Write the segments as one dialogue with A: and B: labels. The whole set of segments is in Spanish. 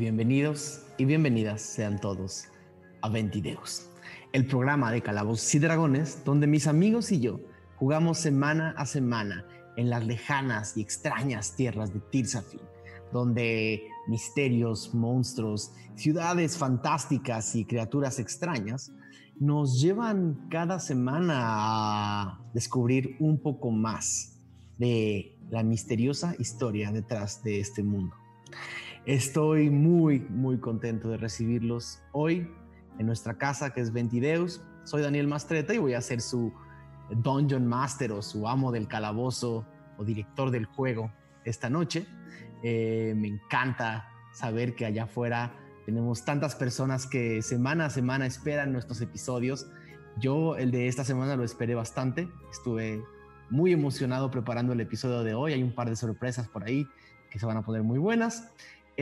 A: bienvenidos y bienvenidas sean todos a Ventideos, el programa de Calabozos y Dragones donde mis amigos y yo jugamos semana a semana en las lejanas y extrañas tierras de Tirsafin, donde misterios, monstruos, ciudades fantásticas y criaturas extrañas nos llevan cada semana a descubrir un poco más de la misteriosa historia detrás de este mundo. Estoy muy, muy contento de recibirlos hoy en nuestra casa que es Ventideus. Soy Daniel Mastreta y voy a ser su Dungeon Master o su amo del calabozo o director del juego esta noche. Eh, me encanta saber que allá afuera tenemos tantas personas que semana a semana esperan nuestros episodios. Yo el de esta semana lo esperé bastante. Estuve muy emocionado preparando el episodio de hoy. Hay un par de sorpresas por ahí que se van a poner muy buenas.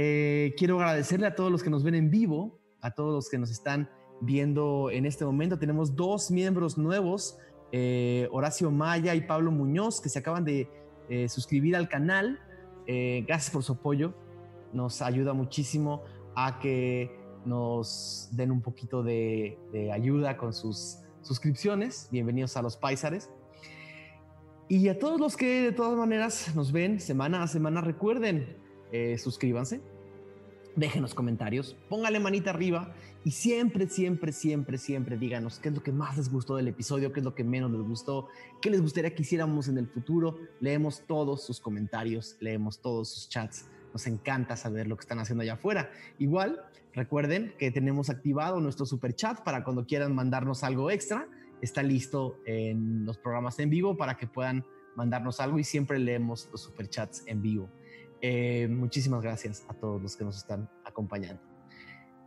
A: Eh, quiero agradecerle a todos los que nos ven en vivo, a todos los que nos están viendo en este momento. Tenemos dos miembros nuevos, eh, Horacio Maya y Pablo Muñoz, que se acaban de eh, suscribir al canal. gracias por su apoyo. Nos ayuda muchísimo a que nos den un poquito de, de ayuda con sus suscripciones. Bienvenidos a los Paisares. Y a todos los que de todas maneras nos ven semana a semana, recuerden, eh, suscríbanse, déjenos comentarios, póngale manita arriba y siempre, siempre, siempre, siempre díganos qué es lo que más les gustó del episodio, qué es lo que menos les gustó, qué les gustaría que hiciéramos en el futuro. Leemos todos sus comentarios, leemos todos sus chats. Nos encanta saber lo que están haciendo allá afuera. Igual, recuerden que tenemos activado nuestro super chat para cuando quieran mandarnos algo extra está listo en los programas en vivo para que puedan mandarnos algo y siempre leemos los superchats en vivo. Eh, muchísimas gracias a todos los que nos están acompañando.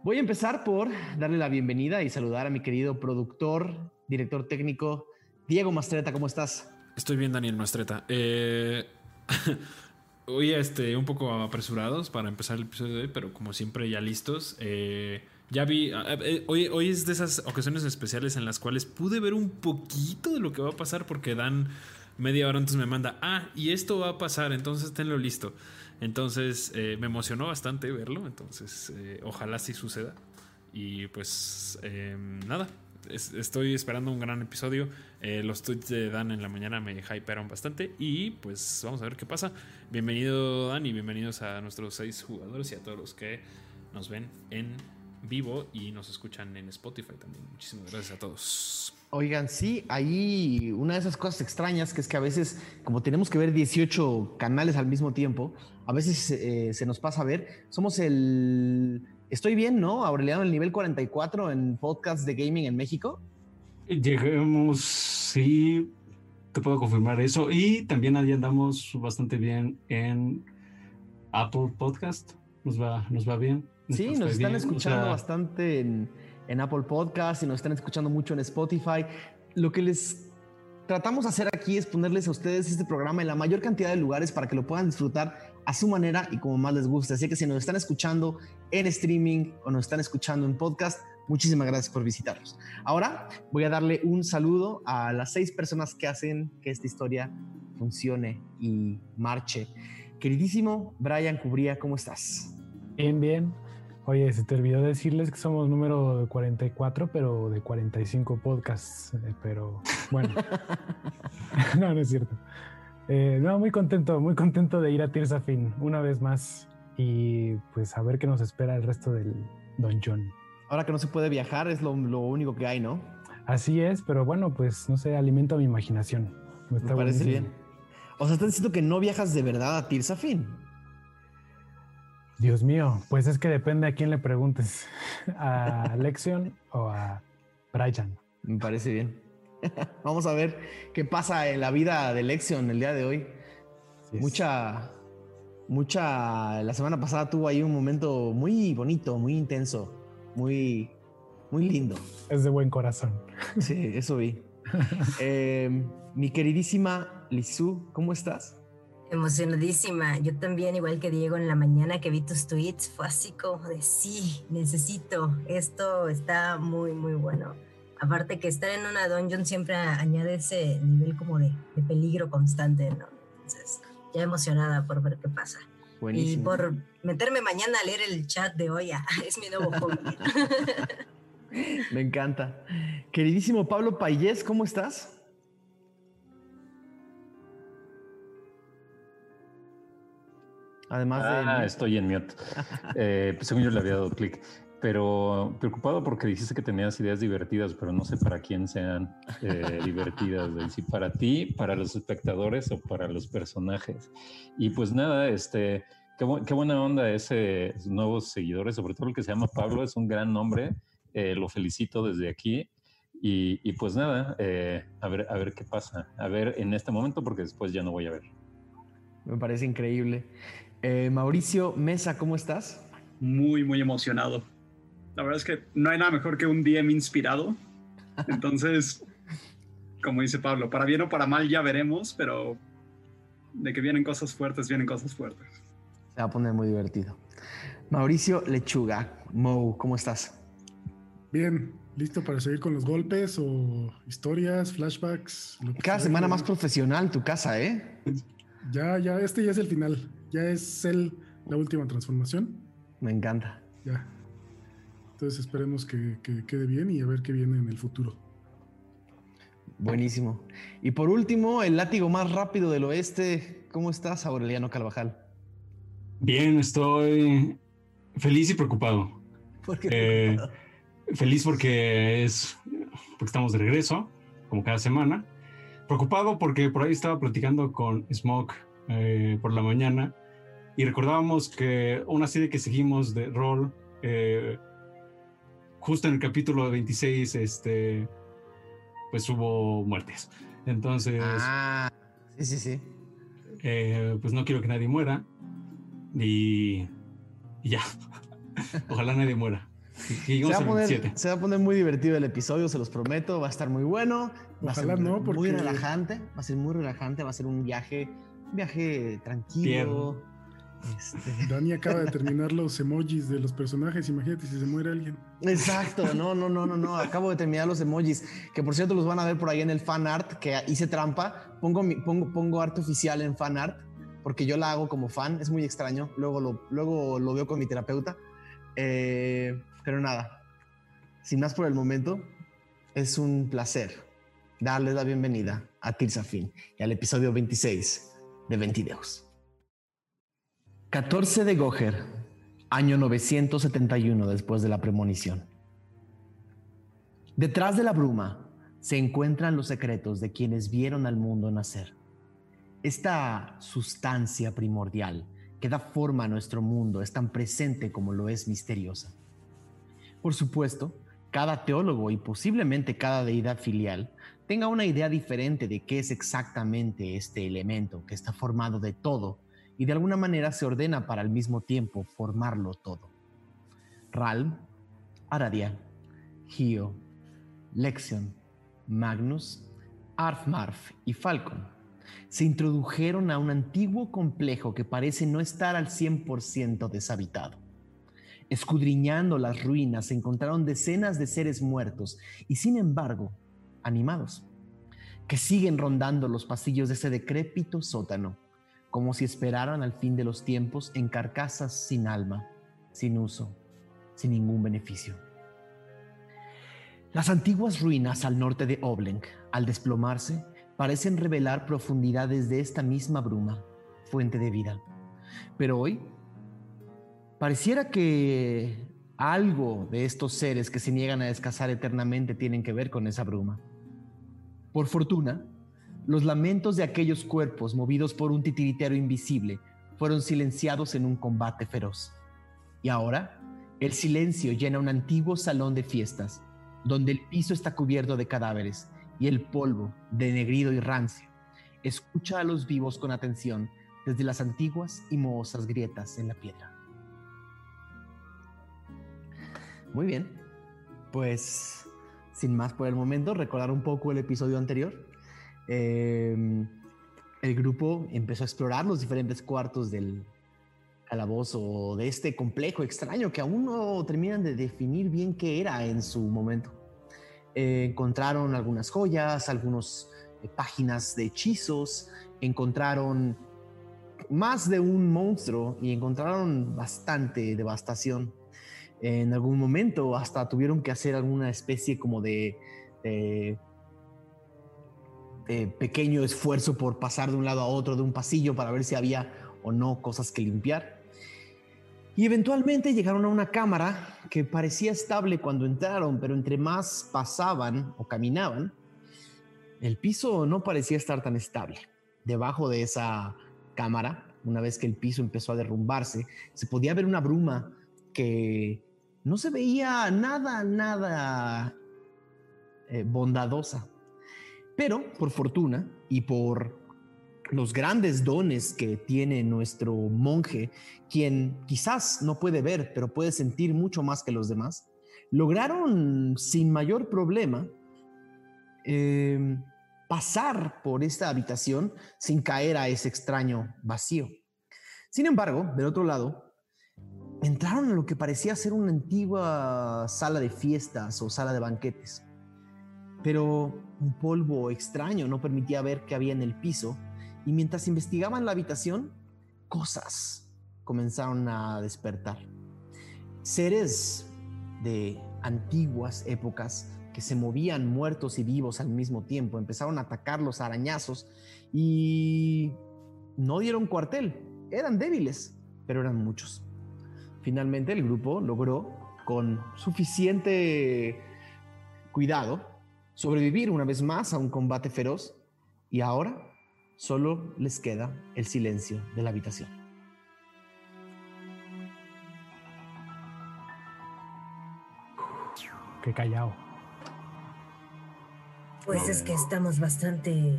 A: Voy a empezar por darle la bienvenida y saludar a mi querido productor, director técnico, Diego Mastreta. ¿Cómo estás?
B: Estoy bien, Daniel Mastreta. Eh, hoy este, un poco apresurados para empezar el episodio de hoy, pero como siempre ya listos. Eh, ya vi, eh, hoy, hoy es de esas ocasiones especiales en las cuales pude ver un poquito de lo que va a pasar porque dan media hora antes me manda, ah, y esto va a pasar, entonces tenlo listo. Entonces eh, me emocionó bastante verlo, entonces eh, ojalá sí suceda. Y pues em, nada, estoy esperando un gran episodio. los tweets de Dan en la mañana me hypearon bastante y pues vamos a ver qué pasa. Bienvenido Dan y bienvenidos a nuestros seis jugadores y a todos los que nos ven en vivo y nos escuchan en Spotify también. Muchísimas gracias a todos.
A: Oigan, sí, hay una de esas cosas extrañas que es que a veces, como tenemos que ver 18 canales al mismo tiempo, a veces eh, se nos pasa a ver. Somos el. Estoy bien, ¿no? Aureliano, el nivel 44 en podcast de gaming en México.
C: Lleguemos, sí, te puedo confirmar eso. Y también ahí andamos bastante bien en Apple Podcast. Nos va, nos va bien.
A: Sí, nos están escuchando bastante en, Apple Podcast y nos están escuchando mucho en Spotify. Lo que les tratamos de hacer aquí es ponerles a ustedes este programa en la mayor cantidad de lugares para que lo puedan disfrutar a su manera y como más les guste. Así que si nos están escuchando en streaming o nos están escuchando en podcast, muchísimas gracias por visitarnos. Ahora voy a darle un saludo a las seis personas que hacen que esta historia funcione y marche. Queridísimo Brian Cubría, ¿cómo estás?
D: Bien, bien. Oye, se te olvidó decirles que somos número 44, pero de 45 podcasts. Eh, pero bueno, no, no es cierto. Eh, no, muy contento, muy contento de ir a Tirsa Fin una vez más y pues a ver qué nos espera el resto del Don John.
A: Ahora que no se puede viajar, es lo, único que hay, ¿no?
D: Así es, pero bueno, pues no sé, alimento mi imaginación.
A: Me, parece bien. O sea, estás diciendo que no viajas de verdad a Tirsa Fin.
D: Dios mío, pues es que depende a quién le preguntes, a Lexion o a Brian.
A: Me parece bien. Vamos a ver qué pasa en la vida de Lexion el día de hoy. mucha, mucha. La semana pasada tuvo ahí un momento muy bonito, muy intenso, muy, muy lindo.
D: Es de buen corazón.
A: Sí, eso vi. Eh, mi queridísima Lizu, ¿cómo estás?
E: Emocionadísima. Yo también, igual que Diego, en la mañana que vi tus tweets, fue así como de sí, necesito. Esto está muy, muy bueno. Aparte que estar en una dungeon siempre añade ese nivel como de, peligro constante, ¿no? Entonces, ya emocionada por ver qué pasa. Y por meterme mañana a leer el chat de hoy, ah, es mi nuevo hobby.
A: Me encanta. Queridísimo Pablo Payés, ¿cómo estás?
F: Además de. Ah, estoy en mute. Eh, pues según yo le había dado clic. Pero preocupado porque dijiste que tenías ideas divertidas, pero no sé para quién sean eh, divertidas. Si para ti, para los espectadores o para los personajes. Y pues nada, este. Qué, buena onda ese nuevos seguidores, sobre todo el que se llama Pablo, es un gran nombre. Eh, lo felicito desde aquí. Y, pues nada, a, ver, a ver qué pasa. A ver en este momento, porque después ya no voy a ver.
A: Me parece increíble. Eh, Mauricio Mesa, ¿cómo estás?
G: Muy, muy emocionado. La verdad es que no hay nada mejor que un DM inspirado. Entonces, como dice Pablo, para bien o para mal ya veremos, pero de que vienen cosas fuertes, vienen cosas fuertes.
A: Se va a poner muy divertido. Mauricio Lechuga, Mo, ¿cómo estás?
H: Bien, listo para seguir con los golpes o historias, flashbacks.
A: Cada semana más profesional tu casa, ¿eh?
H: Ya, ya, este ya es el final. Ya es el, la última transformación.
A: Me encanta.
H: Ya. Entonces esperemos que, quede bien y a ver qué viene en el futuro.
A: Buenísimo. Y por último, el látigo más rápido del oeste. ¿Cómo estás, Aureliano Carvajal?
C: Bien, estoy feliz y preocupado.
A: ¿Por qué
C: eh, feliz porque es porque estamos de regreso, como cada semana. Preocupado porque por ahí estaba platicando con Smoke eh, por la mañana y recordábamos que una serie que seguimos de rol, eh, justo en el capítulo 26, este, pues hubo muertes. Entonces,
A: ah, sí, sí, sí.
C: Eh, pues no quiero que nadie muera y, ya. Ojalá nadie muera.
A: Se va, poner, se va, a poner, muy divertido el episodio, se los prometo. Va a estar muy bueno. Va a ser no, porque... muy relajante. Va a ser muy relajante. Va a ser un viaje, un viaje tranquilo.
H: Este... Dani acaba de terminar los emojis de los personajes. Imagínate si se muere alguien.
A: Exacto, no, no, no, no, no. Acabo de terminar los emojis, que por cierto los van a ver por ahí en el fan art, que hice trampa. Pongo, pongo, pongo arte oficial en fan art, porque yo la hago como fan. Es muy extraño. Luego lo, luego lo veo con mi terapeuta. Eh, pero nada, sin más por el momento, es un placer darles la bienvenida a Tirsafin y al episodio 26 de Ventideos. 14 de Goher, año 971 después de la premonición. Detrás de la bruma se encuentran los secretos de quienes vieron al mundo nacer. Esta sustancia primordial que da forma a nuestro mundo es tan presente como lo es misteriosa. Por supuesto, cada teólogo y posiblemente cada deidad filial tenga una idea diferente de qué es exactamente este elemento que está formado de todo y de alguna manera se ordena para al mismo tiempo formarlo todo. Ralm, Aradia, Gio, Lexion, Magnus, Arfmarf y Falcon se introdujeron a un antiguo complejo que parece no estar al 100% deshabitado. Escudriñando las ruinas encontraron decenas de seres muertos y sin embargo animados, que siguen rondando los pasillos de ese decrépito sótano como si esperaran al fin de los tiempos en carcasas sin alma, sin uso, sin ningún beneficio. Las antiguas ruinas al norte de Oblenk, al desplomarse, parecen revelar profundidades de esta misma bruma, fuente de vida. Pero hoy, pareciera que algo de estos seres que se niegan a descansar eternamente tienen que ver con esa bruma. Por fortuna, los lamentos de aquellos cuerpos movidos por un titiritero invisible fueron silenciados en un combate feroz. Y ahora, el silencio llena un antiguo salón de fiestas, donde el piso está cubierto de cadáveres y el polvo, denegrido y rancio, escucha a los vivos con atención desde las antiguas y mohosas grietas en la piedra. Muy bien, pues sin más por el momento, recordar un poco el episodio anterior. Em, el grupo empezó a explorar los diferentes cuartos del calabozo, de este complejo extraño que aún no terminan de definir bien qué era en su momento. Eh, encontraron algunas joyas, algunas eh, páginas de hechizos, encontraron más de un monstruo y encontraron bastante devastación. En algún momento hasta tuvieron que hacer alguna especie como de, de- de pequeño esfuerzo por pasar de un lado a otro de un pasillo para ver si había o no cosas que limpiar. Y eventualmente llegaron a una cámara que parecía estable cuando entraron, pero entre más pasaban o caminaban, el piso no parecía estar tan estable. Debajo de esa cámara, una vez que el piso empezó a derrumbarse, se podía ver una bruma que no se veía nada, nada eh, bondadosa. Pero por fortuna y por los grandes dones que tiene nuestro monje, quien quizás no puede ver, pero puede sentir mucho más que los demás, lograron sin mayor problema eh, pasar por esta habitación sin caer a ese extraño vacío. Sin embargo, del otro lado, entraron a lo que parecía ser una antigua sala de fiestas o sala de banquetes. Pero un polvo extraño no permitía ver qué había en el piso y mientras investigaban la habitación, cosas comenzaron a despertar. Seres de antiguas épocas que se movían muertos y vivos al mismo tiempo empezaron a atacarlos a arañazos y no dieron cuartel. Eran débiles, pero eran muchos. Finalmente el grupo logró, con suficiente cuidado, sobrevivir una vez más a un combate feroz y ahora solo les queda el silencio de la habitación.
D: Qué callado.
E: Pues es que estamos bastante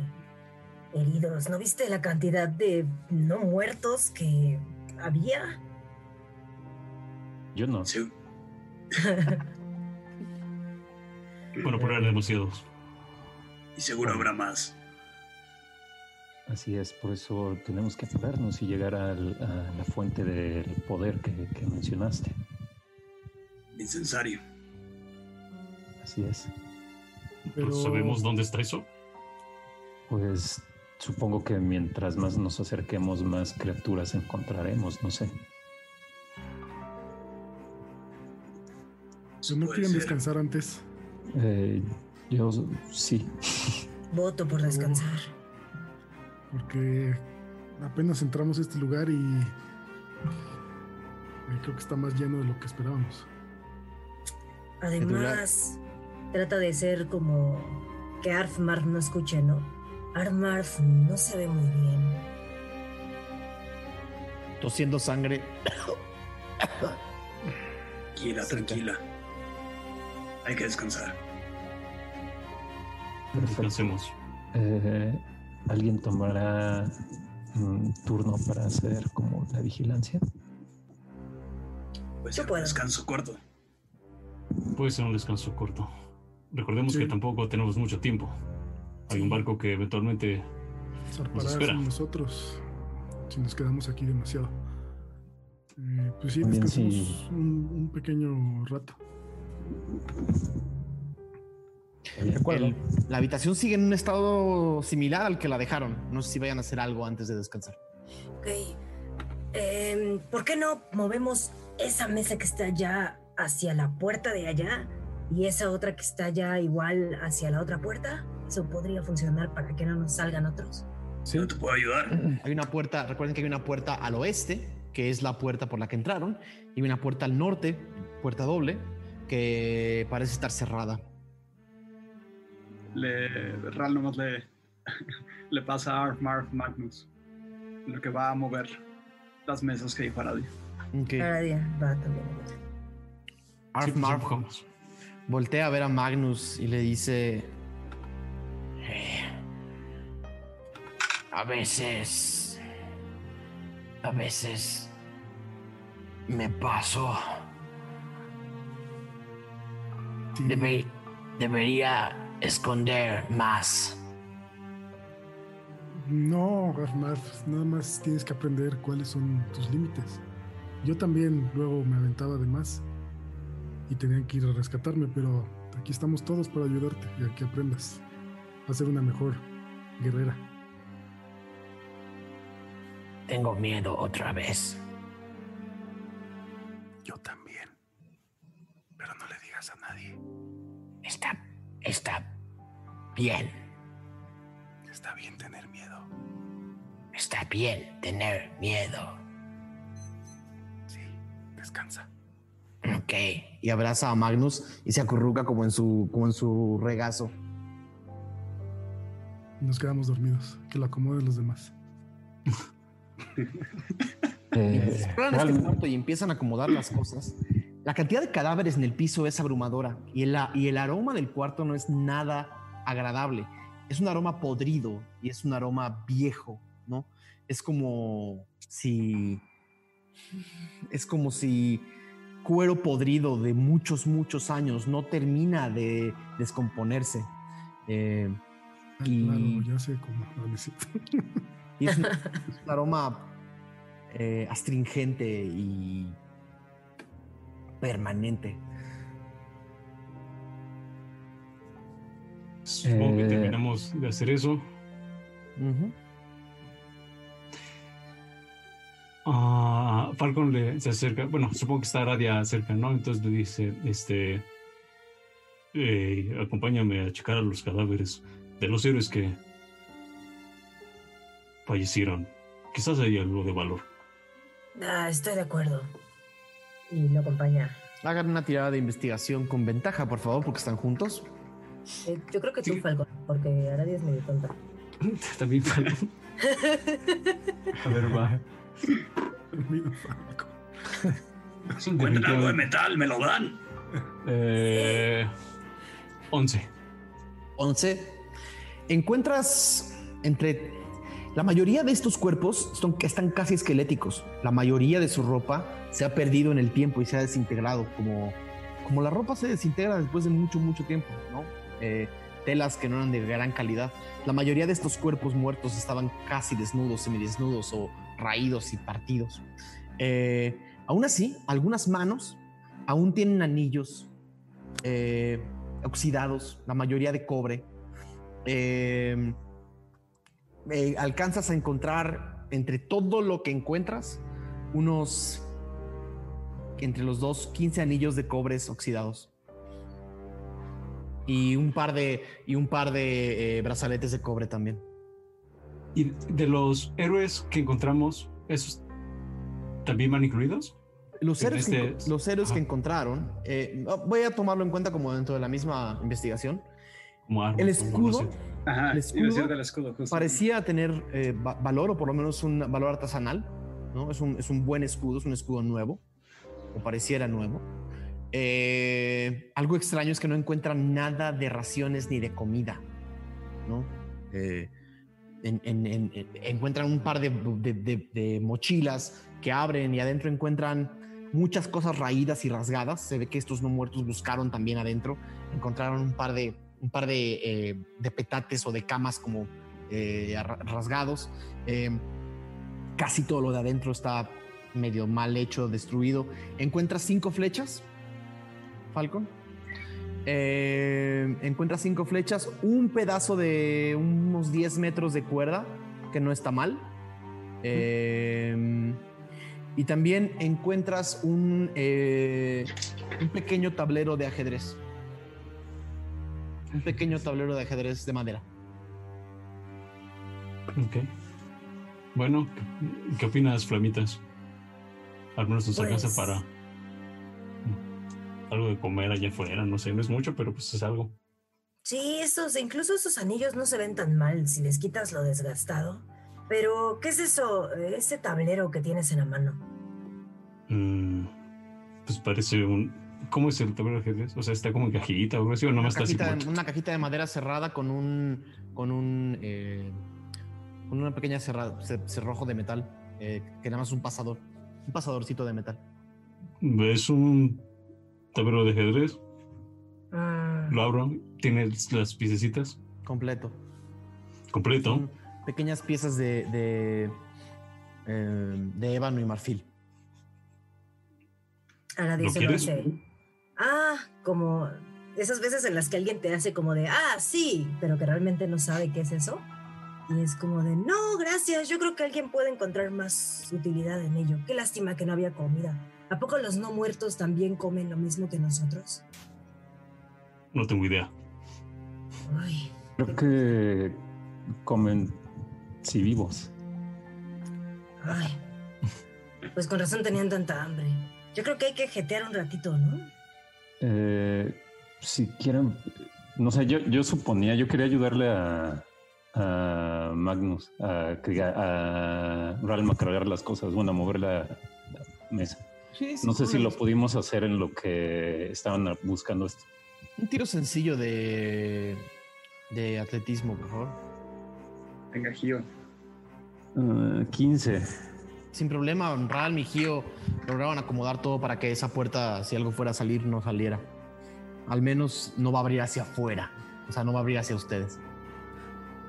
E: heridos. ¿No viste la cantidad de no muertos que había?
F: Yo no.
G: Sí.
C: Bueno, pero eran demasiados.
G: Y seguro habrá más.
F: Así es, por eso tenemos que apurarnos y llegar al- a la fuente del poder que, que mencionaste.
G: Incensario.
F: Así es.
H: Pero
C: ¿Sabemos dónde está eso?
F: Pues supongo que mientras más nos acerquemos, más criaturas encontraremos, no sé.
H: si no quieren
G: ser.
H: descansar antes.
F: Eh, yo sí.
E: Voto por descansar.
H: Porque apenas entramos a este lugar y creo que está más lleno de lo que esperábamos.
E: Además, trata de ser como que Arfmar no escuche, ¿no? Arfmar no se ve muy bien.
A: Tosiendo sangre,
G: Tranquila, tranquila. Hay que descansar.
F: Perfecto.
C: Descansemos.
F: Eh, ¿Alguien tomará un turno para hacer como la vigilancia?
G: Pues
E: Yo
G: un
E: puedo.
G: descanso corto.
C: Puede ser un descanso corto. Recordemos
H: Sí.
C: que tampoco tenemos mucho tiempo. Hay un barco que eventualmente
H: Zarpará
C: espera.
H: nosotros si nos quedamos aquí demasiado. Eh, pues sí, un, un pequeño rato.
A: El- la habitación sigue en un estado similar al que la dejaron. No sé si vayan a hacer algo antes de descansar.
E: Ok. Em, ¿Por qué no movemos esa mesa que está allá hacia la puerta de allá y esa otra que está allá igual hacia la otra puerta? Eso podría funcionar para que no nos salgan otros.
D: Sí.
G: ¿No te puedo ayudar?
A: Hay una puerta, recuerden que hay una puerta al oeste, que es la puerta por la que entraron, y una puerta al norte, puerta doble, que parece estar cerrada.
G: Le, Ral nomás le, le pasa a Arf Marf Magnus. Lo que va a mover las mesas que hay para ti.
A: Ok.
E: Cada día va también.
A: Arf
C: Sí, pues,
A: Marf voltea a ver a Magnus y le dice: "Eh, A veces. A veces. Me paso.
H: Sí,
A: Debe- debería esconder más.
H: No, Armar, nada más tienes que aprender cuáles son tus límites. Yo también luego me aventaba de más y tenían que ir a rescatarme, pero aquí estamos todos para ayudarte y a que aprendas a ser una mejor guerrera.
A: Tengo miedo otra vez.
H: Yo también.
A: Está, está bien.
H: Está bien tener miedo.
A: Está bien tener miedo.
H: Sí, descansa.
A: Ok. Y abraza a Magnus y se acurruca como en su, como en su regazo.
H: Nos quedamos dormidos. Que lo acomoden los demás.
F: Eh,
A: este y empiezan a acomodar las cosas. La cantidad de cadáveres en el piso es abrumadora y el, y el aroma del cuarto no es nada agradable. Es un aroma podrido y es un aroma viejo, ¿no? Es como si. Es como si cuero podrido de muchos, muchos años no termina de descomponerse. Eh, Y-
H: Claro, ya sé cómo.
A: Y es un, es un aroma eh, astringente y permanente.
C: Supongo que
F: Eh.
C: terminamos de hacer eso. Ah, Falcon le se acerca, bueno, supongo que está Aradia cerca, ¿no? Entonces le dice, este, acompáñame a checar a los cadáveres de los héroes que fallecieron. Quizás hay algo de valor.
E: Ah, estoy de acuerdo. Y lo acompaña.
A: Hagan una tirada de investigación con ventaja, por favor, porque están juntos.
E: Eh, yo creo que tú,
C: Sí.
E: Falcon, porque Aradia es medio tonta.
C: También Falcon.
F: a ver, va.
H: Mira, Falco.
G: Si encuentran algo de metal, me lo dan.
C: Eh, 11.
A: 11. Encuentras entre... La mayoría de estos cuerpos son, están casi esqueléticos. La mayoría de su ropa se ha perdido en el tiempo y se ha desintegrado, como, como la ropa se desintegra después de mucho, mucho tiempo, ¿no? Eh, telas que no eran de gran calidad. La mayoría de estos cuerpos muertos estaban casi desnudos, semidesnudos o raídos y partidos. Eh, aún así, algunas manos aún tienen anillos eh, oxidados, la mayoría de cobre. Eh, eh, alcanzas a encontrar entre todo lo que encuentras unos entre los dos 15 anillos de cobres oxidados y un par de y un par de eh, brazaletes de cobre también.
C: ¿Y de los héroes que encontramos, esos también van incluidos?
A: Los héroes, que,
C: este-
A: los héroes que encontraron, eh, voy a tomarlo en cuenta como dentro de la misma investigación.
C: Como armas,
A: El escudo.
G: Ajá,
A: El escudo
G: del escudo, justo.
A: parecía tener eh, va- valor o por lo menos un valor artesanal, ¿no? Es un, es un buen escudo, es un escudo nuevo, o pareciera nuevo. Eh, algo extraño es que no encuentran nada de raciones ni de comida, ¿no? Eh, en- en- en- en- encuentran un par de, de- de- de mochilas que abren y adentro encuentran muchas cosas raídas y rasgadas. Se ve que estos no muertos buscaron también adentro. Encontraron un par de, un par de, eh, de petates o de camas como eh, ra- rasgados. Eh, casi todo lo de adentro está medio mal hecho, destruido. Encuentras cinco flechas, Falcon. Encuentras cinco flechas, un pedazo de unos 10 metros de cuerda, que no está mal. Y también encuentras un, un pequeño tablero de ajedrez. Un pequeño tablero de ajedrez de madera.
C: Ok. Bueno, ¿qué- ¿qué opinas, Flamitas? Al menos nos alcanza
E: Pues-
C: para algo de comer allá afuera, no sé, no es mucho, pero pues es algo.
E: Sí, esos, incluso esos anillos no se ven tan mal si les quitas lo desgastado. Pero, ¿qué es eso? Ese tablero que tienes en la mano.
C: Mm, pues parece un... ¿Cómo es el tablero de ajedrez? O sea, está como en cajita o algo así, o
A: Una
C: nomás está así
A: cajita, de, una cajita de madera cerrada con un con un eh, con una pequeña cerra- ce- cerrojo de metal eh, que nada más un pasador, un pasadorcito de metal.
C: Es un tablero de ajedrez,
E: Mm,
C: lo abro, tiene las piececitas,
A: completo.
C: completo.
A: Son pequeñas piezas de de, eh, de ébano y marfil.
C: ¿Lo
E: se lo
C: quieres?
E: Ah, como esas veces en las que alguien te hace como de, ah, sí, pero que realmente no sabe qué es eso. Y es como de, no, gracias, yo creo que alguien puede encontrar más utilidad en ello. Qué lástima que no había comida. ¿A poco los no muertos también comen lo mismo que nosotros?
C: No tengo idea.
F: Creo que comen si vivos.
E: ay. Pues con razón tenían tanta hambre. Yo creo que hay que jetear un ratito, ¿no?
F: Eh, si quieren, no sé, yo, yo suponía, yo quería ayudarle a, a Magnus, a, a Ralm a cargar las cosas, bueno, a mover la, la mesa.
A: Sí,
F: No sé si lo pudimos hacer en lo que estaban buscando esto.
A: Un tiro sencillo de, de atletismo, por favor.
G: Venga, Gio.
F: Ah, 15.
A: Sin problema, Ral y Gio lograron acomodar todo para que esa puerta, si algo fuera a salir, no saliera. Al menos no va a abrir hacia afuera. O sea, no va a abrir hacia ustedes.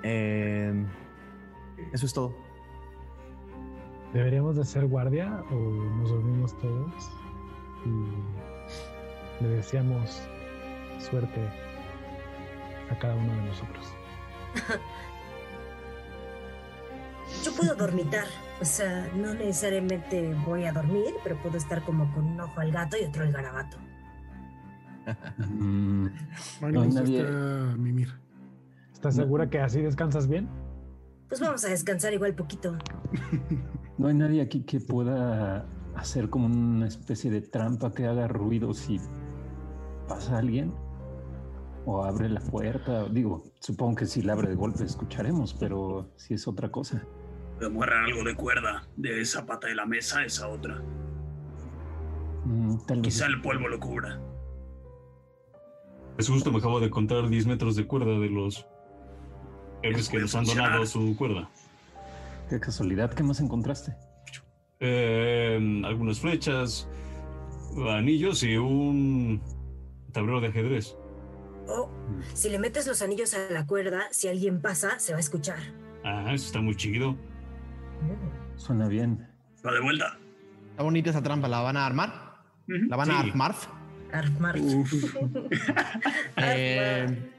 A: Eh, eso es todo.
D: ¿Deberíamos de hacer guardia o nos dormimos todos? Y le deseamos suerte a cada uno de nosotros.
E: Yo puedo dormitar. O sea, no necesariamente voy a dormir, pero puedo estar como con un ojo al gato y otro al garabato.
F: Mm,
H: Magnus
F: nadie-
H: está mimir.
D: ¿Estás
F: No.
D: segura que así descansas bien?
E: Pues vamos a descansar igual poquito.
F: no hay nadie aquí que pueda hacer como una especie de trampa que haga ruido si pasa alguien o abre la puerta. Digo, supongo que si la abre de golpe escucharemos, pero si es otra cosa.
G: Podemos agarrar algo de cuerda de esa pata de la mesa a esa otra.
F: Mm, tal vez.
G: Quizá el polvo lo cubra.
C: Es justo, me acabo de contar 10 metros de cuerda de los héroes que nos han donado su cuerda.
F: Qué casualidad, ¿qué más encontraste?
C: Eh, algunas flechas, anillos y un tablero de ajedrez.
E: Oh, si le metes los anillos a la cuerda, si alguien pasa, se va a escuchar.
C: Ah, eso está muy chido.
F: Suena bien.
G: Va de vuelta.
A: Está bonita esa trampa. ¿La van a armar? ¿La van a armar?
E: Arf, marf.
A: Eh,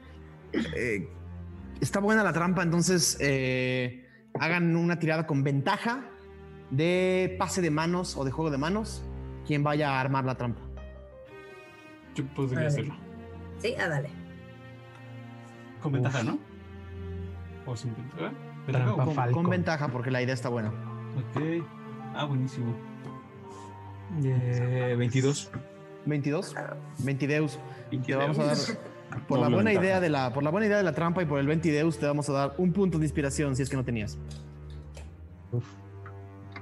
A: eh, está buena la trampa, entonces eh, hagan una tirada con ventaja de pase de manos o de juego de manos. Quien vaya a armar la trampa.
C: Yo podría hacerlo.
E: Sí, ah, dale.
C: Con ventaja, ¿no? O sin ventaja. ¿Ventaja
D: Trampa.
A: Con,
D: Falcon.
A: con ventaja, porque la idea está buena.
I: Ok. Ah, buenísimo. Eh, 22.
A: 22. 22. Te vamos a dar. Por la buena idea de la, por la buena idea de la trampa y por el 22 te vamos a dar un punto de inspiración si es que no tenías.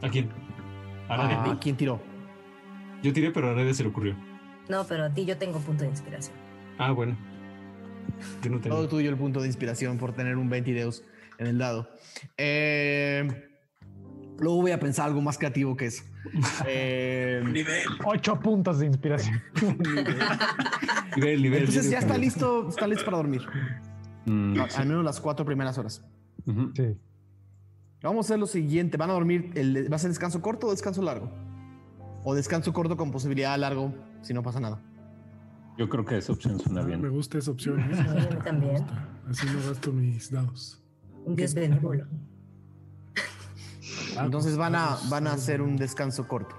C: ¿A quién? A Arade.
A: ¿A quién tiró?
C: Yo tiré, pero a Arade se le ocurrió.
E: No, pero a ti yo tengo punto de inspiración.
C: Ah, bueno. Yo no tengo.
A: Todo tuyo el punto de inspiración por tener un 22 en el dado. Eh, luego voy a pensar algo más creativo que eso. Eh,
G: Nivel.
D: Ocho puntos de inspiración.
C: Nivel, nivel.
A: entonces ya está listo, está listo para dormir.
F: Mm,
A: Al menos las cuatro primeras horas.
D: Sí.
A: Vamos a hacer lo siguiente. ¿Van a dormir? El, ¿Va a ser descanso corto o descanso largo? O descanso corto con posibilidad de largo si no pasa nada.
F: Yo creo que esa opción suena
H: Me
F: bien.
H: gusta esa opción. ¿eh?
E: Sí, también.
H: Me. Así no gasto mis dados.
E: Un dios benévolo.
A: Entonces van a, van a hacer un descanso corto.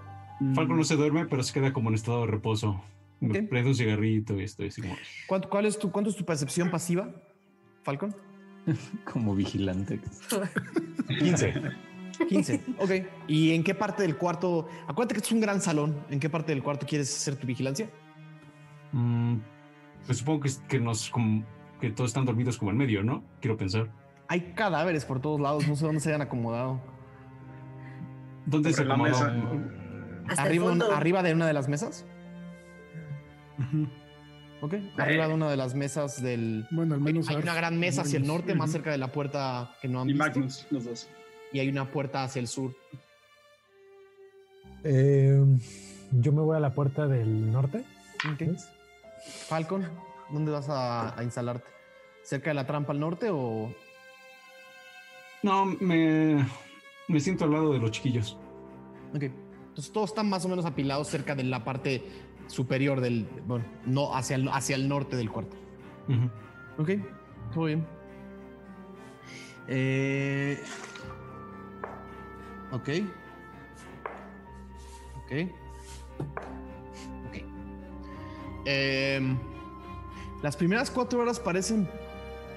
C: Falco no se duerme, pero se queda como en estado de reposo. Me
A: Ok.
C: prende un cigarrito y estoy así como.
A: ¿Cuánto, cuál es tu, ¿Cuánto es tu percepción pasiva, Falcon?
F: Como vigilante.
C: 15.
A: 15. Ok. ¿Y en qué parte del cuarto? Acuérdate que es un gran salón. ¿En qué parte del cuarto quieres hacer tu vigilancia?
C: Mm, pues supongo que, que nos como, que todos están dormidos como en medio, ¿no? Quiero pensar.
A: Hay cadáveres por todos lados. No sé dónde se hayan acomodado.
C: ¿Dónde se
G: la mesa.
A: Arriba, arriba de una de las mesas. Ok. Arriba de una de las mesas del.
H: Bueno, al menos.
A: Hay una gran mesa hacia el norte, más cerca de la puerta que no han
G: Y
A: visto.
G: Magnus, los dos.
A: Y hay una puerta hacia el sur.
D: Eh, yo me voy a la puerta del norte.
A: Ok.
D: ¿ves?
A: Falcon, ¿dónde vas a, a instalarte? ¿Cerca de la trampa al norte o.?
C: No, me, me siento al lado de los chiquillos.
A: Ok. Entonces todos están más o menos apilados cerca de la parte superior del. Bueno, no hacia el, hacia el norte del cuarto.
C: Ujú.
A: Ok, todo bien. Eh, ok. Ok. Ok. Em, las primeras cuatro horas parecen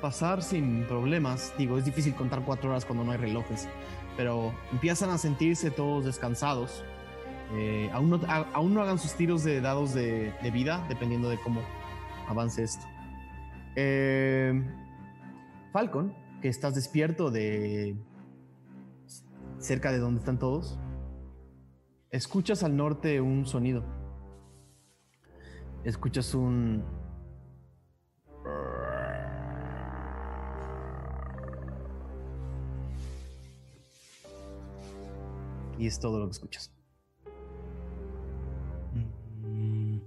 A: pasar sin problemas. Digo, es difícil contar cuatro horas cuando no hay relojes, pero empiezan a sentirse todos descansados. Eh, aún, no, aún no hagan sus tiros de dados de, de vida, dependiendo de cómo avance esto. Eh, Falcon, que estás despierto de cerca de donde están todos, escuchas al norte un sonido. Escuchas un y es todo lo que escuchas.
C: Mm.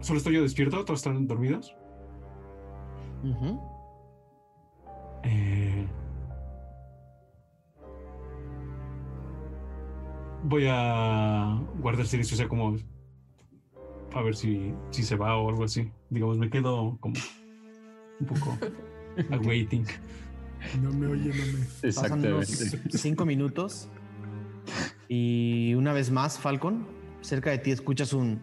C: ¿Solo estoy yo despierto? ¿Todos están dormidos? Eh, voy a guardar silencio, o sea, como a ver si, si se va o algo así. Digamos, me quedo como un poco awaiting.
H: No me oye, no me.
A: Pasan unos
F: Exactamente.
A: cinco minutos y una vez más, Falcon, cerca de ti escuchas un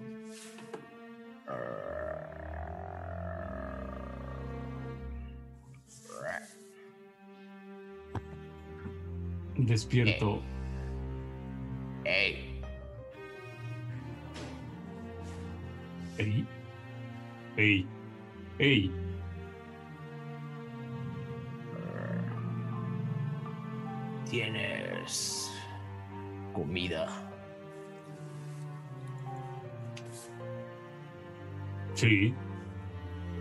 C: Despierto.
A: ¡Ey!
C: Ey. Ey. Ey.
A: Tienes comida.
C: Sí.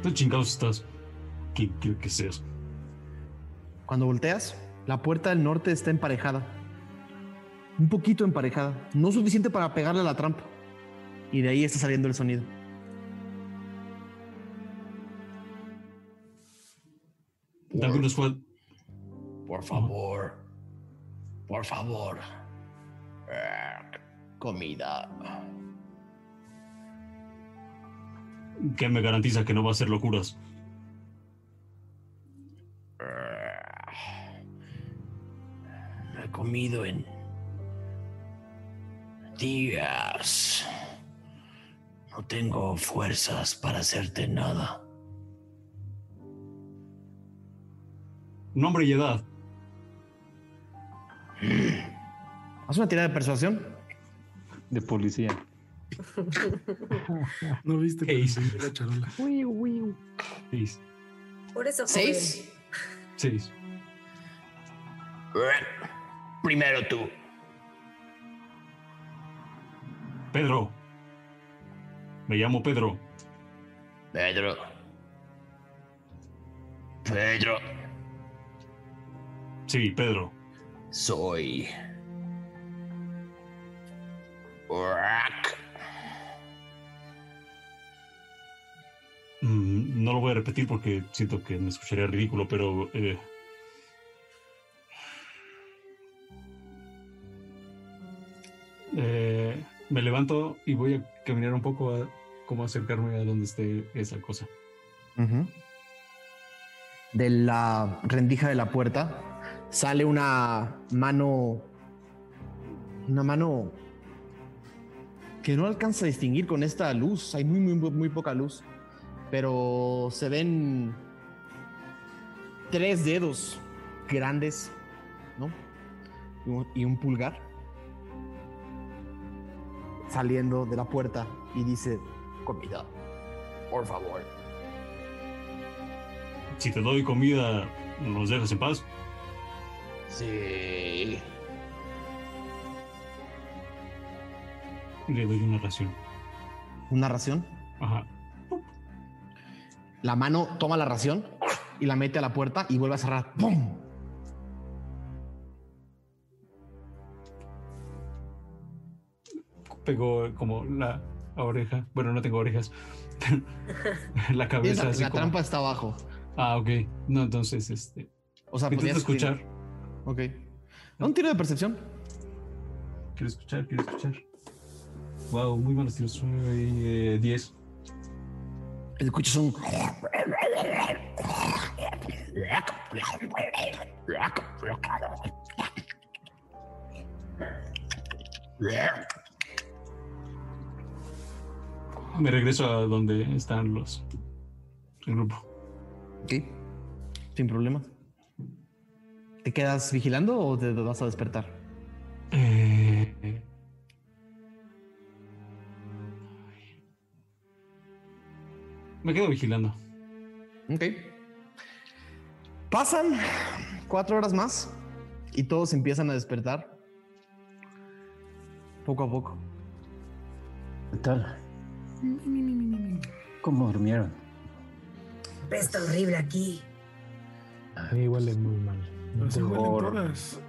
C: ¿Dónde chingados estás? ¿Qué quiero que seas?
A: Cuando volteas, la puerta del norte está emparejada. Un poquito emparejada. No suficiente para pegarle a la trampa. Y de ahí está saliendo el sonido.
C: Fue.
A: Por favor. Por favor. Eh, Comida.
C: que me garantiza que no va a ser locuras.
A: No he comido en días. No tengo fuerzas para hacerte nada.
C: Nombre y edad.
A: Haz una tirada de persuasión.
F: De policía.
H: No viste
C: ¿Qué
H: pero
C: hizo?
H: sí, la charola.
C: Seis.
E: Por eso, joven.
A: Seis.
C: Seis.
A: Primero tú.
C: Pedro. Me llamo Pedro.
A: Pedro. Pedro.
C: Sí, Pedro.
A: Soy.
C: Mm, no lo voy a repetir porque siento que me escucharía ridículo, pero... eh, eh, me levanto y voy a caminar un poco a cómo acercarme a donde esté esa cosa.
A: De la rendija de la puerta sale una mano. Una mano que no alcanza a distinguir con esta luz. Hay muy, muy, muy poca luz. Pero se ven tres dedos grandes, ¿no? Y un, pulgar saliendo de la puerta y dice: Comida, por favor.
C: Si te doy comida, ¿nos dejas en paz?
A: Sí.
C: Le doy una ración.
A: Una ración.
C: Ajá.
A: La mano toma la ración y la mete a la puerta y vuelve a cerrar. ¡Pum!
C: Pegó como la oreja. Bueno, no tengo orejas. la cabeza
A: la,
C: así
A: la
C: como-
A: trampa está abajo.
C: Ah, ok. No, entonces, este...
A: O sea,
C: Intento
A: podías
C: escuchar.
A: Ok. Un tiro de percepción.
C: Quiero escuchar, quiero escuchar. Wow, muy buenos tiros. Soy, eh, 10.
A: Escuchas un.
C: Me regreso a donde están los. El grupo.
A: Ok. Sin problema. ¿Te quedas vigilando o te vas a despertar?
C: Eh, Me quedo vigilando.
A: Ok. Pasan cuatro horas más y todos empiezan a despertar. Poco a poco.
F: ¿Qué tal? ¿Cómo durmieron?
E: Pesta horrible aquí.
D: A mí huele muy mal.
H: Huelen
F: Por-
H: todas.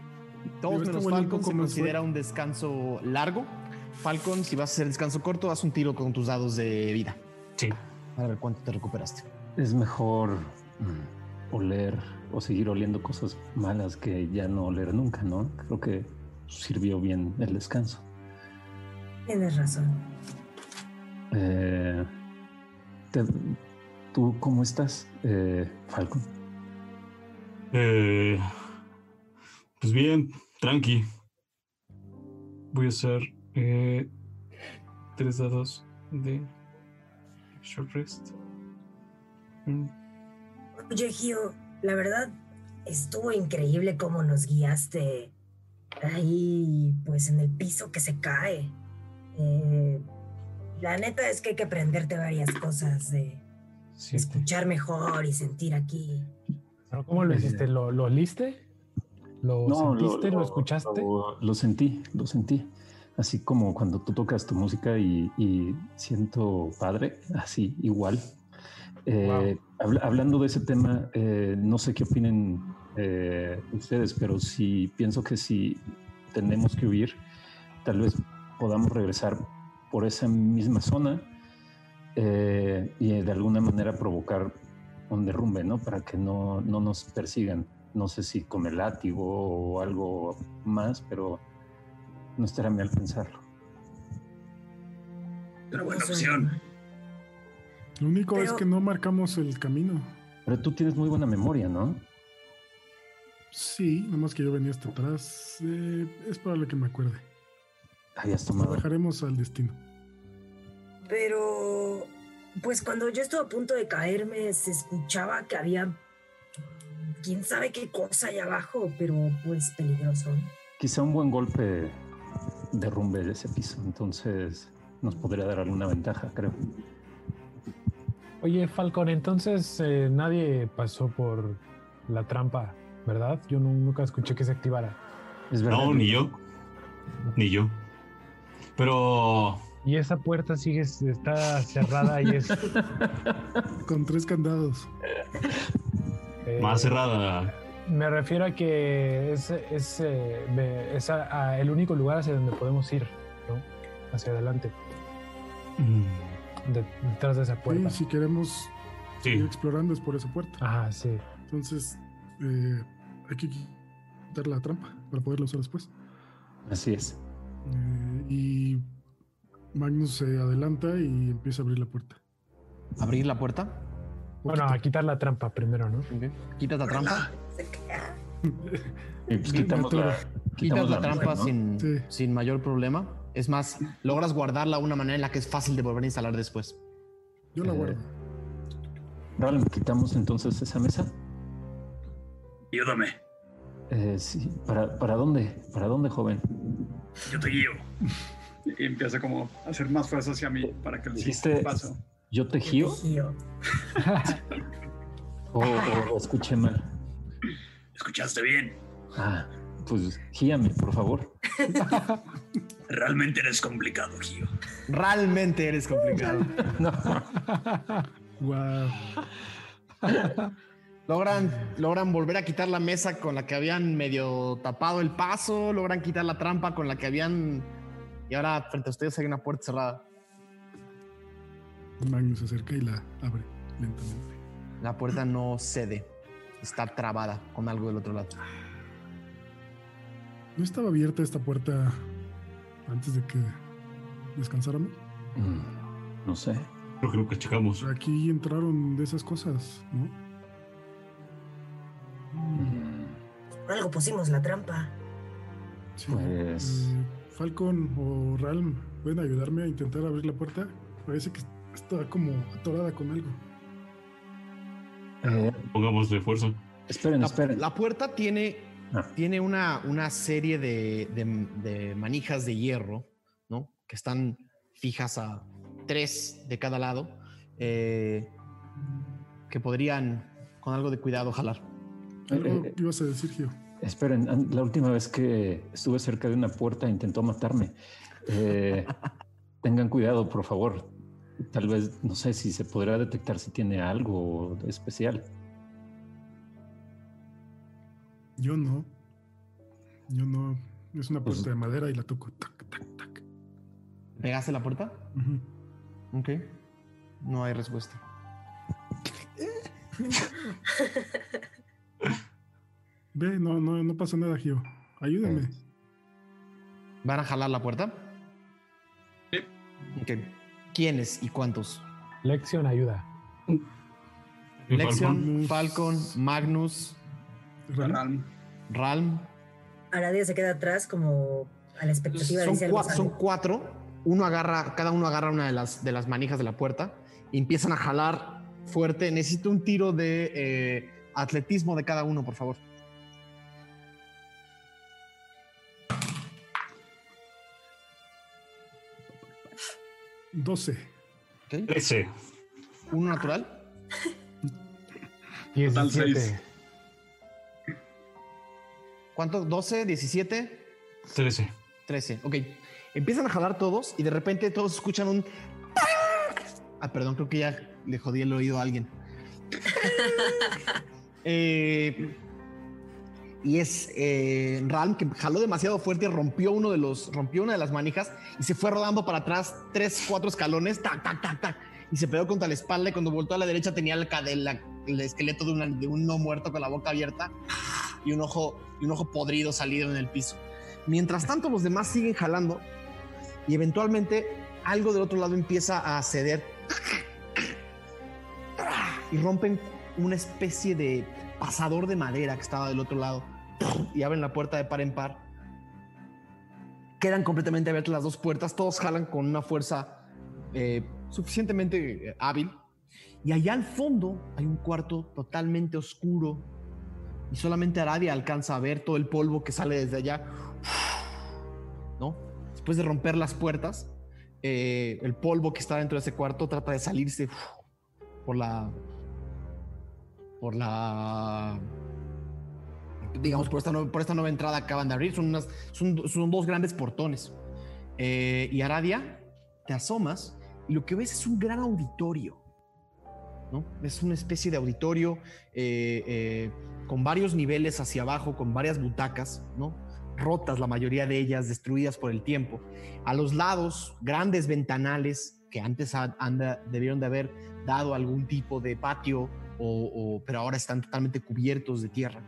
A: Todos
H: Pero esta
A: menos se considera un descanso largo. Falcon, si vas a hacer descanso corto, haz un tiro con tus dados de vida.
C: Sí.
A: Para ver cuánto te recuperaste.
F: Es mejor mm, oler o seguir oliendo cosas malas que ya no oler nunca, ¿no? Creo que sirvió bien el descanso.
E: Tienes razón.
F: Eh, te- ¿Tú cómo estás, eh, Falcon?
C: Eh, pues bien, tranqui. Voy a hacer eh, tres dados de short rest. Mm,
E: Oye, Gio, la verdad estuvo increíble cómo nos guiaste ahí, pues en el piso que se cae. Eh, la neta es que hay que aprenderte varias cosas de escuchar mejor y sentir aquí.
D: ¿Pero ¿Cómo lo hiciste? ¿Lo, lo? ¿Lo sentiste? ¿Lo, escuchaste?
F: Lo, lo sentí, lo sentí. Así como cuando tú tocas tu música y, y siento padre, así, igual. Eh, habla- hablando de ese tema, eh, no sé qué opinen eh, ustedes, pero sí pienso que si tenemos que huir, tal vez podamos regresar por esa misma zona y de alguna manera provocar un derrumbe, ¿no? Para que no, no nos persigan. No sé si con el látigo o algo más, pero no estará mal pensarlo.
G: Una buena opción.
H: Lo único es que no marcamos el camino.
F: Pero tú tienes muy buena memoria, ¿no?
H: Sí, nomás que yo venía hasta atrás. eh, es probable que me acuerde.
F: Habías tomado.
H: dejaremos al destino.
E: Pero, pues cuando yo estuve a punto de caerme, se escuchaba que había quién sabe qué cosa allá abajo, pero pues peligroso.
F: Quizá un buen golpe derrumbe ese piso, entonces nos podría dar alguna ventaja, creo.
D: Oye, Falcon, entonces eh, nadie pasó por la trampa, ¿verdad? Yo nu- nunca escuché que se activara.
F: Es verdad.
C: No, ni yo. Ni yo. Pero
D: Y esa puerta sigue, está cerrada y es...
H: Con tres candados.
D: eh,
C: más cerrada.
D: Me refiero a que es, es, eh, me- es a- a el único lugar hacia donde podemos ir, ¿no? Hacia adelante,
C: Mm,
D: de- detrás de esa
H: Sí,
D: puerta.
H: si queremos ir
C: Sí.
H: explorando es por esa puerta.
D: Ajá, sí.
H: Entonces, eh, hay que quitar la trampa para poderla usar después.
F: Así es.
H: Eh, y Magnus se adelanta y empieza a abrir la puerta.
A: Abrir la puerta.
D: Bueno, a quitar la trampa primero, ¿no?
A: Quitas la trampa.
E: Se queda.
F: Y pues quitamos la,
A: Quitas la trampa
F: ¿no?
A: sin,
H: Sí.
A: sin mayor problema. Es más, logras guardarla de una manera en la que es fácil de volver a instalar después.
H: Yo la
F: Eh,
H: guardo.
F: Ral, quitamos entonces esa mesa.
G: Ayúdame.
F: Eh, sí. ¿Para, ¿Para dónde? ¿Para dónde, joven?
G: Yo te guío. Y empieza como a hacer más fuerza hacia mí para que el siguiente paso.
F: ¿Yo te gío
E: Gio.
F: o, o escuché mal?
G: ¿Escuchaste bien?
F: Ah, pues gíame, por favor.
G: Realmente eres complicado, Gio.
A: Realmente eres complicado.
F: No.
H: Wow.
A: Logran, logran volver a quitar la mesa con la que habían medio tapado el paso, logran quitar la trampa con la que habían... Y ahora frente a ustedes hay una puerta cerrada.
H: Magnus se acerca y la abre lentamente.
A: La puerta no cede, está trabada con algo del otro lado.
H: ¿No estaba abierta esta puerta antes de que descansáramos?
F: Mm, No sé.
C: Creo que nunca checamos.
H: Aquí entraron de esas cosas, ¿no?
E: Por algo pusimos la trampa.
H: Sí.
F: Pues-
H: Eh, Falcon o Ralm, ¿pueden ayudarme a intentar abrir la puerta? Parece que está como atorada con algo.
F: Eh,
C: Pongámosle fuerza.
F: esperen,
A: La,
F: esperen.
A: la puerta tiene,
F: Ah.
A: tiene una, una serie de, de- de manijas de hierro, ¿no? Que están fijas a tres de cada lado, eh, que podrían, con algo de cuidado, jalar.
H: Algo
F: Eh,
H: que ibas a decir, Gio.
F: Esperen, la última vez que estuve cerca de una puerta intentó matarme. Eh, tengan cuidado, por favor. Tal vez, no sé si se podrá detectar si tiene algo especial.
H: Yo no. Yo no. Es una
F: Pues-
H: puerta de madera y la toco. Tac, tac, tac.
A: ¿Pegaste la puerta?
H: Ujú.
A: Ok. No hay respuesta.
H: Ve, no, no, no pasa nada, Gio. Ayúdame.
A: ¿Van a jalar la puerta?
G: Sí.
A: Ok. ¿Quiénes y cuántos?
D: Lección ayuda.
A: Lexion,
H: Falcon.
A: Falcon, Magnus,
H: Ralm,
G: Ralm.
E: Aradia se queda atrás como a la expectativa
A: Son,
E: de si algo
A: cua-
E: sale.
A: son cuatro. Uno agarra, cada uno agarra una de las, de las manijas de la puerta y empiezan a jalar fuerte. Necesito un tiro de eh, atletismo de cada uno, por favor.
H: Doce.
A: Ok.
C: 13.
A: Uno natural.
G: Total
D: 17.
G: seis.
A: ¿Cuánto? ¿12? ¿17?
C: 13.
A: 13. Ok. Empiezan a jalar todos y de repente todos escuchan un. Ah, perdón, creo que ya le jodí el oído a alguien. Eh, y es eh, Ralm que jaló demasiado fuerte, rompió uno de los, rompió una de las manijas y se fue rodando para atrás tres, cuatro escalones, tac, tac, tac, tac, y se pegó contra la espalda y cuando voltó a la derecha tenía el, esqueleto de, de un no muerto con la boca abierta y un ojo, y un ojo podrido salido en el piso. Mientras tanto, los demás siguen jalando y eventualmente algo del otro lado empieza a ceder y rompen una especie de pasador de madera que estaba del otro lado y abren la puerta de par en par. Quedan completamente abiertas las dos puertas, todos jalan con una fuerza eh, suficientemente eh, hábil. Y allá al fondo hay un cuarto totalmente oscuro y solamente Aradia alcanza a ver todo el polvo que sale desde allá. ¿No? Después de romper las puertas, eh, el polvo que está dentro de ese cuarto trata de salirse por la. por la. Digamos, por esta, por esta nueva entrada acaban de abrir. Son, unas, son, son dos grandes portones. Eh, y Aradia, te asomas y lo que ves es un gran auditorio. ¿no? Es una especie de auditorio eh, eh, con varios niveles hacia abajo, con varias butacas, ¿no? rotas la mayoría de ellas, destruidas por el tiempo. A los lados, grandes ventanales que antes anda- debieron de haber dado algún tipo de patio, o, o- pero ahora están totalmente cubiertos de tierra.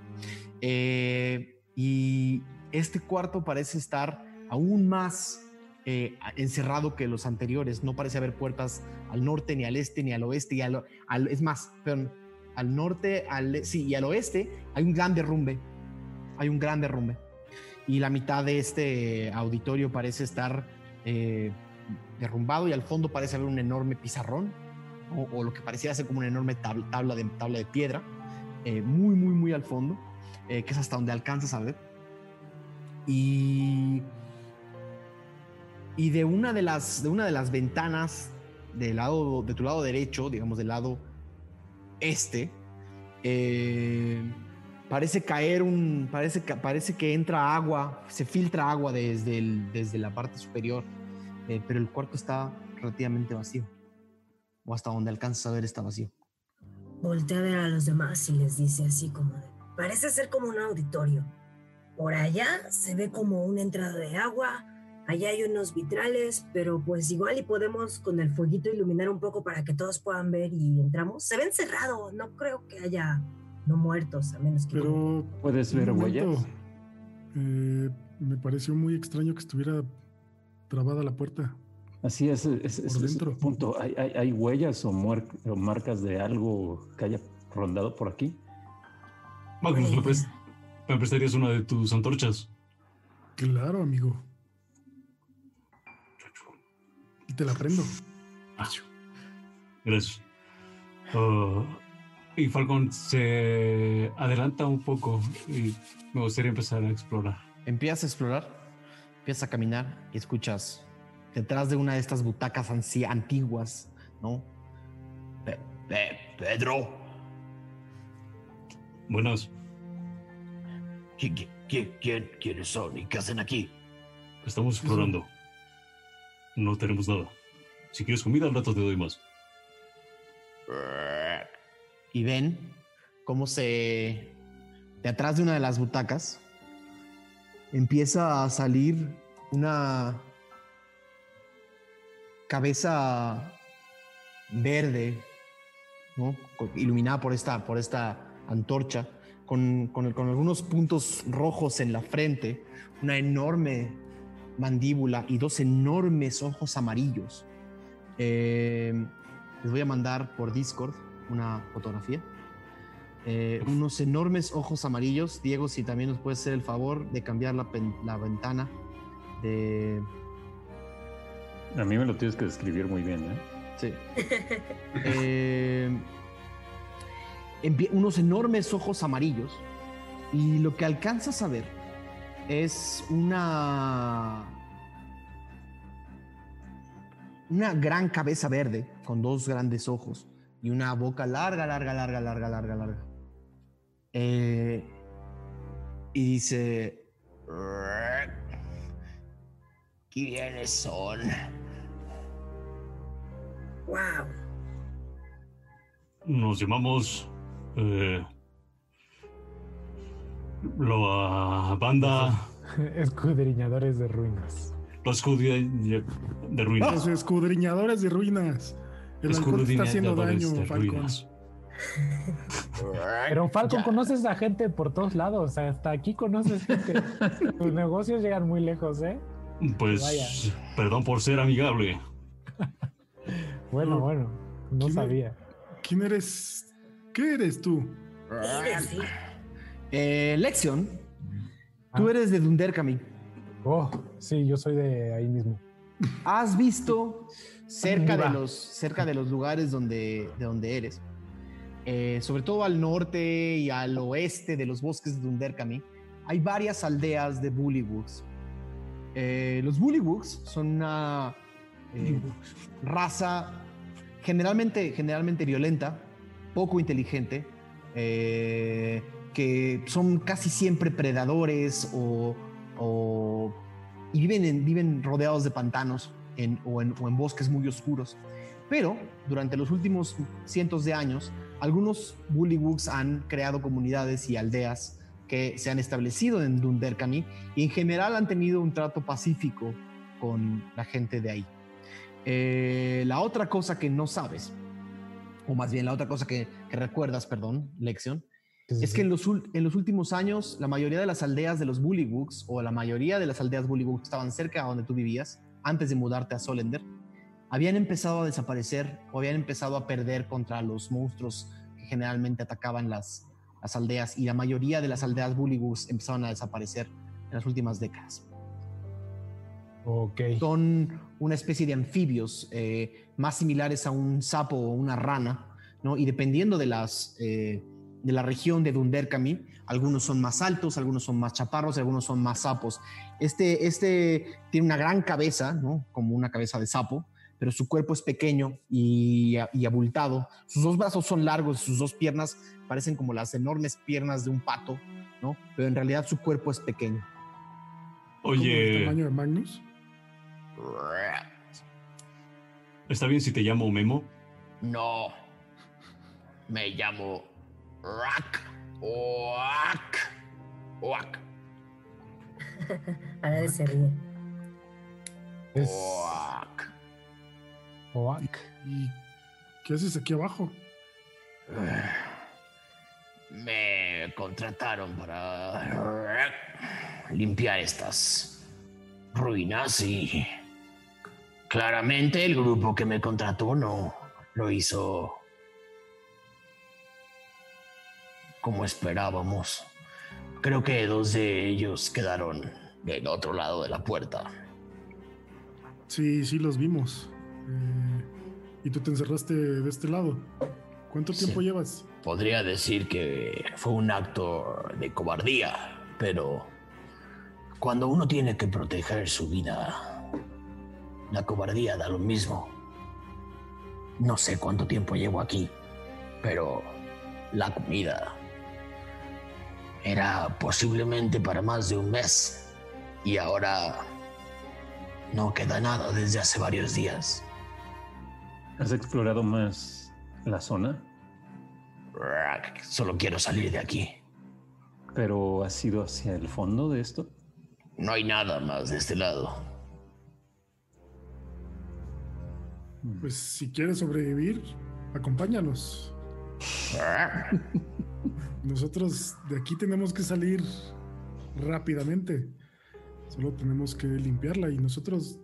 A: Eh, y este cuarto parece estar aún más eh, encerrado que los anteriores. No parece haber puertas al norte, ni al este, ni al oeste. Y al, al- es más, perdón, al norte, al, sí, y al oeste hay un gran derrumbe. Hay un gran derrumbe. Y la mitad de este auditorio parece estar eh, derrumbado y al fondo parece haber un enorme pizarrón o, o lo que parecía ser como una enorme tabla, tabla, de, tabla de piedra, eh, muy, muy, muy al fondo, eh, que es hasta donde alcanzas a ver. Y, y de, una de, las, de una de las ventanas del lado, de tu lado derecho, digamos del lado este, eh, parece caer un, parece, parece que entra agua, se filtra agua desde, desde la parte superior, eh, pero el cuarto está relativamente vacío, o hasta donde alcanzas a ver está vacío.
E: Voltea a ver a los demás y les dice así como de, parece ser como un auditorio. Por allá se ve como una entrada de agua, allá hay unos vitrales, pero pues igual y podemos con el fueguito iluminar un poco para que todos puedan ver y entramos. Se ven cerrado, no creo que haya no muertos, a menos que...
H: Pero.
F: ¿Puedes ver huellas?
H: Eh, me pareció muy extraño que estuviera trabada la puerta.
F: Así es, es, es- punto. ¿Hay, hay, hay huellas o, o marcas de algo que haya rondado por aquí?
C: Magnus, ¿me, pres- me prestarías una de tus antorchas?
H: Claro, amigo. Y te la prendo.
C: Ah, Gracias. Ah, y Falcon se adelanta un poco y me gustaría empezar a explorar.
A: Empiezas a explorar, empiezas a caminar y escuchas detrás de una de estas butacas antiguas, ¿no? Pe- Pe- Pedro,
C: Buenas,
A: ¿qui- qui- qui- quién- ¿quiénes son y qué hacen aquí?
C: estamos explorando. No tenemos nada. Si quieres comida, al rato te doy más.
A: Y ven cómo se... De atrás de una de las butacas empieza a salir una cabeza verde, iluminada por esta, por esta antorcha, con, con el- con algunos puntos rojos en la frente, una enorme mandíbula y dos enormes ojos amarillos. Eh, les voy a mandar por Discord una fotografía. Eh, unos enormes ojos amarillos. Diego, si también nos puedes hacer el favor de cambiar la, pen- la ventana de...
F: A mí me lo tienes que describir muy bien, ¿eh?
A: Sí. Eh, unos enormes ojos amarillos. Y lo que alcanzas a ver es una. Una gran cabeza verde con dos grandes ojos y una boca larga, larga, larga, larga, larga, larga. Eh, y dice: ¿Quiénes son?
E: Wow.
C: Nos llamamos. Eh, la banda.
D: Escudriñadores de ruinas.
C: La escudilla de
H: Los
C: ruinas.
H: escudriñadores de ruinas. El alcohol está haciendo daño,
C: Escudriñadores de
H: Falcon.
C: ruinas.
D: Pero Falcon,
A: Ya.
D: conoces a gente por todos lados. Hasta aquí conoces gente. Tus negocios llegan muy lejos, ¿eh?
C: Pues,
D: Vaya.
C: perdón por ser amigable.
D: Bueno,
H: No.
D: bueno. No
H: ¿Quién-
D: sabía.
H: ¿Quién eres? ¿Qué eres tú?
E: Sí.
A: Eh, Lexion, tú
D: Ah.
A: eres de Dunderkami.
D: Oh, sí, yo soy de ahí mismo.
A: ¿Has visto cerca de los, cerca de los lugares donde, de donde eres? eh, sobre todo al norte y al oeste de los bosques de Dunderkami, hay varias aldeas de Bullywugs. Eh, los Bullywugs son una eh, raza generalmente, generalmente violenta, poco inteligente, eh, que son casi siempre predadores o, y viven, en- viven rodeados de pantanos en- o, en, o en bosques muy oscuros. Pero durante los últimos cientos de años, algunos Bullywugs han creado comunidades y aldeas que se han establecido en Dunderkani y en general han tenido un trato pacífico con la gente de ahí. Eh, la otra cosa que no sabes, o más bien la otra cosa que, que recuerdas, perdón,
D: Sí, sí,
A: es
D: sí.
A: que en los, en los últimos años la mayoría de las aldeas de los Bullywugs o la mayoría de las aldeas Bullywugs estaban cerca de donde tú vivías antes de mudarte a Solender habían empezado a desaparecer o habían empezado a perder contra los monstruos que generalmente atacaban las, las aldeas y la mayoría de las aldeas Bullywugs empezaron a desaparecer en las últimas décadas. Son una especie de anfibios eh, más similares a un sapo o una rana, ¿no? Y dependiendo de las eh, de la región de Dunderkami, algunos son más altos, algunos son más chaparros, algunos son más sapos. Este, este tiene una gran cabeza, ¿no? Como una cabeza de sapo, pero su cuerpo es pequeño y, y abultado. Sus dos brazos son largos, sus dos piernas parecen como las enormes piernas de un pato, ¿no? Pero en realidad su cuerpo es pequeño.
H: ¿Como el
C: Oye,
H: tamaño de Magnus?
C: ¿Está bien si te llamo Memo?
A: No. Me llamo Rack. Oak. Oak.
E: Ahora de se ríe.
D: Es
A: Oak.
D: Oak.
H: ¿Y qué haces aquí abajo?
A: Me contrataron para limpiar estas ruinas y
J: Claramente el grupo que me contrató no lo hizo como esperábamos. Creo que dos de ellos quedaron del otro lado de la puerta.
H: Sí, sí, los vimos. Eh, y tú te encerraste de este lado. ¿Cuánto tiempo
J: Sí.
H: llevas?
J: Podría decir que fue un acto de cobardía, pero cuando uno tiene que proteger su vida, la cobardía da lo mismo. No sé cuánto tiempo llevo aquí, pero la comida era posiblemente para más de un mes y ahora no queda nada desde hace varios días.
F: ¿Has explorado más la zona?
J: Solo quiero salir de aquí.
F: ¿Pero has ido hacia el fondo de esto?
J: No hay nada más de este lado.
H: Pues si quieres sobrevivir, acompáñanos. Nosotros de aquí tenemos que salir rápidamente. Solo tenemos que limpiarla y nosotros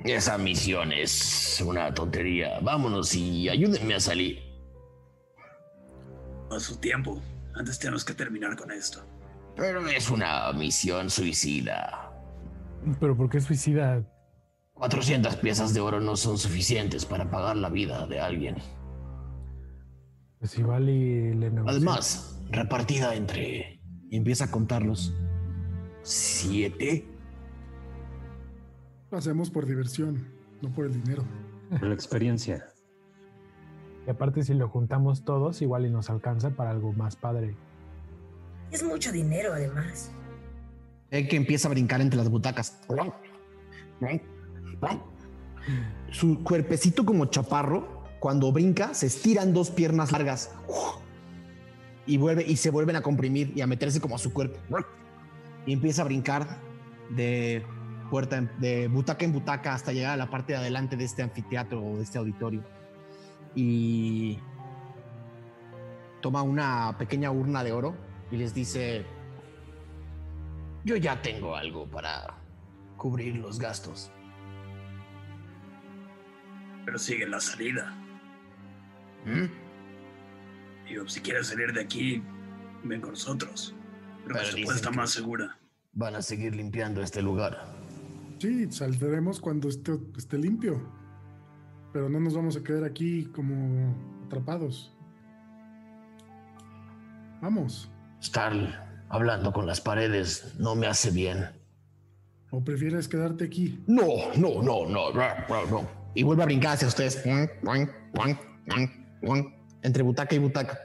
J: Esa misión es una tontería. Vámonos y ayúdenme a salir.
G: A su tiempo. Antes tenemos que terminar con esto.
J: Pero es una misión suicida.
D: Pero ¿por qué suicida?
J: 400 piezas de oro no son suficientes para pagar la vida de alguien.
D: Pues igual y le negocia.
J: Además, repartida entre... Y empieza a contarlos. Siete.
H: lo hacemos por diversión, no por el dinero.
F: Por la experiencia.
D: Y aparte si lo juntamos todos, igual y nos alcanza para algo más padre.
E: Es mucho dinero, además.
J: Ve que empieza a brincar entre las butacas. Su cuerpecito como chaparro, cuando brinca, se estiran dos piernas largas. Y, vuelve, y se vuelven a comprimir y a meterse como a su cuerpo. Y empieza a brincar de puerta, de butaca en butaca hasta llegar a la parte de adelante de este anfiteatro o de este auditorio. Y toma una pequeña urna de oro y les dice, yo ya tengo algo para cubrir los gastos.
G: Pero sigue la salida.
J: ¿Mm?
G: Digo, si quieres salir de aquí, ven con nosotros. Pero,
J: Pero
G: esta puerta está
J: que-
G: más segura.
J: Van a seguir limpiando este lugar.
H: Sí, saldremos cuando esté, esté limpio. Pero no nos vamos a quedar aquí como atrapados. Vamos.
J: Estar hablando con las paredes no me hace bien.
H: ¿O prefieres quedarte aquí?
J: No, no, no, no, no, no, no. Y vuelve a brincar hacia ustedes. Entre butaca y butaca.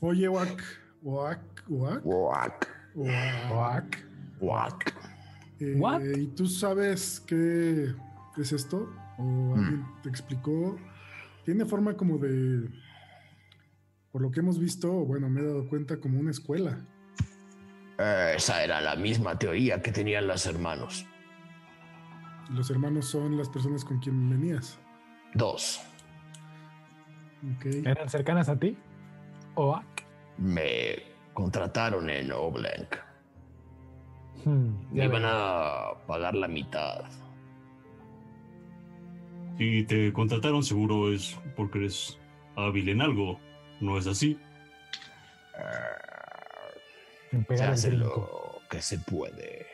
H: Oye, Wack. Wack. Wack.
J: Guac,
H: Wack.
J: guac.
H: Eh? ¿Y tú sabes qué es esto? ¿O alguien te explicó? Tiene forma como de... Por lo que hemos visto, bueno, me he dado cuenta como una escuela.
J: Esa era la misma teoría que tenían los hermanos.
H: Los hermanos son las personas con quien venías.
J: Dos.
D: ¿Eran cercanas a ti? ¿O a?
J: Me contrataron en Oblank.
D: Hmm,
J: Me iban a pagar la mitad.
C: Si te contrataron, seguro es porque eres hábil en algo. ¿No es así?
J: Se hace
D: brinco.
J: lo que se puede.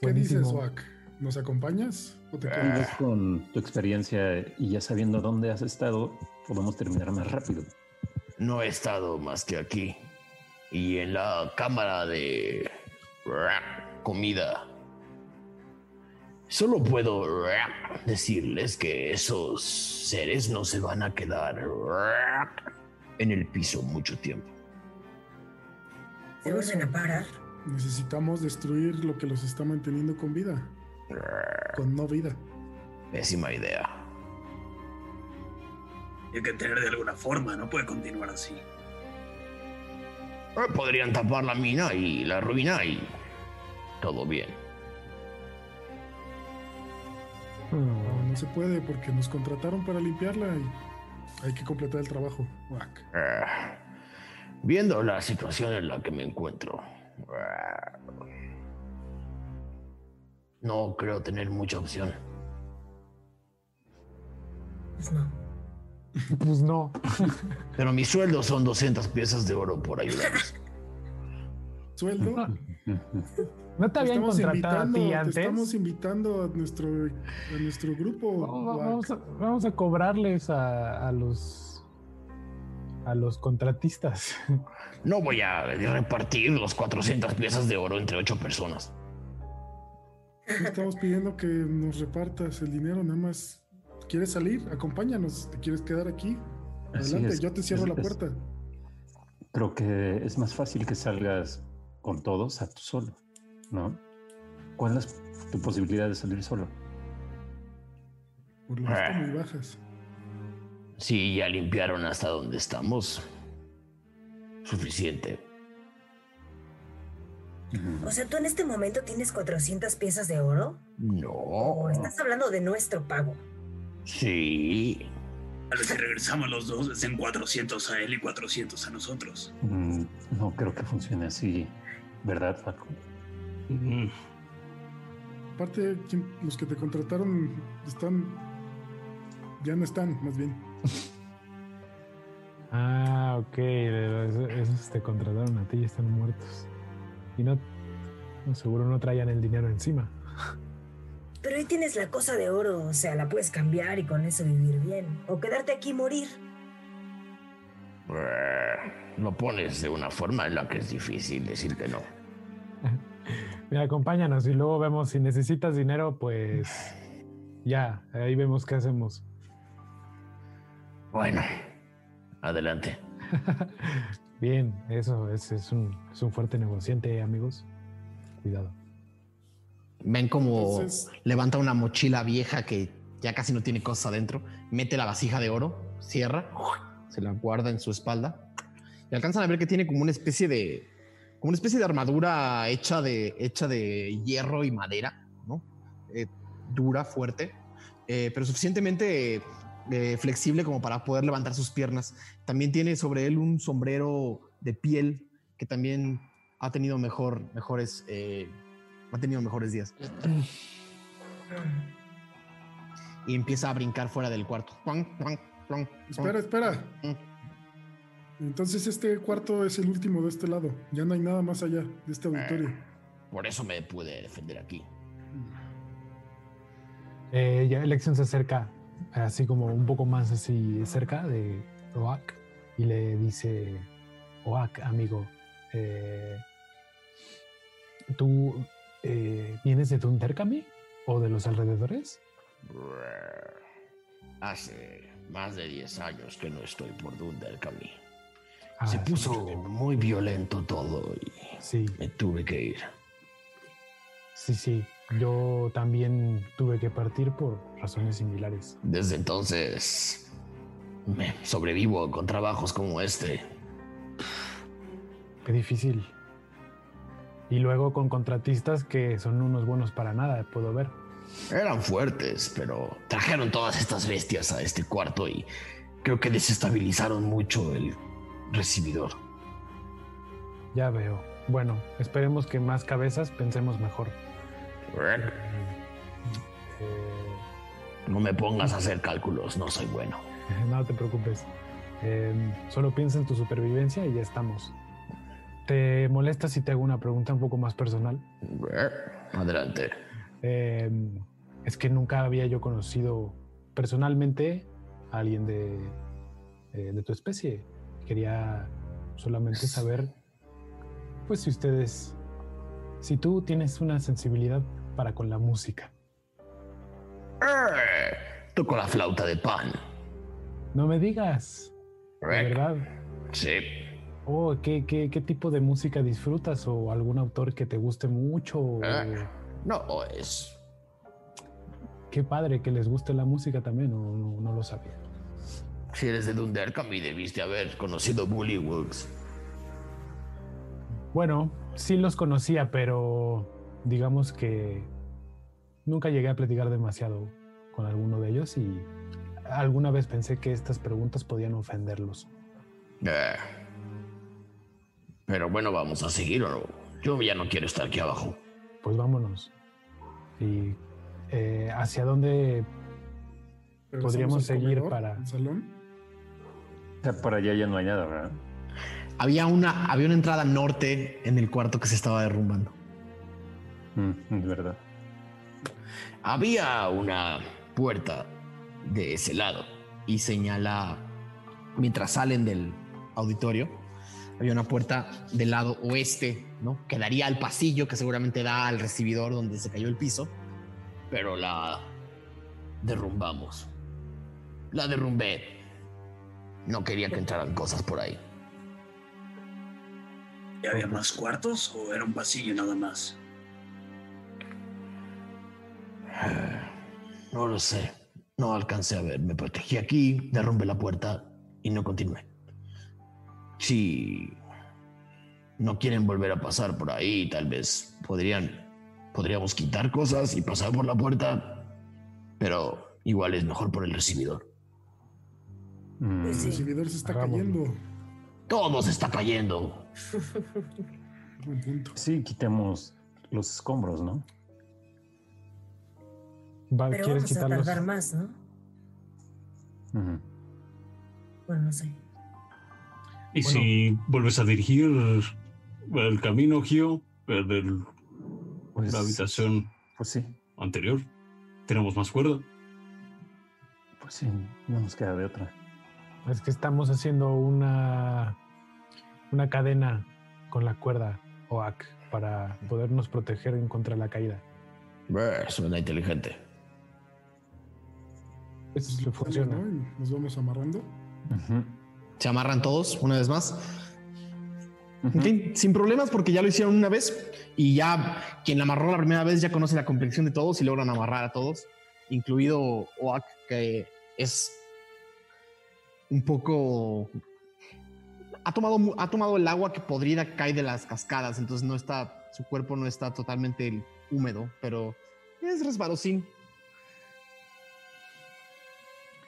H: ¿Qué dices. Wack? ¿Nos acompañas o te
F: vez con tu experiencia y ya sabiendo dónde has estado, podemos terminar más rápido.
J: No he estado más que aquí. Y en la cámara de comida. Solo puedo decirles que esos seres no se van a quedar en el piso mucho tiempo.
E: Se vuelven a parar.
H: Necesitamos destruir lo que los está manteniendo con vida. Con no vida.
J: Pésima idea.
G: Hay que tener de alguna forma, no puede continuar así.
J: Eh, Podrían tapar la mina y la ruina y todo bien.
H: No, no se puede porque nos contrataron para limpiarla y hay que completar el trabajo.
J: Eh, Viendo la situación en la que me encuentro,
A: No creo tener mucha opción.
E: Pues no.
D: Pues no.
A: Pero mi sueldo son 200 piezas de oro por ayudarnos.
H: Sueldo.
D: ¿No te habían
H: estamos
D: contratado a ti
H: te
D: antes?
H: estamos invitando a nuestro, a nuestro grupo.
D: Vamos, a, vamos a cobrarles a, a los a los contratistas.
A: No voy a repartir los 400 piezas de oro entre ocho personas.
H: Estamos pidiendo que nos repartas el dinero, nada más. ¿Quieres salir? Acompáñanos. ¿Te quieres quedar aquí? Adelante,
F: es,
H: yo te cierro
F: es-
H: la
F: es-
H: puerta.
F: Creo que es más fácil que salgas con todos a tú solo, ¿no? ¿Cuál es tu posibilidad de salir solo?
H: Por lo visto, muy bajas.
A: Sí, ya limpiaron hasta donde estamos. Suficiente.
E: O sea, ¿tú en este momento tienes 400 piezas de oro?
A: No.
E: ¿O estás hablando de nuestro pago?
A: Sí.
G: A lo que regresamos los dos es en 400 a él y 400 a nosotros.
F: Mm, No creo que funcione así, ¿verdad, Paco?
C: Mm,
H: Aparte, ¿quién- los que te contrataron están. Ya no están, más bien.
D: Ah, ok. Esos, esos te contrataron a ti y están muertos. Y no, no, seguro no traían el dinero encima.
E: Pero ahí tienes la cosa de oro, o sea, la puedes cambiar y con eso vivir bien. O quedarte aquí y morir.
A: Lo pones de una forma en la que es difícil decir que no.
D: Mira, acompáñanos y luego vemos si necesitas dinero, pues ya, ahí vemos qué hacemos.
A: Bueno, adelante.
D: Bien, eso es, es un, es un fuerte negociante, amigos. Cuidado.
A: Ven como
H: Entonces-
A: levanta una mochila vieja que ya casi no tiene cosas adentro, mete la vasija de oro, cierra, se la guarda en su espalda y alcanzan a ver que tiene como una especie de como una especie de armadura hecha de hecha de hierro y madera, ¿no? Eh, dura, fuerte, eh, pero suficientemente eh, flexible como para poder levantar sus piernas. También tiene sobre él un sombrero de piel que también ha tenido mejor, mejores, eh, ha tenido mejores días. Y empieza a brincar fuera del cuarto.
H: Espera, espera.
A: Mm.
H: Entonces, este cuarto es el último de este lado. Ya no hay nada más allá de este auditorio.
A: Por eso me pude defender aquí.
D: Eh, ya Elección se acerca, así como un poco más así cerca de Oak y le dice, Oak, amigo, eh, ¿tú eh, vienes de Tunterkami o de los alrededores?
A: Hace más de 10 años que no estoy por Dunderkami.
D: Ah,
A: Se puso muy violento todo y
D: Sí,
A: me tuve que ir.
D: sí, sí. Yo también tuve que partir por razones similares.
A: Desde entonces me sobrevivo con trabajos como este.
D: Qué difícil. Y luego con contratistas que son unos buenos para nada, puedo ver.
A: Eran fuertes, pero trajeron todas estas bestias a este cuarto y creo que desestabilizaron mucho el recibidor.
D: Ya veo. Bueno, esperemos que más cabezas pensemos mejor. Eh,
A: No me pongas a hacer cálculos, no soy bueno.
D: no te preocupes. Eh, solo piensa en tu supervivencia y ya estamos. ¿Te molesta si te hago una pregunta un poco más personal?
A: Adelante.
D: Eh, es que nunca había yo conocido personalmente a alguien de, eh, de tu especie. Quería solamente saber, pues si ustedes, si tú tienes una sensibilidad para con la música.
A: Eh, Toco la flauta de pan.
D: No me digas, de verdad.
A: Sí.
D: Oh, ¿qué, qué, qué tipo de música disfrutas o algún autor que te guste mucho? o-
A: Eh. No, es.
D: Qué padre que les guste la música también, o no, no lo sabía.
A: Si eres de Dunderkami, debiste haber conocido Bullywugs.
D: Bueno, sí los conocía, pero digamos que nunca llegué a platicar demasiado con alguno de ellos y alguna vez pensé que estas preguntas podían ofenderlos.
A: Eh. Pero bueno, vamos a seguir o no. Yo ya no quiero estar aquí abajo.
D: Pues vámonos. ¿Y eh, hacia dónde Podríamos seguir
H: comedor,
D: para-
H: al salón.
F: O sea, para allá ya no hay nada, ¿verdad?
A: Había una, había una entrada norte en el cuarto que se estaba derrumbando.
F: Mm, es verdad.
A: Había una puerta de ese lado y señala, mientras salen del auditorio, había una puerta del lado oeste, ¿no? Que daría al pasillo que seguramente da al recibidor donde se cayó el piso, pero la derrumbamos. La derrumbé. No quería que entraran cosas por ahí.
G: ¿Y había más cuartos o era un pasillo nada más?
A: No lo sé. No alcancé a ver. Me protegí aquí, derrumbé la puerta y no continué. Si no quieren volver a pasar por ahí, tal vez podrían, podríamos quitar cosas y pasar por la puerta, pero igual es mejor por el recibidor.
F: Mm,
H: El recibidor se está
D: Hagámoslo.
H: cayendo.
A: Todo se está cayendo.
H: Buen punto.
F: Sí, quitemos los escombros, ¿no?
D: Va-
E: Pero
D: ¿Quieres
E: vamos a tardar más, ¿no?
F: Ujú.
E: Bueno, no sé.
C: Y si vuelves a dirigir el camino, Gio, de
F: Pues,
C: la habitación
F: pues sí,
C: anterior, tenemos más cuerda.
F: pues sí, no nos queda de otra.
D: Es que estamos haciendo una, una cadena con la cuerda OAK para podernos proteger en contra de la caída.
A: Eh, Suena inteligente.
D: Eso
H: Pues
D: funciona.
H: ¿no? Y Nos vamos amarrando.
A: Se amarran todos una vez más.
F: ujú.
A: Ok, sin problemas porque ya lo hicieron una vez y ya quien la amarró la primera vez ya conoce la complexión de todos y logran amarrar a todos, incluido Oak, que es un poco... Ha tomado, ha tomado el agua que podrida cae de las cascadas, entonces no está, su cuerpo no está totalmente húmedo, pero es resbalosín.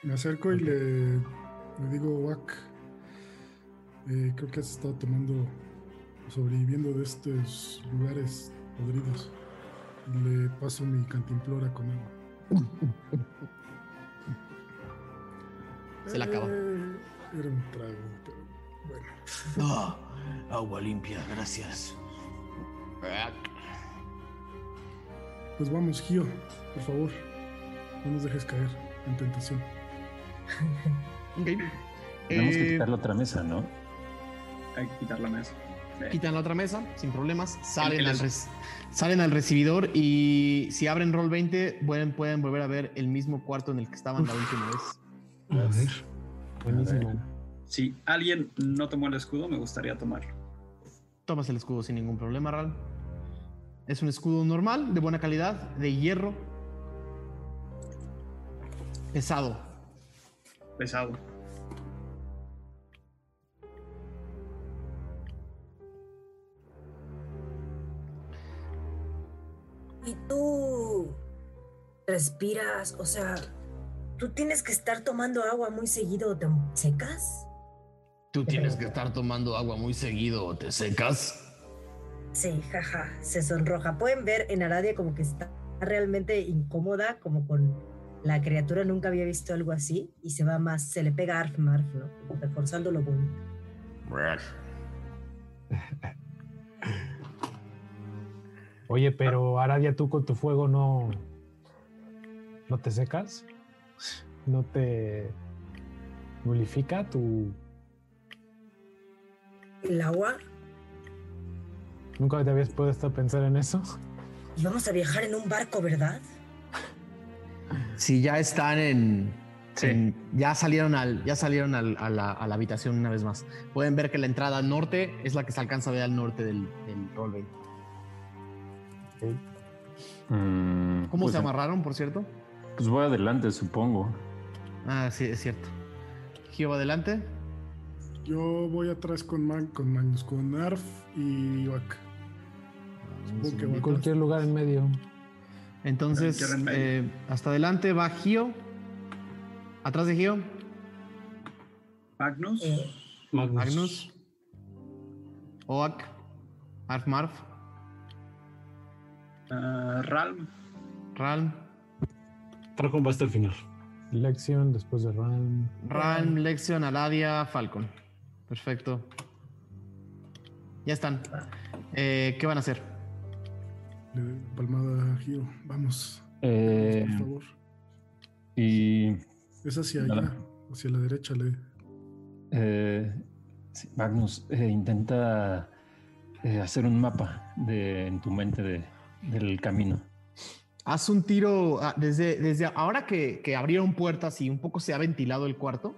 H: Me acerco y le, le digo, Wack, eh, creo que has estado tomando, sobreviviendo de estos lugares podridos. Y le paso mi cantimplora con agua.
A: Se la acaba.
H: Eh, era un trago, pero bueno.
A: Ah, agua limpia, gracias.
H: Pues vamos, Gio, por favor. No nos dejes caer en tentación.
A: Ok.
F: Tenemos que
A: Eh,
F: quitar la otra mesa, ¿no?
G: Hay que quitar la mesa. Sí.
A: quitan la otra mesa sin problemas, salen, al, salen al recibidor y si abren roll 20 pueden, pueden volver a ver el mismo cuarto en el que estaban la última vez.
H: A ver.
D: Buenísimo.
G: Si alguien no tomó el escudo, me gustaría tomarlo.
A: Tomas el escudo sin ningún problema, Ral. Es un escudo normal, de buena calidad, de hierro. Pesado.
G: Pesado.
E: Y tú respiras, o sea, tú tienes que estar tomando agua muy seguido, ¿te secas?
A: Tú tienes que estar tomando agua muy seguido o te secas.
E: Sí, jaja, se sonroja. Pueden ver en Aradia como que está realmente incómoda, como con la criatura nunca había visto algo así y se va más, se le pega a Arf Marf, ¿no? Reforzando lo bonito.
D: Oye, pero Aradia, tú con tu fuego no. ¿No te secas? ¿No te nulifica tu.
E: El agua,
D: ¿Nunca te habías puesto a pensar en eso?
E: y vamos a viajar en un barco, ¿verdad?
A: Si ya están en.
F: Sí.
A: en- ya salieron, al, ya salieron al- a, la, a la habitación una vez más. Pueden ver que la entrada norte es la que se alcanza a ver al norte del, del roll 20.
F: Mm,
A: ¿Cómo
F: pues,
A: se amarraron, por cierto?
F: Pues voy adelante, supongo.
A: Ah, sí, es cierto. Gio, adelante.
H: Yo voy atrás con, Man- con Magnus, con Arf y Wack. Supongo que va
D: En
H: atrás.
D: cualquier lugar en medio.
A: Entonces,
G: en
A: eh, hasta adelante va Gio. Atrás de Gio,
G: Magnus.
E: Eh,
C: Magnus.
A: Magnus. Oak. Arf Marf.
G: ah, Ralm.
A: Ralm.
C: Falcon va hasta el final.
D: Lección después de Ram.
A: Ralm, Lexion, Aladia, Falcon. Perfecto. Ya están. Eh, ¿Qué van a hacer?
H: Le doy palmada a Gio. Vamos,
F: Eh,
H: por favor.
F: y
H: Es hacia allá, hacia la derecha. Le...
F: eh, sí, Magnus, eh, intenta eh, hacer un mapa de, en tu mente de- del camino.
A: Haz un tiro ah, desde, desde ahora que, que abrieron puertas y un poco se ha ventilado el cuarto.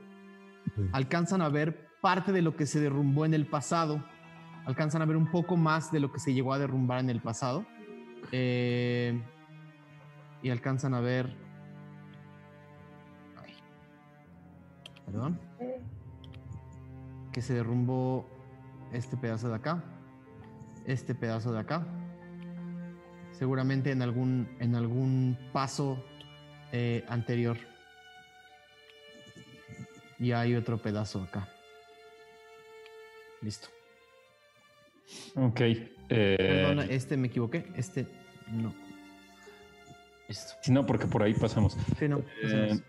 D: Sí.
A: Alcanzan a ver parte de lo que se derrumbó en el pasado. Alcanzan a ver un poco más de lo que se llegó a derrumbar en el pasado. Eh, y alcanzan a ver. Perdón. Que se derrumbó este pedazo de acá. Este pedazo de acá seguramente en algún, en algún paso eh, anterior. Y hay otro pedazo acá. Listo.
F: Ok. eh,
A: Perdona, este me equivoqué. Este no.
F: Si no, porque por ahí pasamos.
A: Sí, no.
F: Eh,
A: pasemos.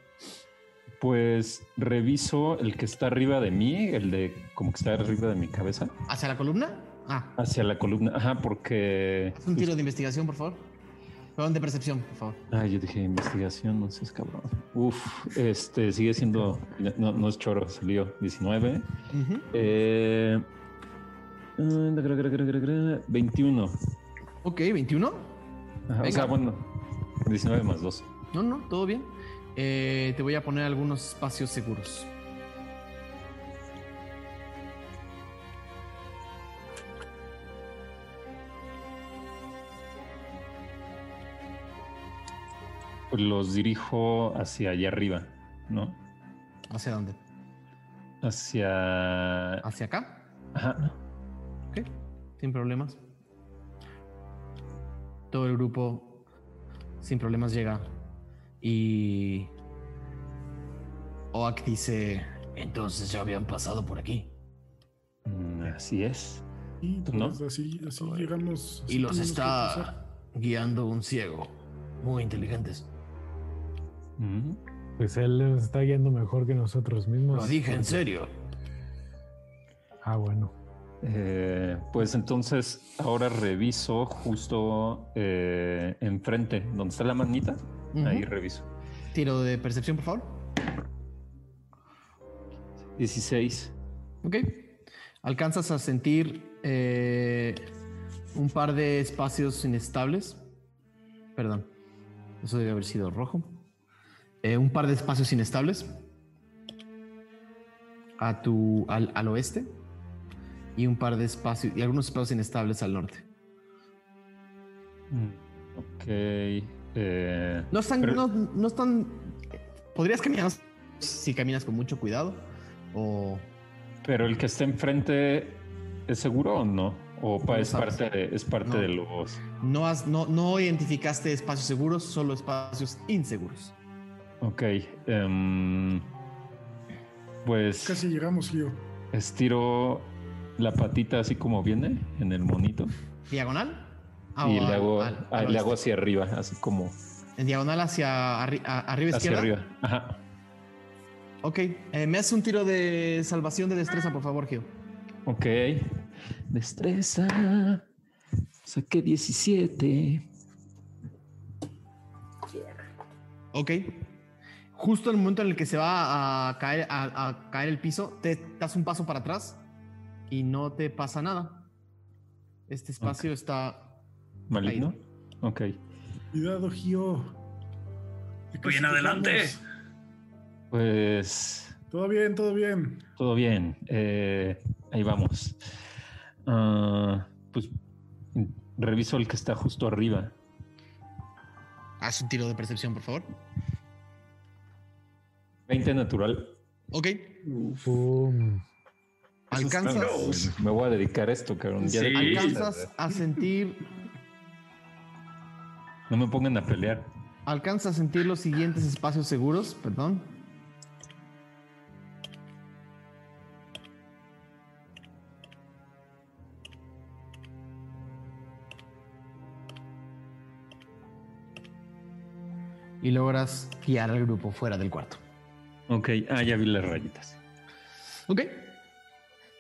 F: pues reviso el que está arriba de mí, el de como que está arriba de mi cabeza,
A: ¿Hacia la columna? Ah,
F: hacia la columna. Ajá, porque.
A: haz un tiro de investigación, por favor. Perdón, de percepción, por favor.
F: Ah, yo dije investigación, no sé, es cabrón. Uf, este sigue siendo. No, no es choro, salió 19.
A: Ujú.
F: Eh, eh, 21.
A: Ok, 21.
F: Ajá, o
A: Venga.
F: sea, bueno, 19 más 2.
A: No, no, todo bien. Eh, te voy a poner algunos espacios seguros.
F: Los dirijo hacia allá arriba, ¿no?
A: ¿Hacia dónde?
F: Hacia.
A: ¿Hacia acá?
F: Ajá.
A: Sin problemas. Todo el grupo sin problemas llega y Oak dice, entonces ya habían pasado por aquí
F: Mm, Así es.
H: Y
F: ¿Tú no?
H: así, así llegamos. así
A: y los está guiando un ciego. Muy inteligentes.
F: Mm.
D: Pues él nos está yendo mejor que nosotros mismos.
A: Lo dije en serio.
D: Ah, bueno.
F: Eh, pues entonces ahora reviso justo eh, enfrente, donde está la manita. Ahí reviso.
A: Tiro de percepción, por favor.
F: 16.
A: Ok. Alcanzas a sentir eh, un par de espacios inestables. Perdón. Eso debe haber sido rojo. Un par de espacios inestables. A tu, al, al oeste. Y un par de espacios. Y algunos espacios inestables al norte.
F: Mm, Ok. eh,
A: No están.
F: Pero-
A: No, no están. Podrías caminar si caminas con mucho cuidado. O.
F: pero el que está enfrente es seguro o no? O
A: No
F: es parte, de, es parte
A: No.
F: de los.
A: No, has, no, no identificaste espacios seguros, solo espacios inseguros.
F: Ok. em, pues
H: Casi llegamos, Gio.
F: estiro la patita así como viene en el monito
A: ¿Diagonal? Ah,
F: y
A: o
F: le
A: al-
F: hago,
A: al-
F: ah,
A: al
F: le hago hacia arriba, así como
A: En diagonal hacia arri- arriba
F: hacia
A: izquierda.
F: arriba. Ajá.
A: Ok. eh, me haces un tiro de salvación de destreza, por favor, Gio.
F: Ok. Destreza. Saqué 17.
A: Ok. Justo en el momento en el que se va a caer, a, a caer el piso, te das un paso para atrás y no te pasa nada. Este espacio está.
F: ¿Maligno? Ok.
H: Cuidado, Gio. Ya
G: Voy
H: casi
G: en adelante.
F: Pues
H: Todo bien, todo bien.
F: todo bien. Eh, ahí vamos. Ah, pues reviso el que está justo arriba.
A: Haz un tiro de percepción, por favor.
F: 20 natural.
A: Ok.
D: Pum.
A: Alcanzas,
F: Me voy a dedicar a esto, cabrón. Ya
G: Sí.
F: de-
A: alcanzas a sentir.
F: No me pongan a pelear.
A: Alcanzas a sentir los siguientes espacios seguros, perdón. y logras guiar al grupo fuera del cuarto.
F: Ok, ah, ya vi las rayitas.
A: Ok.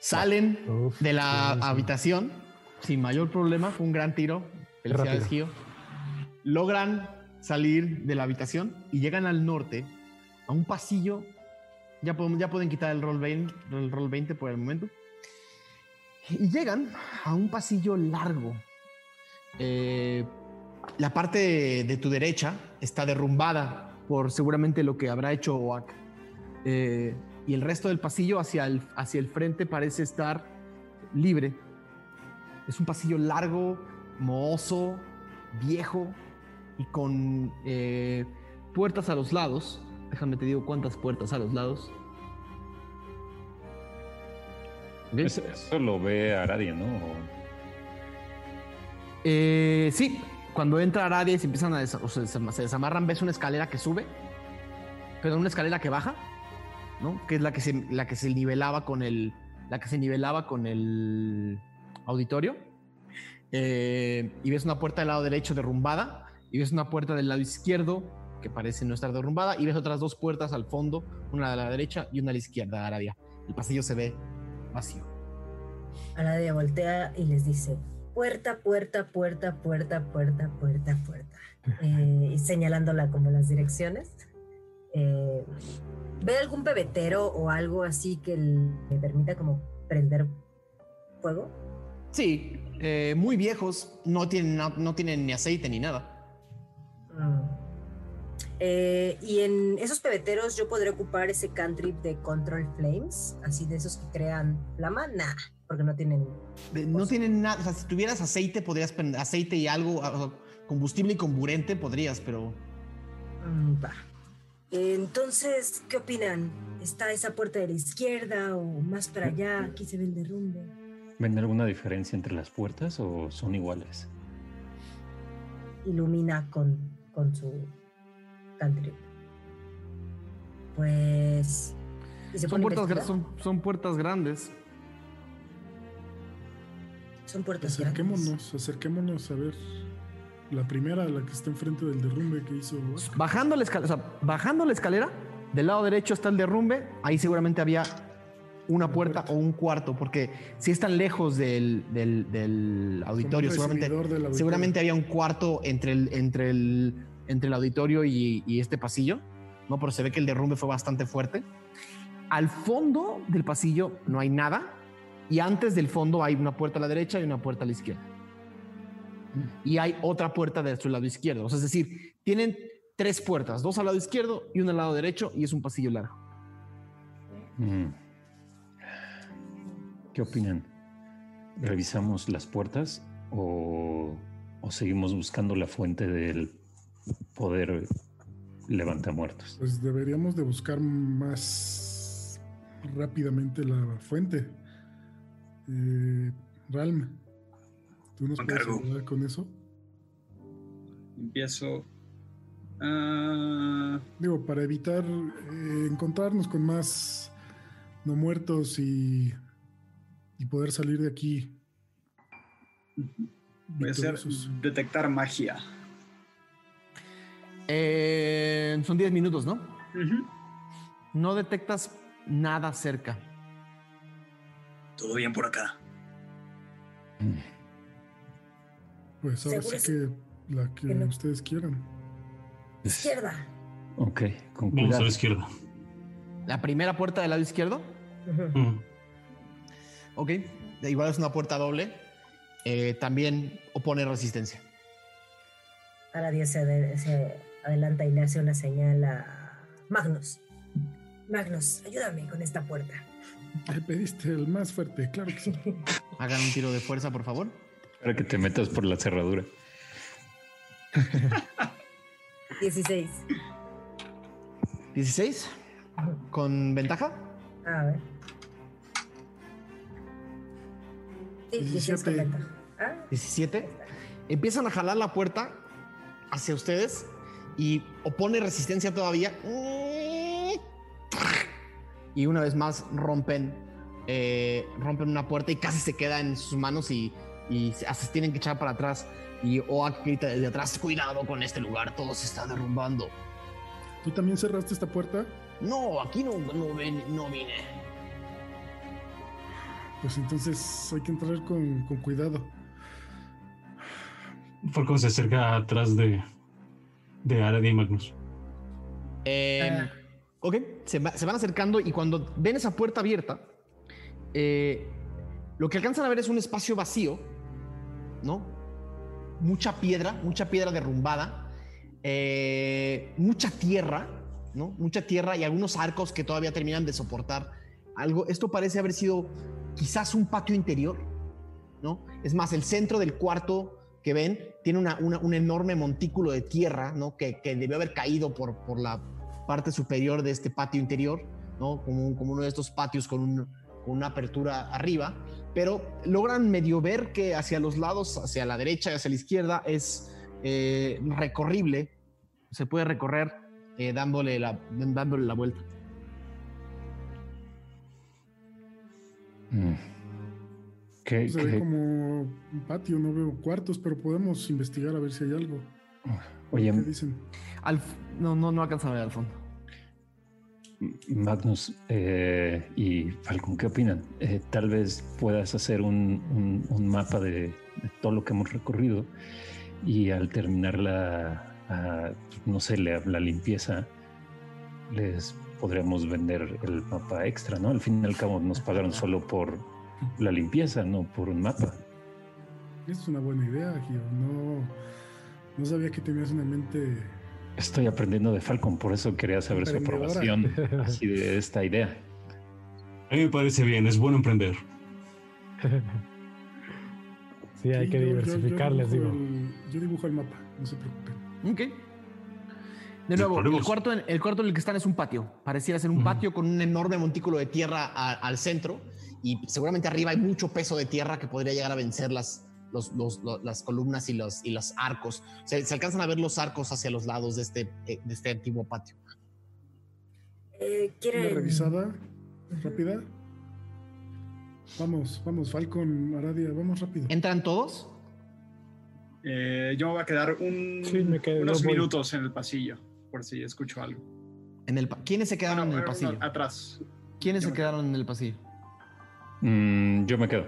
A: Salen
D: Uf,
A: de la habitación sin mayor problema. Fue un gran tiro. Felicidades. Gio. Logran salir de la habitación y llegan al norte a un pasillo. Ya, podemos- ya pueden quitar el roll, 20, el roll 20 por el momento. Y llegan a un pasillo largo. Eh, la parte de, de tu derecha está derrumbada por seguramente lo que habrá hecho Oak. Eh, y el resto del pasillo hacia el, hacia el frente parece estar libre. Es un pasillo largo, mohoso, viejo y con eh, puertas a los lados. Déjame te digo cuántas puertas a los lados.
F: Eso, eso lo ve Aradia, ¿no?
A: Eh, sí, cuando entra Aradia y se empiezan a des- o se, se desamarran, ves una escalera que sube, pero una escalera que baja, ¿no? Que es la que se, la que se nivelaba con el, la que se nivelaba con el auditorio. Eh, y ves una puerta del lado derecho derrumbada y ves una puerta del lado izquierdo que parece no estar derrumbada y ves otras dos puertas al fondo, una de la derecha y una a la izquierda, Aradia. El pasillo se ve vacío.
E: Aradia voltea y les dice, puerta, puerta, puerta, puerta, puerta, puerta, puerta. Eh, y señalándola como las direcciones. Eh, ¿Ve algún pebetero o algo así que le permita como prender fuego?
A: Sí, eh, muy viejos, no tienen, no, no tienen ni aceite ni nada.
E: Mm. Eh, y en esos pebeteros yo podré ocupar ese cantrip de Control Flames, así de esos que crean flama, nah, porque no tienen.
A: De- No tienen nada, o sea, si tuvieras aceite, podrías aceite y algo, ah, combustible y comburente, podrías, pero
E: Mm, va. Entonces, ¿qué opinan? ¿Está esa puerta de la izquierda o más para allá? Aquí se ve el derrumbe.
F: ¿Ven alguna diferencia entre las puertas o son iguales?
E: Ilumina con, con su cantrip. Pues.
A: puertas, son puertas grandes.
E: Son puertas grandes.
H: Acerquémonos, acerquémonos a ver la primera, la que está enfrente del derrumbe que hizo.
A: Bajando la escalera, o sea, bajando la escalera, del lado derecho está el derrumbe, ahí seguramente había una puerta o un cuarto, porque si están lejos del, del- del auditorio, seguramente,
H: del auditorio.
A: seguramente había un cuarto entre el, entre el, entre el auditorio y, y este pasillo, ¿no? Pero se ve que el derrumbe fue bastante fuerte. Al fondo del pasillo no hay nada, y antes del fondo hay una puerta a la derecha y una puerta a la izquierda. Y hay otra puerta de su lado izquierdo. O sea, es decir, tienen tres puertas, dos al lado izquierdo y una al lado derecho, y es un pasillo largo.
F: Mm. ¿Qué opinan? ¿Revisamos las puertas o, o seguimos buscando la fuente del poder levantamuertos?
H: Pues deberíamos de buscar más rápidamente la fuente. Eh, Ralm, ¿tú nos puedes ayudar con eso?
G: Empiezo. ah,
H: Digo, para evitar eh, encontrarnos con más no muertos y, y poder salir de aquí.
G: voy a hacer
H: victoriosos.
G: detectar magia.
A: Eh, son 10 minutos, ¿no? No detectas nada cerca.
G: Todo bien por acá.
H: Pues ahora sí que la que
E: que no.
H: ustedes quieran.
E: Izquierda.
F: Ok, con
C: Vamos a
F: cuidado.
C: la izquierda.
A: La primera puerta del lado izquierdo,
E: Ujú.
C: Mm.
A: ok, igual es una puerta doble, eh, también opone resistencia.
E: Aradia se, ade- se adelanta y le hace una señal a Magnus. Magnus, ayúdame con esta puerta.
H: Ay, pediste el más fuerte, claro que sí.
A: Hagan un tiro de fuerza, por favor.
F: Para que te metas por la cerradura.
E: 16.
A: 16, con ventaja.
E: A ver. Sí, 16 con
H: 17.
E: ventaja. Ah,
A: 17. Empiezan a jalar la puerta hacia ustedes y opone resistencia todavía. Y una vez más rompen, eh, rompen una puerta y casi se queda en sus manos y, y se, tienen que echar para atrás. Y Oak grita desde atrás, cuidado con este lugar, todo se está derrumbando.
H: ¿Tú también cerraste esta puerta?
A: No, aquí no, no, ven- no vine.
H: Pues entonces hay que entrar con, con cuidado.
C: Falcon se acerca atrás de, de Aradia y Magnus.
A: Eh, ok, se, va- se van acercando y cuando ven esa puerta abierta, eh, lo que alcanzan a ver es un espacio vacío, ¿no? Mucha piedra, mucha piedra derrumbada, eh, mucha tierra, ¿no? Mucha tierra y algunos arcos que todavía terminan de soportar algo. Esto parece haber sido quizás un patio interior, ¿no? Es más, el centro del cuarto que ven tiene una- una- un enorme montículo de tierra, ¿no? Que, que debió haber caído por, por la parte superior de este patio interior, ¿no? Como, un- como uno de estos patios con, un- con una apertura arriba, pero logran medio ver que hacia los lados, hacia la derecha y hacia la izquierda, es eh, recorrible, se puede recorrer eh, dándole, la, dándole la vuelta.
F: Mm. ¿Qué,
H: Se ve como un patio, no veo cuartos, pero podemos investigar a ver si hay algo.
F: Oye,
H: ¿Qué dicen?
A: Al, no, no, no alcanzan a ver al fondo.
F: Magnus eh, y Falcon, ¿qué opinan? Eh, tal vez puedas hacer un, mapa de, todo lo que hemos recorrido y al terminar la, no sé, la, la limpieza, les podríamos vender el mapa extra, ¿no? Al fin y al cabo nos pagaron solo por la limpieza, no por un mapa.
H: Es una buena idea, Gio. No, no sabía que tenías una mente.
F: Estoy aprendiendo de Falcon, por eso quería saber su aprobación así de esta idea.
C: A mí me parece bien, es bueno emprender.
D: Sí, hay
H: Sí,
D: que
H: yo- yo- yo
D: diversificar, les
H: dibujo
D: digo.
H: el- yo dibujo el mapa, no se preocupen.
A: Ok. De nuevo, el cuarto, en- el cuarto en el que están es un patio. Pareciera ser un patio con un enorme montículo de tierra a- al centro y seguramente arriba hay mucho peso de tierra que podría llegar a vencer las, los- los- lo- las columnas y los, y los arcos. Se, se alcanzan a ver los arcos hacia los lados de este, eh, de este antiguo patio.
E: Eh,
H: Una
E: ¿quieren-
H: revisada rápida. Vamos, vamos, Falcon, Aradia, vamos rápido.
A: ¿Entran todos?
G: Eh, yo me voy a quedar un-
D: Sí, me quedo,
G: unos
D: voy.
G: minutos en el pasillo, por si escucho algo.
A: En el, ¿Quiénes se quedaron en el
G: no,
A: pasillo?
G: atrás.
A: ¿Quiénes
G: yo
A: se quedaron en el pasillo?
F: Mm, yo me quedo.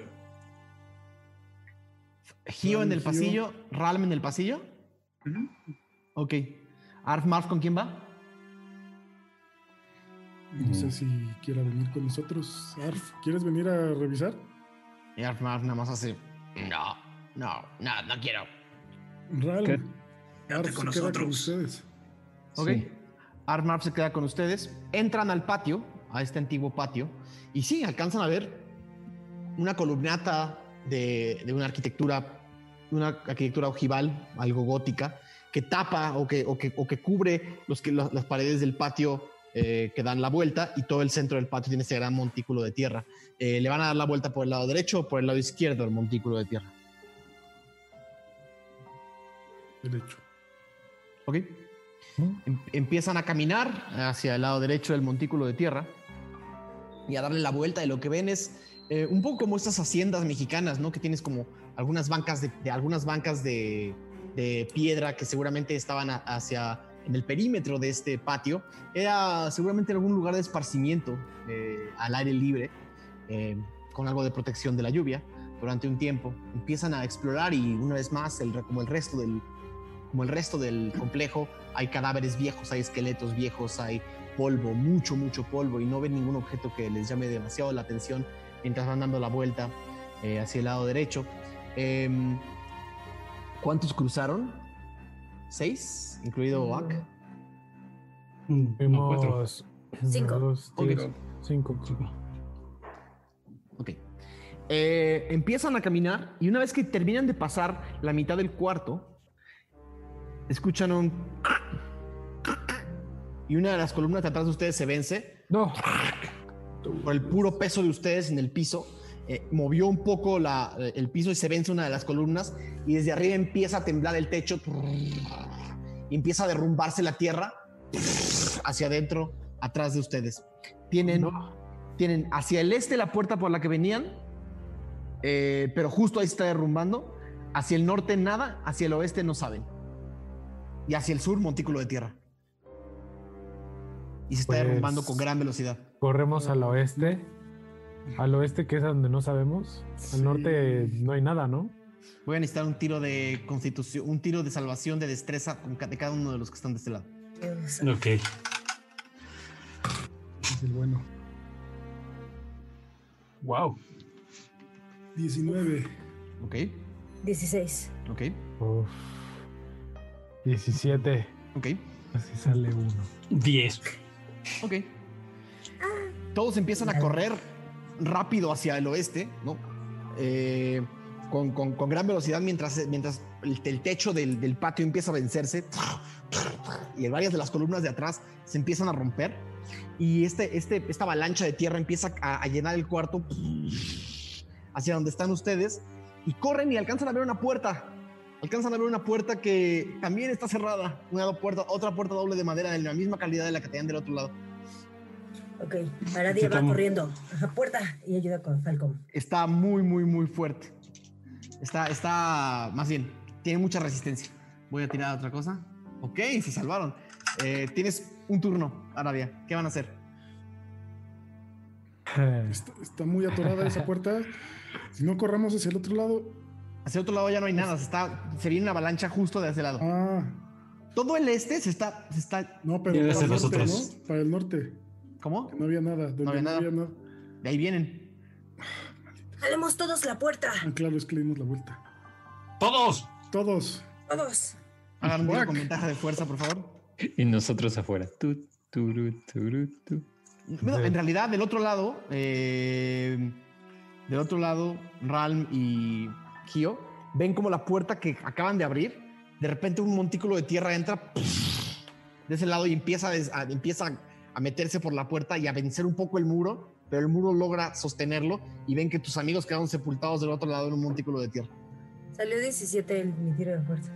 A: Gio en el
H: Gio.
A: pasillo, Ralm en el pasillo.
G: Ujú.
A: Ok. Arf Marf, ¿con quién va?
H: No sé si quiera venir con nosotros. Arf, ¿quieres venir a revisar?
A: Y Arf Marf nada más hace. No, no, no, no quiero.
H: Ral,
F: ¿Qué?
H: Arf
G: Quédate
H: se
G: con
H: queda con ustedes.
A: Ok.
F: Sí.
A: Arf Marf se queda con ustedes. Entran al patio, a este antiguo patio, y sí, alcanzan a ver una columnata de, de una arquitectura, una arquitectura ojival, algo gótica, que tapa o que, o que, o que cubre los que, la- las paredes del patio eh, que dan la vuelta y todo el centro del patio tiene ese gran montículo de tierra. Eh, le van a dar la vuelta por el lado derecho o por el lado izquierdo del montículo de tierra.
H: Derecho.
A: ¿Ok? Em- empiezan a caminar hacia el lado derecho del montículo de tierra y a darle la vuelta y lo que ven es eh, un poco como estas haciendas mexicanas, ¿no? Que tienes como algunas bancas de, de- algunas bancas de, de piedra que seguramente estaban a- hacia en el perímetro de este patio. Era seguramente algún lugar de esparcimiento eh, al aire libre eh, con algo de protección de la lluvia durante un tiempo. Empiezan a explorar y una vez más, el, como el resto del como el resto del complejo, hay cadáveres viejos, hay esqueletos viejos, hay polvo, mucho, mucho polvo, y no ven ningún objeto que les llame demasiado la atención mientras van dando la vuelta eh, hacia el lado derecho. Em, ¿Cuántos cruzaron? ¿Seis? ¿Incluido Oak?
C: Mm, no, cuatro.
D: Fuimos.
E: Cinco.
A: Ok.
D: tres, cinco.
A: Ok. Eh, empiezan a caminar y una vez que terminan de pasar la mitad del cuarto, escuchan un... Y una de las columnas de atrás de ustedes se vence
D: No.
A: por el puro peso de ustedes en el piso. Eh, movió un poco la- el piso y se vence una de las columnas y desde arriba empieza a temblar el techo y empieza a derrumbarse la tierra hacia adentro, atrás de ustedes. Tienen, tienen hacia el este la puerta por la que venían, eh, pero justo ahí se está derrumbando. Hacia el norte nada, hacia el oeste no saben. Y hacia el sur, montículo de tierra. y se está
D: Pues-
A: derrumbando con gran velocidad.
D: Corremos al oeste. Al oeste, que es a donde no sabemos. Al
H: Sí.
D: norte no hay nada, ¿no?
A: Voy a necesitar un tiro de constitución, un tiro de salvación de destreza de cada uno de los que están de este lado.
C: Ok.
H: Es el bueno.
C: Wow.
H: 19.
A: Ok,
E: 16.
A: ok,
D: Uf. 17.
A: ok,
D: Así sale uno.
C: 10.
A: ok. Todos empiezan a correr rápido hacia el oeste, ¿no? Eh, con, con- con gran velocidad mientras, mientras el, techo del, del patio empieza a vencerse y varias de las columnas de atrás se empiezan a romper y este, este, esta avalancha de tierra empieza a, a llenar el cuarto hacia donde están ustedes y corren y alcanzan a ver una puerta. Alcanzan a ver una puerta que también está cerrada. Una puerta, otra puerta doble de madera de la misma calidad de la que tenían del otro lado.
E: Ok, Aradia va
C: Estamos-
E: corriendo a la puerta y ayuda con Falcon.
A: Está muy, muy, muy fuerte. Está, está, más bien, tiene mucha resistencia. Voy a tirar otra cosa. Ok, se salvaron. Eh, tienes un turno, Arabia. ¿Qué van a hacer?
H: Está, está muy atorada esa puerta. Si no corramos hacia el otro lado.
A: Hacia el otro lado ya no hay nada. Se, está, se viene una avalancha justo de ese lado.
H: Ah,
A: Todo el este se está, se está.
H: no, pero para el norte. Para el norte.
A: ¿Cómo?
H: No había nada. Donde
A: No había nada.
H: nada.
A: De ahí vienen.
E: ¡Jalemos todos la puerta!
H: Ah, claro, es que le dimos la vuelta.
C: ¡Todos!
H: Todos.
E: ¡Todos!
A: Hagan un con ventaja de fuerza, por favor.
F: Y nosotros afuera.
A: Bueno, en realidad, del otro lado, eh, del otro lado, Ralm y Gio ven como la puerta que acaban de abrir, de repente un montículo de tierra entra de ese lado y empieza a, des- a- empieza a meterse por la puerta y a vencer un poco el muro, pero el muro logra sostenerlo y ven que tus amigos quedaron sepultados del otro lado en un montículo de tierra.
E: Salió 17 el, mi tiro de fuerza.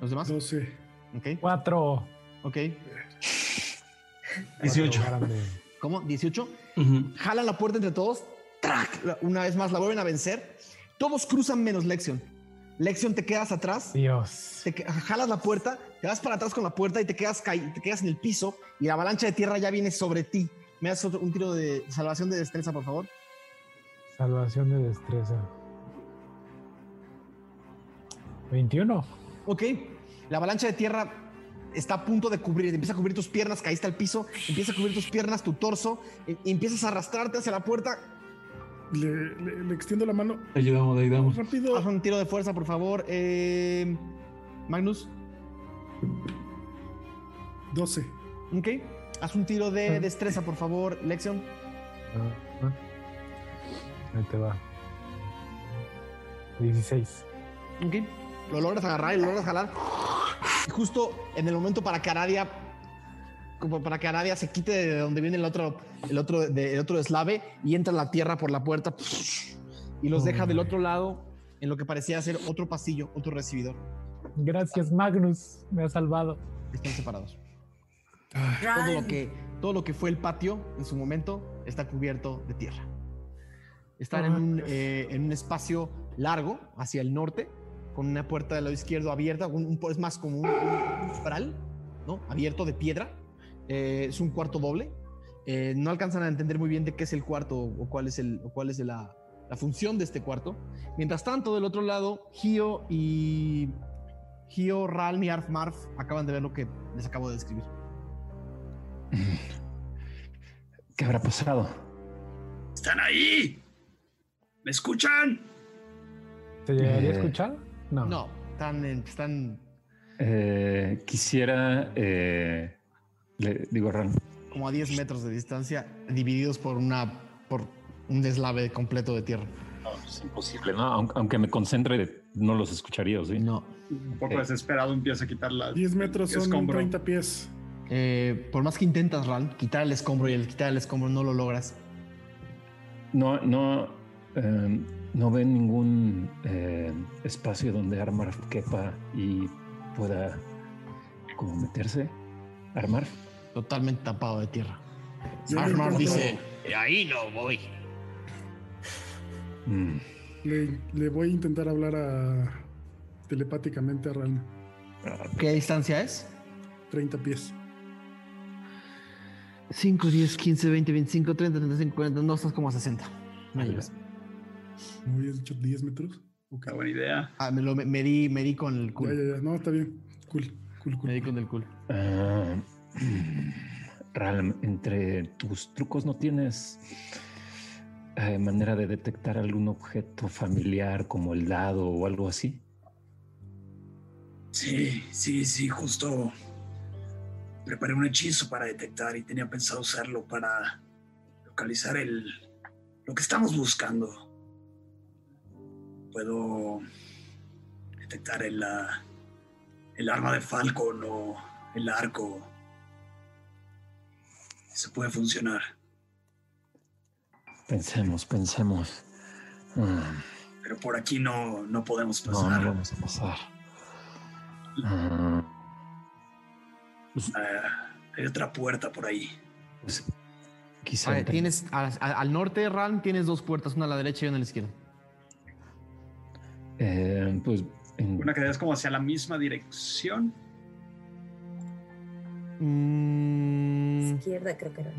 A: ¿Los demás?
H: 12.
A: Ok,
D: Cuatro.
A: ok.
C: 18.
D: Cuatro grande.
A: ¿Cómo? ¿18?
C: Ujú.
A: jalan la puerta entre todos, ¡trac! Una vez más la vuelven a vencer. Todos cruzan menos Lexion. Lexion, te quedas atrás,
D: Dios.
A: te jalas la puerta, te vas para atrás con la puerta y te quedas, te quedas en el piso y la avalancha de tierra ya viene sobre ti. ¿Me das otro- un tiro de salvación de destreza, por favor?
D: Salvación de destreza. 21.
A: Ok, la avalancha de tierra está a punto de cubrir, empieza a cubrir tus piernas, caíste al piso, empieza a cubrir tus piernas, tu torso, y empiezas a arrastrarte hacia la puerta.
H: Le, le- le extiendo la mano.
C: Ayudamos, ayudamos.
H: Rápido.
A: Haz un tiro de fuerza, por favor. Eh, Magnus.
H: 12.
A: Ok. Haz un tiro de
D: Ah.
A: destreza, por favor, Lexion.
D: Ah, ah. Ahí te va. 16.
A: Ok. Lo logras agarrar y lo logras jalar. Y justo en el momento para que Aradia. Como para que Aradia se quite de donde viene el otro, el otro, de- el otro eslave y entra la tierra por la puerta y los deja del otro lado en lo que parecía ser otro pasillo, otro recibidor.
D: Gracias, Magnus. Me ha salvado.
A: Están separados.
H: Ah,
A: Todo lo que, todo lo que fue el patio en su momento está cubierto de tierra. Están en un, eh, en un espacio largo hacia el norte, con una puerta del lado izquierdo abierta, un, un- es más como un, un umbral, ¿no? Abierto de piedra. Eh, es un cuarto doble. Eh, no alcanzan a entender muy bien de qué es el cuarto o cuál es, el, o cuál es la, la función de este cuarto. Mientras tanto, del otro lado, Gio y Gio, Ralm y Arf Marf acaban de ver lo que les acabo de describir.
F: ¿Qué habrá pasado?
G: ¡Están ahí! ¿Me escuchan?
D: ¿Te llegaría
F: Eh,
D: a escuchar? No.
A: No, están, en- están
F: Eh, quisiera, eh, le digo
A: como a 10 metros de distancia, divididos por una por un deslave completo de tierra.
F: no, es imposible, ¿no? Aunque, aunque me concentre, no los escucharía, ¿o ¿sí?
A: No.
G: Un poco desesperado empieza a quitar la...
H: 10 metros son
G: Escombro.
H: 30 pies.
A: Eh, por más que intentas, Ral, quitar el escombro y el quitar el escombro no lo logras.
F: No, no, eh, no ven ningún eh, espacio donde armar quepa y pueda como meterse, armar.
A: Totalmente tapado de tierra.
H: Yo
A: Armar dice, ahí no voy.
F: Mm,
H: Le, le voy a intentar hablar a telepáticamente a Ralm.
A: ¿Qué distancia es?
H: 30 pies.
A: 5, 10, 15, 20, 25, 30, 35, 40. No, estás como a 60. Me llevas.
H: ¿No habías dicho 10 metros? Ok.
G: Qué buena idea.
A: Ah, me lo me, medí, medí con el
H: Ya,
A: culo.
H: ya, ya. No, está bien. Cool, cool, cool.
A: Medí con el culo.
F: Ah, Ralm, entre tus trucos no tienes eh, manera de detectar algún objeto familiar como el dado o algo así.
K: Sí, sí, sí, justo preparé un hechizo para detectar y tenía pensado usarlo para localizar el lo que estamos buscando. Puedo detectar el, ah, el arma de Falcon o el arco. Eso puede funcionar.
F: Pensemos, pensemos. Ah,
K: Pero por aquí no, no podemos
F: no,
K: pasar.
F: no vamos a pasar. Ah,
K: Ah, hay otra puerta por ahí.
F: pues, quizá
A: ver, tienes a- a- al norte, Ram, tienes dos puertas, una a la derecha y una a la izquierda.
F: eh, pues
G: Una que es como hacia la misma dirección.
A: Mm,
E: Izquierda creo que era.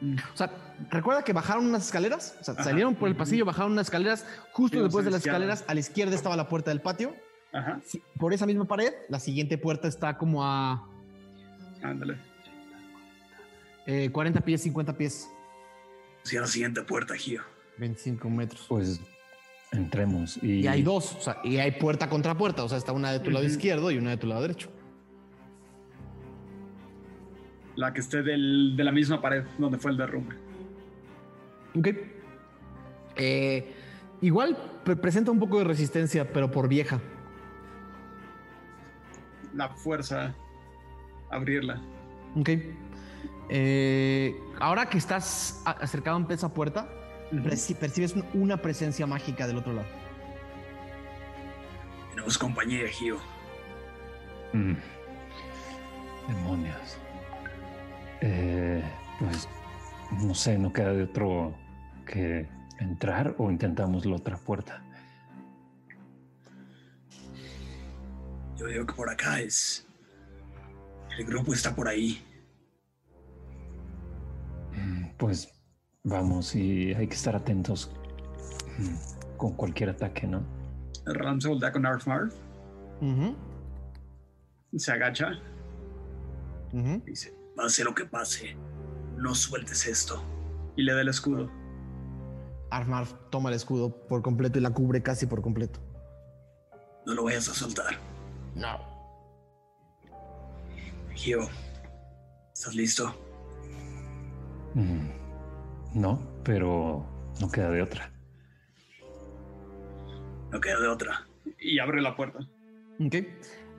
E: ¿no?
A: o sea, recuerda que bajaron unas escaleras, o sea,
G: Ajá.
A: salieron por el pasillo, bajaron unas escaleras, justo después de
G: la
A: las
G: izquierda.
A: escaleras, a la izquierda estaba la puerta del patio.
G: Ajá.
A: Sí, Por esa misma pared, la siguiente puerta está como a
G: Ándale.
A: eh, 40 pies, 50 pies,
K: Hacia la siguiente puerta, Gio.
A: 25 metros.
F: pues entremos y,
A: Y hay dos, o sea, y hay puerta contra puerta, o sea, está una de tu lado izquierdo y una de tu lado derecho.
G: La que esté del- de la misma pared donde fue el derrumbe.
A: Ok. Eh, igual pre- presenta un poco de resistencia, pero por vieja.
G: La fuerza. Abrirla.
A: Ok. Eh, ahora que estás a- acercado ante esa puerta, perci- percibes un- una presencia mágica del otro lado.
K: Tenemos compañía, Gio.
F: Mm. Demonios. Eh, pues no sé, no queda de otro que entrar o intentamos la otra puerta.
K: Yo digo que por acá es. El grupo está por ahí.
F: Mm, Pues vamos y hay que estar atentos mm, con cualquier ataque, ¿no?
G: Ram se voltea con Arf Marv.
A: Ujú,
G: Se agacha.
A: ujú.
K: Dice: Pase lo que pase, no sueltes esto.
G: Y le da el escudo.
A: Armar toma el escudo por completo y la cubre casi por completo.
K: No lo vayas a soltar.
A: No.
K: Gio, ¿estás listo?
F: Mm, No, pero no queda de otra.
K: No queda de otra.
G: Y abre la puerta.
A: Ok.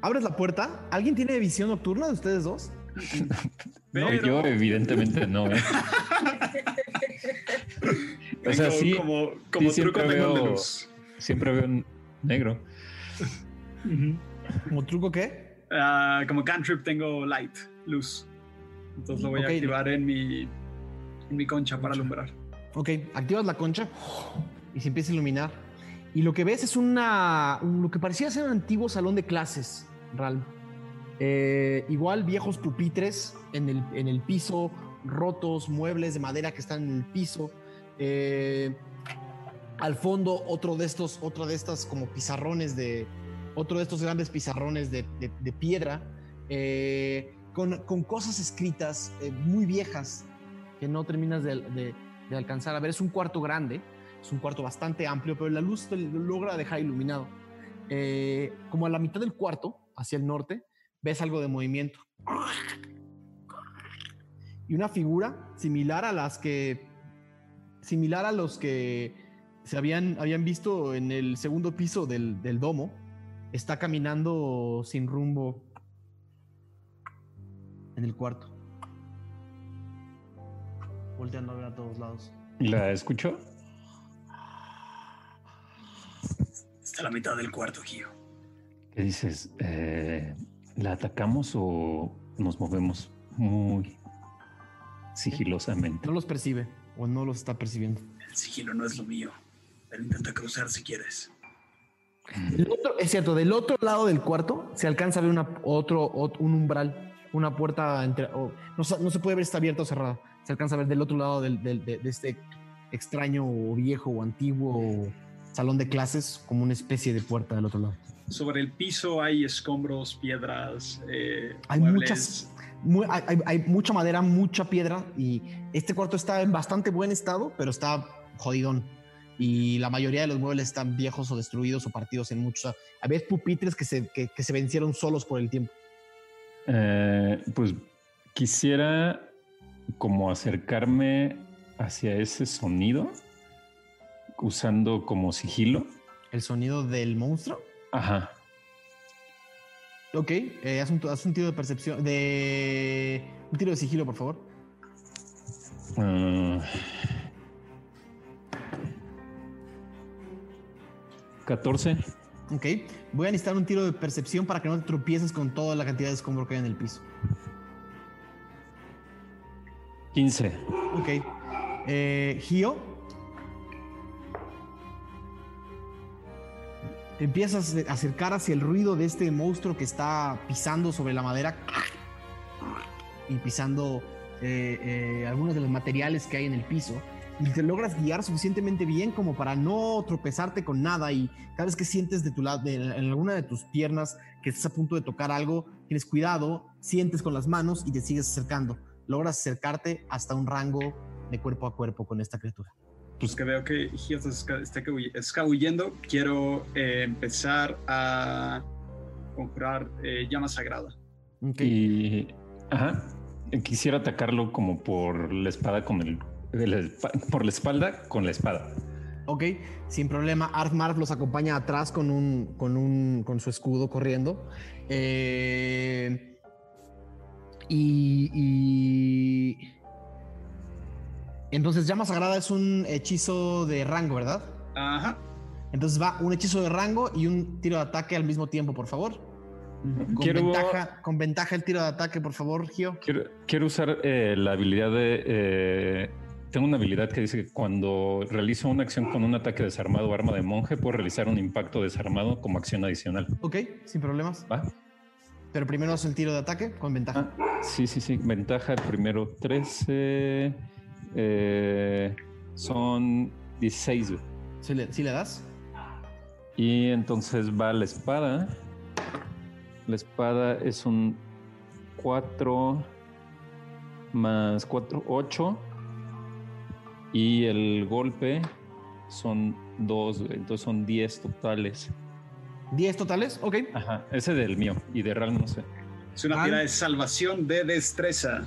A: Abres la puerta. ¿Alguien tiene visión nocturna de ustedes dos?
G: Pero
F: Yo evidentemente no, ¿eh? O sea,
G: como,
F: sí,
G: como, como
F: sí,
G: truco
F: siempre veo-
G: luz.
F: siempre veo negro.
A: ¿Como truco qué?
G: Ah, como cantrip tengo light, luz. Entonces lo voy a activar en mi, en mi concha para alumbrar.
A: Ok, activas la concha y se empieza a iluminar. Y lo que ves es una, un- lo que parecía ser un antiguo salón de clases, Ral. Eh, igual viejos pupitres en el, en el piso, rotos, muebles de madera que están en el piso. Eh, al fondo otro de estos, otro de estas como pizarrones de, otro de estos grandes pizarrones de, de- de piedra, eh, con, con cosas escritas eh, muy viejas que no terminas de, alcanzar a ver. Es un cuarto grande, es un cuarto bastante amplio, pero la luz te lo logra dejar iluminado. Eh, como a la mitad del cuarto, hacia el norte, ves algo de movimiento. Y una figura similar a las que. similar a los que se habían, habían visto en el segundo piso del, del domo. Está caminando sin rumbo en el cuarto. Volteando a ver a todos lados.
F: ¿La escucho?
K: Está a la mitad del cuarto, Gio.
F: ¿Qué dices? Eh, ¿La atacamos o nos movemos muy sigilosamente?
A: No los percibe o no los está percibiendo.
K: El sigilo no es lo mío. Pero intenta cruzar si quieres.
A: Del otro- es cierto, del otro lado del cuarto se alcanza a ver una, otro, ot- un umbral una puerta entre. o no, no se puede ver si está abierta o cerrada. Se alcanza a ver del otro lado del- del- de, de este extraño o viejo o antiguo salón de clases, como una especie de puerta del otro lado.
G: Sobre el piso hay escombros, piedras, eh,
A: Hay
G: muebles.
A: muchas. mu- hay, hay- mucha madera, mucha piedra y este cuarto está en bastante buen estado, pero está jodidón. Y la mayoría de los muebles están viejos o destruidos o partidos en muchos. Había pupitres que se, que, que se vencieron solos por el tiempo.
F: Eh, pues quisiera como acercarme hacia ese sonido usando como sigilo.
A: El sonido del monstruo.
F: Ajá.
A: Ok, eh, haz, un, haz un tiro de percepción. De. Un tiro de sigilo, por favor.
F: Ah. 14.
A: Ok, voy a necesitar un tiro de percepción para que no te tropieces con toda la cantidad de escombro que hay en el piso.
F: 15.
A: Ok. Eh, Gio. Empiezas a acercar hacia el ruido de este monstruo que está pisando sobre la madera y pisando eh, eh, algunos de los materiales que hay en el piso. Y te logras guiar suficientemente bien como para no tropezarte con nada. Y cada vez que sientes de tu lado, de- en alguna de tus piernas que estás a punto de tocar algo, tienes cuidado, sientes con las manos y te sigues acercando. Logras acercarte hasta un rango de cuerpo a cuerpo con esta criatura.
G: Pues que veo que Gio está esca- está escabull- escabullendo, quiero eh, empezar a conjurar eh, llama sagrada.
A: Ok.
F: Y. Ajá. Quisiera atacarlo como por la espada con el. el- por la espalda con la espada.
A: Ok, sin problema. Arf Marf los acompaña atrás con un, con un, con su escudo corriendo. Eh, y, y- entonces llama sagrada es un hechizo de rango, ¿verdad?
G: Ajá.
A: Entonces va un hechizo de rango y un tiro de ataque al mismo tiempo, por favor. Con,
F: Quiero-
A: ventaja, con ventaja el tiro de ataque, por favor, Gio.
F: Quiero, quiero usar eh, la habilidad de. eh, tengo una habilidad que dice que cuando realizo una acción con un ataque desarmado o arma de monje, puedo realizar un impacto desarmado como acción adicional.
A: Ok, sin problemas.
F: ¿Va?
A: Pero primero haz el tiro de ataque con ventaja.
F: Ah, sí, sí, sí. Ventaja el primero 13. eh, son 16. güey.
A: ¿Sí le, sí le das?
F: Y entonces va la espada. La espada es un 4 más 4, 8. Y el golpe son 2, entonces son 10 totales.
A: ¿10 totales? Ok.
F: Ajá, ese del mío y de Ral no sé.
G: Es una
A: Al-
G: tira de salvación de destreza.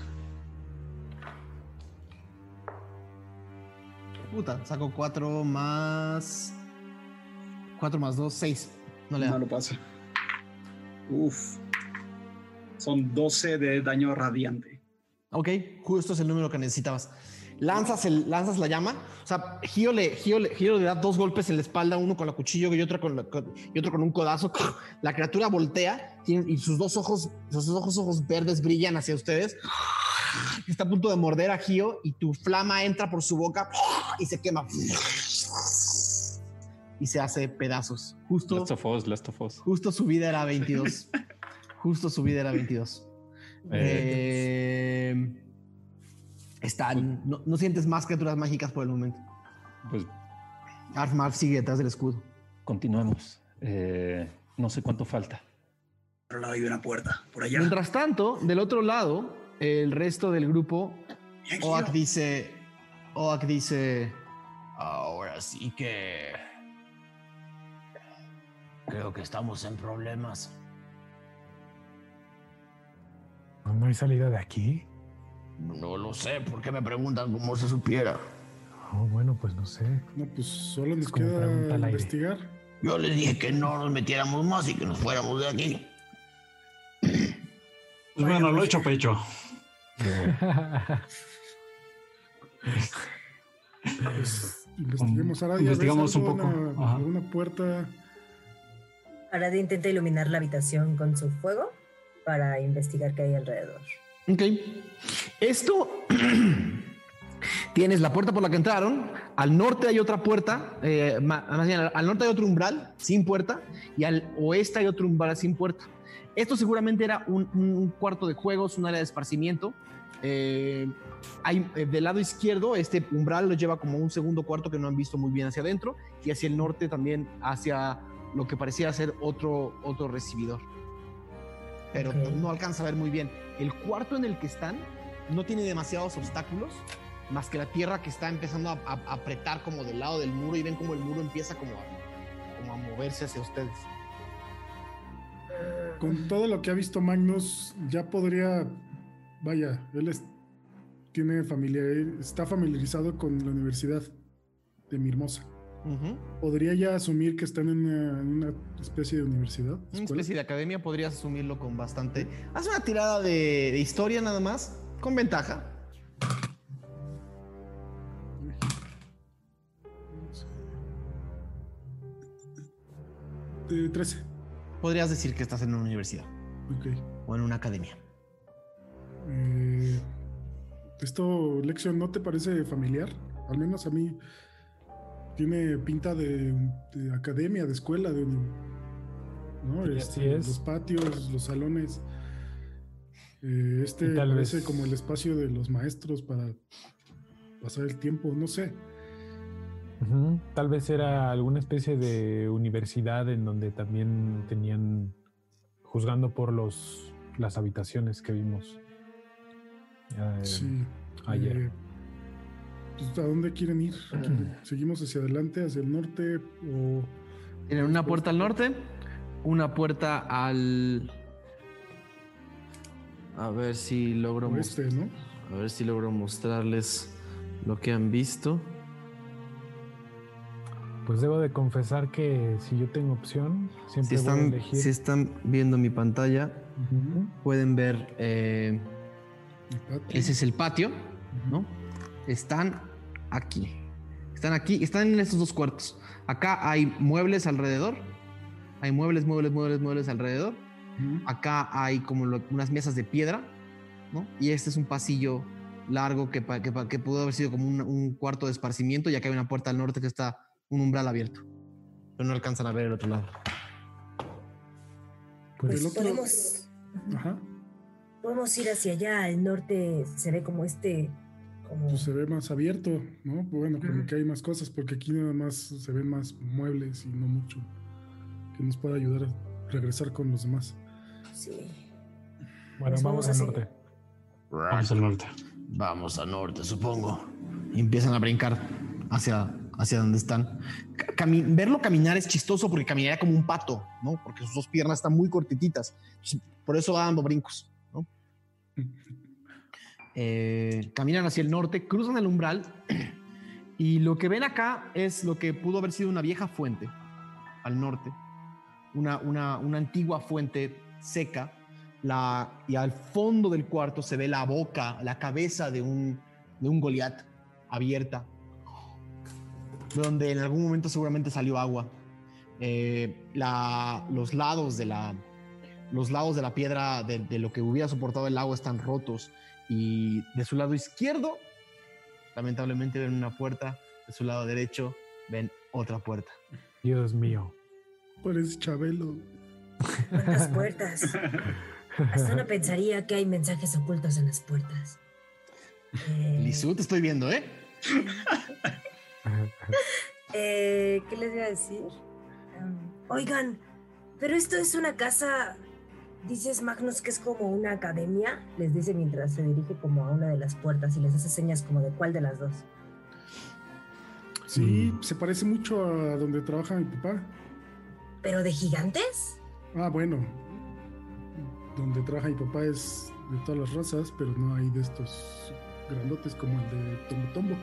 A: Puta, saco 4 más. 4 más 2, 6. No le da.
G: No lo pasa. Uf. Son 12 de daño radiante.
A: Ok, justo es el número que necesitabas. Lanzas, el, lanzas la llama. O sea, Gio le, Gio, le, Gio le da dos golpes en la espalda, uno con la cuchillo y otro con, la- con- y otro con un codazo. La criatura voltea y sus dos ojos, sus dos ojos, ojos verdes brillan hacia ustedes. Está a punto de morder a Gio y tu flama entra por su boca y se quema. Y se hace pedazos. Justo,
F: Last of Us, Last of Us.
A: justo su vida era 22. Justo su vida era 22. Eh, están. No, no sientes más criaturas mágicas por el momento.
F: Pues
A: Arf Marf sigue detrás del escudo.
F: continuemos. Eh, no sé cuánto falta.
K: Por otro lado hay una puerta. Por allá.
A: Mientras tanto, del otro lado, el resto del grupo. Oak dice. Oak dice. Ahora sí que. Creo que estamos en problemas.
D: ¿No hay salida de aquí?
A: No lo sé, ¿por qué me preguntan como si supiera?
D: Oh, bueno, pues no sé.
H: No, pues solo nos
D: como
H: queda
D: al aire.
H: investigar.
A: Yo les dije que no nos metiéramos más y que nos fuéramos de aquí.
C: Pues bueno, lo he hecho pecho.
H: Pues investiguemos ahora.
C: Investigamos un poco.
H: Una puerta.
E: Arad intenta iluminar la habitación con su fuego para investigar qué hay alrededor.
A: Ok. Esto. Tienes la puerta por la que entraron, al norte hay otra puerta, eh, más bien, al norte hay otro umbral sin puerta y al oeste hay otro umbral sin puerta. Esto seguramente era un, un cuarto de juegos, un área de esparcimiento. Eh, hay, eh, del lado izquierdo, este umbral lo lleva como un segundo cuarto que no han visto muy bien hacia adentro y hacia el norte también hacia lo que parecía ser otro, otro recibidor. Pero pues, no alcanza a ver muy bien. El cuarto en el que están no tiene demasiados obstáculos, más que la tierra que está empezando a, a- a apretar como del lado del muro y ven como el muro empieza como a, como a moverse hacia ustedes.
H: Con todo lo que ha visto Magnus, ya podría. Vaya, él es- tiene familia, está familiarizado con la universidad de ¿Podría ya asumir que están en una, en una especie de universidad?
A: Una especie de academia podrías asumirlo con bastante. Haz una tirada de, de historia nada más, con ventaja.
H: De 13.
A: Podrías decir que estás en una universidad
H: Ok.
A: o en una academia.
H: Eh, ¿Esto, Lexion, no te parece familiar? Al menos a mí tiene pinta de, de academia, de escuela, de ¿no? Este,
D: así es.
H: Los patios, los salones. Eh, este
D: tal
H: parece
D: vez-
H: como el espacio de los maestros para pasar el tiempo, no sé.
D: Tal vez era alguna especie de universidad en donde también tenían, juzgando por los, las habitaciones que vimos eh,
H: Sí.
D: ayer.
H: Eh, pues, ¿A dónde quieren ir? ¿Seguimos hacia adelante, hacia el norte? O
A: Tienen una puerta al norte, una puerta al. A ver si logro mos-
H: oeste, no?
A: A ver si logro mostrarles lo que han visto.
D: Pues debo de confesar que si yo tengo opción,
A: Si
D: siempre voy a
A: están,
D: elegir.
A: si están viendo mi pantalla, pueden ver. eh, ese es el patio, ¿no? Están aquí. Están aquí, están en estos dos cuartos. Acá hay muebles alrededor. Hay muebles, muebles, muebles, muebles alrededor. Acá hay como lo- unas mesas de piedra, ¿no? Y este es un pasillo largo que, que, pudo haber sido como un, un cuarto de esparcimiento, ya que hay una puerta al norte que está un umbral abierto. Pero no alcanzan a ver el otro lado.
H: Pues
E: Pues
H: el otro-
E: podemos,
H: Ajá.
E: podemos ir hacia allá. Al norte se ve como este. Como...
H: Pues se ve más abierto, ¿no? Bueno, como que hay más cosas, porque aquí nada más se ven más muebles y no mucho que nos pueda ayudar a regresar con los demás.
E: Sí.
D: Bueno,
E: Pues
D: vamos
E: vamos
D: al norte.
C: Vamos al norte.
A: Vamos al norte, supongo. Y empiezan a brincar hacia, hacia donde están. Cami- verlo caminar es chistoso porque caminaría como un pato, ¿no? Porque sus dos piernas están muy cortititas. Por eso va dando brincos, ¿no? Eh, caminan hacia el norte, cruzan el umbral y lo que ven acá es lo que pudo haber sido una vieja fuente al norte, una, una, una antigua fuente seca y al fondo del cuarto se ve la boca, la cabeza de un, de un Goliat abierta, donde en algún momento seguramente salió agua. Eh, los lados de la los lados de la piedra de, de lo que hubiera soportado el agua están rotos y de su lado izquierdo lamentablemente ven una puerta de su lado derecho ven otra puerta
D: Dios mío.
H: Parece Chabelo.
E: ¿Cuántas puertas? Hasta uno pensaría que hay mensajes ocultos en las puertas. Eh,
A: Lizu te estoy viendo eh
E: eh, ¿Qué les voy a decir? Um, oigan, pero esto es una casa. Dices Magnus que es como una academia. Les dice mientras se dirige como a una de las puertas y les hace señas como de cuál de las dos.
H: Sí, se parece mucho a donde trabaja mi papá.
E: ¿Pero de gigantes?
H: Ah, bueno. Donde trabaja mi papá es de todas las razas, pero no hay de estos grandotes como el de Tombo Tombo.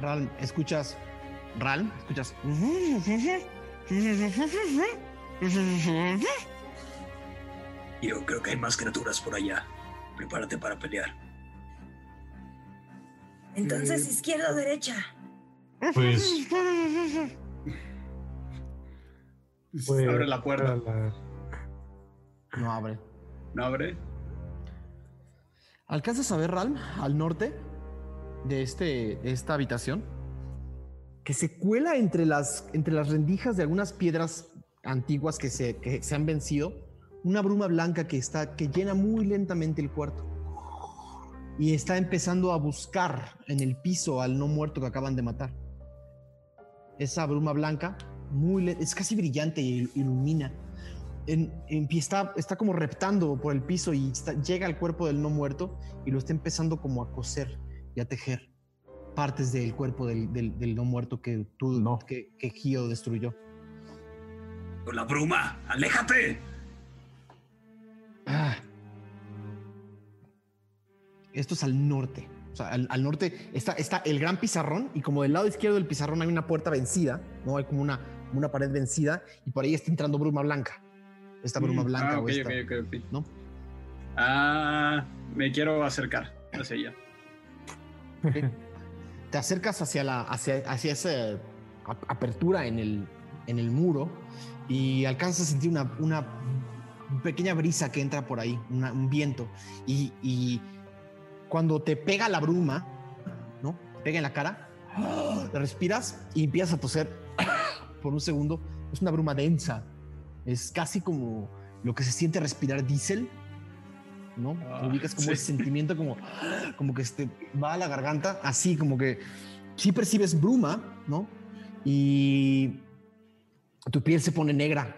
A: Ralm escuchas Ralm escuchas
K: Yo creo que hay más criaturas por allá. Prepárate para pelear.
E: Entonces,
H: Eh.
E: izquierda o derecha.
C: Pues
D: Pues,
G: Abre la puerta.
D: la-
A: no abre
G: ¿No abre?
A: ¿Alcanzas a ver, Ralm, al norte? de, este, de esta habitación que se cuela entre las, entre las rendijas de algunas piedras antiguas que se, que se han vencido, una bruma blanca que, está, que llena muy lentamente el cuarto. Y está empezando a buscar en el piso al no muerto que acaban de matar. Esa bruma blanca muy es casi brillante y ilumina. En, en- y está, está como reptando por el piso y está- llega al cuerpo del no muerto y lo está empezando como a coser y a tejer partes del cuerpo del, del- del no muerto que tú,
D: No.
A: que, que Gio destruyó.
K: Con la bruma, aléjate.
A: Esto es al norte. O sea, al, al norte está, está el gran pizarrón y como del lado izquierdo del pizarrón hay una puerta vencida, ¿no? Hay como una, una pared vencida y por ahí está entrando bruma blanca. Esta bruma
G: Mm,
A: blanca
G: ah,
A: o
G: ok,
A: esta,
G: ok, ok, ok.
A: ¿no?
G: Ah, me quiero acercar hacia ella.
A: Te acercas hacia, la, hacia, hacia esa ap- apertura en el, en el muro y alcanzas a sentir una, una pequeña brisa que entra por ahí, una- un viento. Y, y cuando te pega la bruma, ¿no? Te pega en la cara, respiras y empiezas a toser por un segundo. Es una bruma densa. Es casi como lo que se siente respirar diésel, ¿no?
G: Ah,
A: ubicas como
G: sí.
A: ese sentimiento como, como que te va a la garganta, así como que sí percibes bruma, ¿no? Y tu piel se pone negra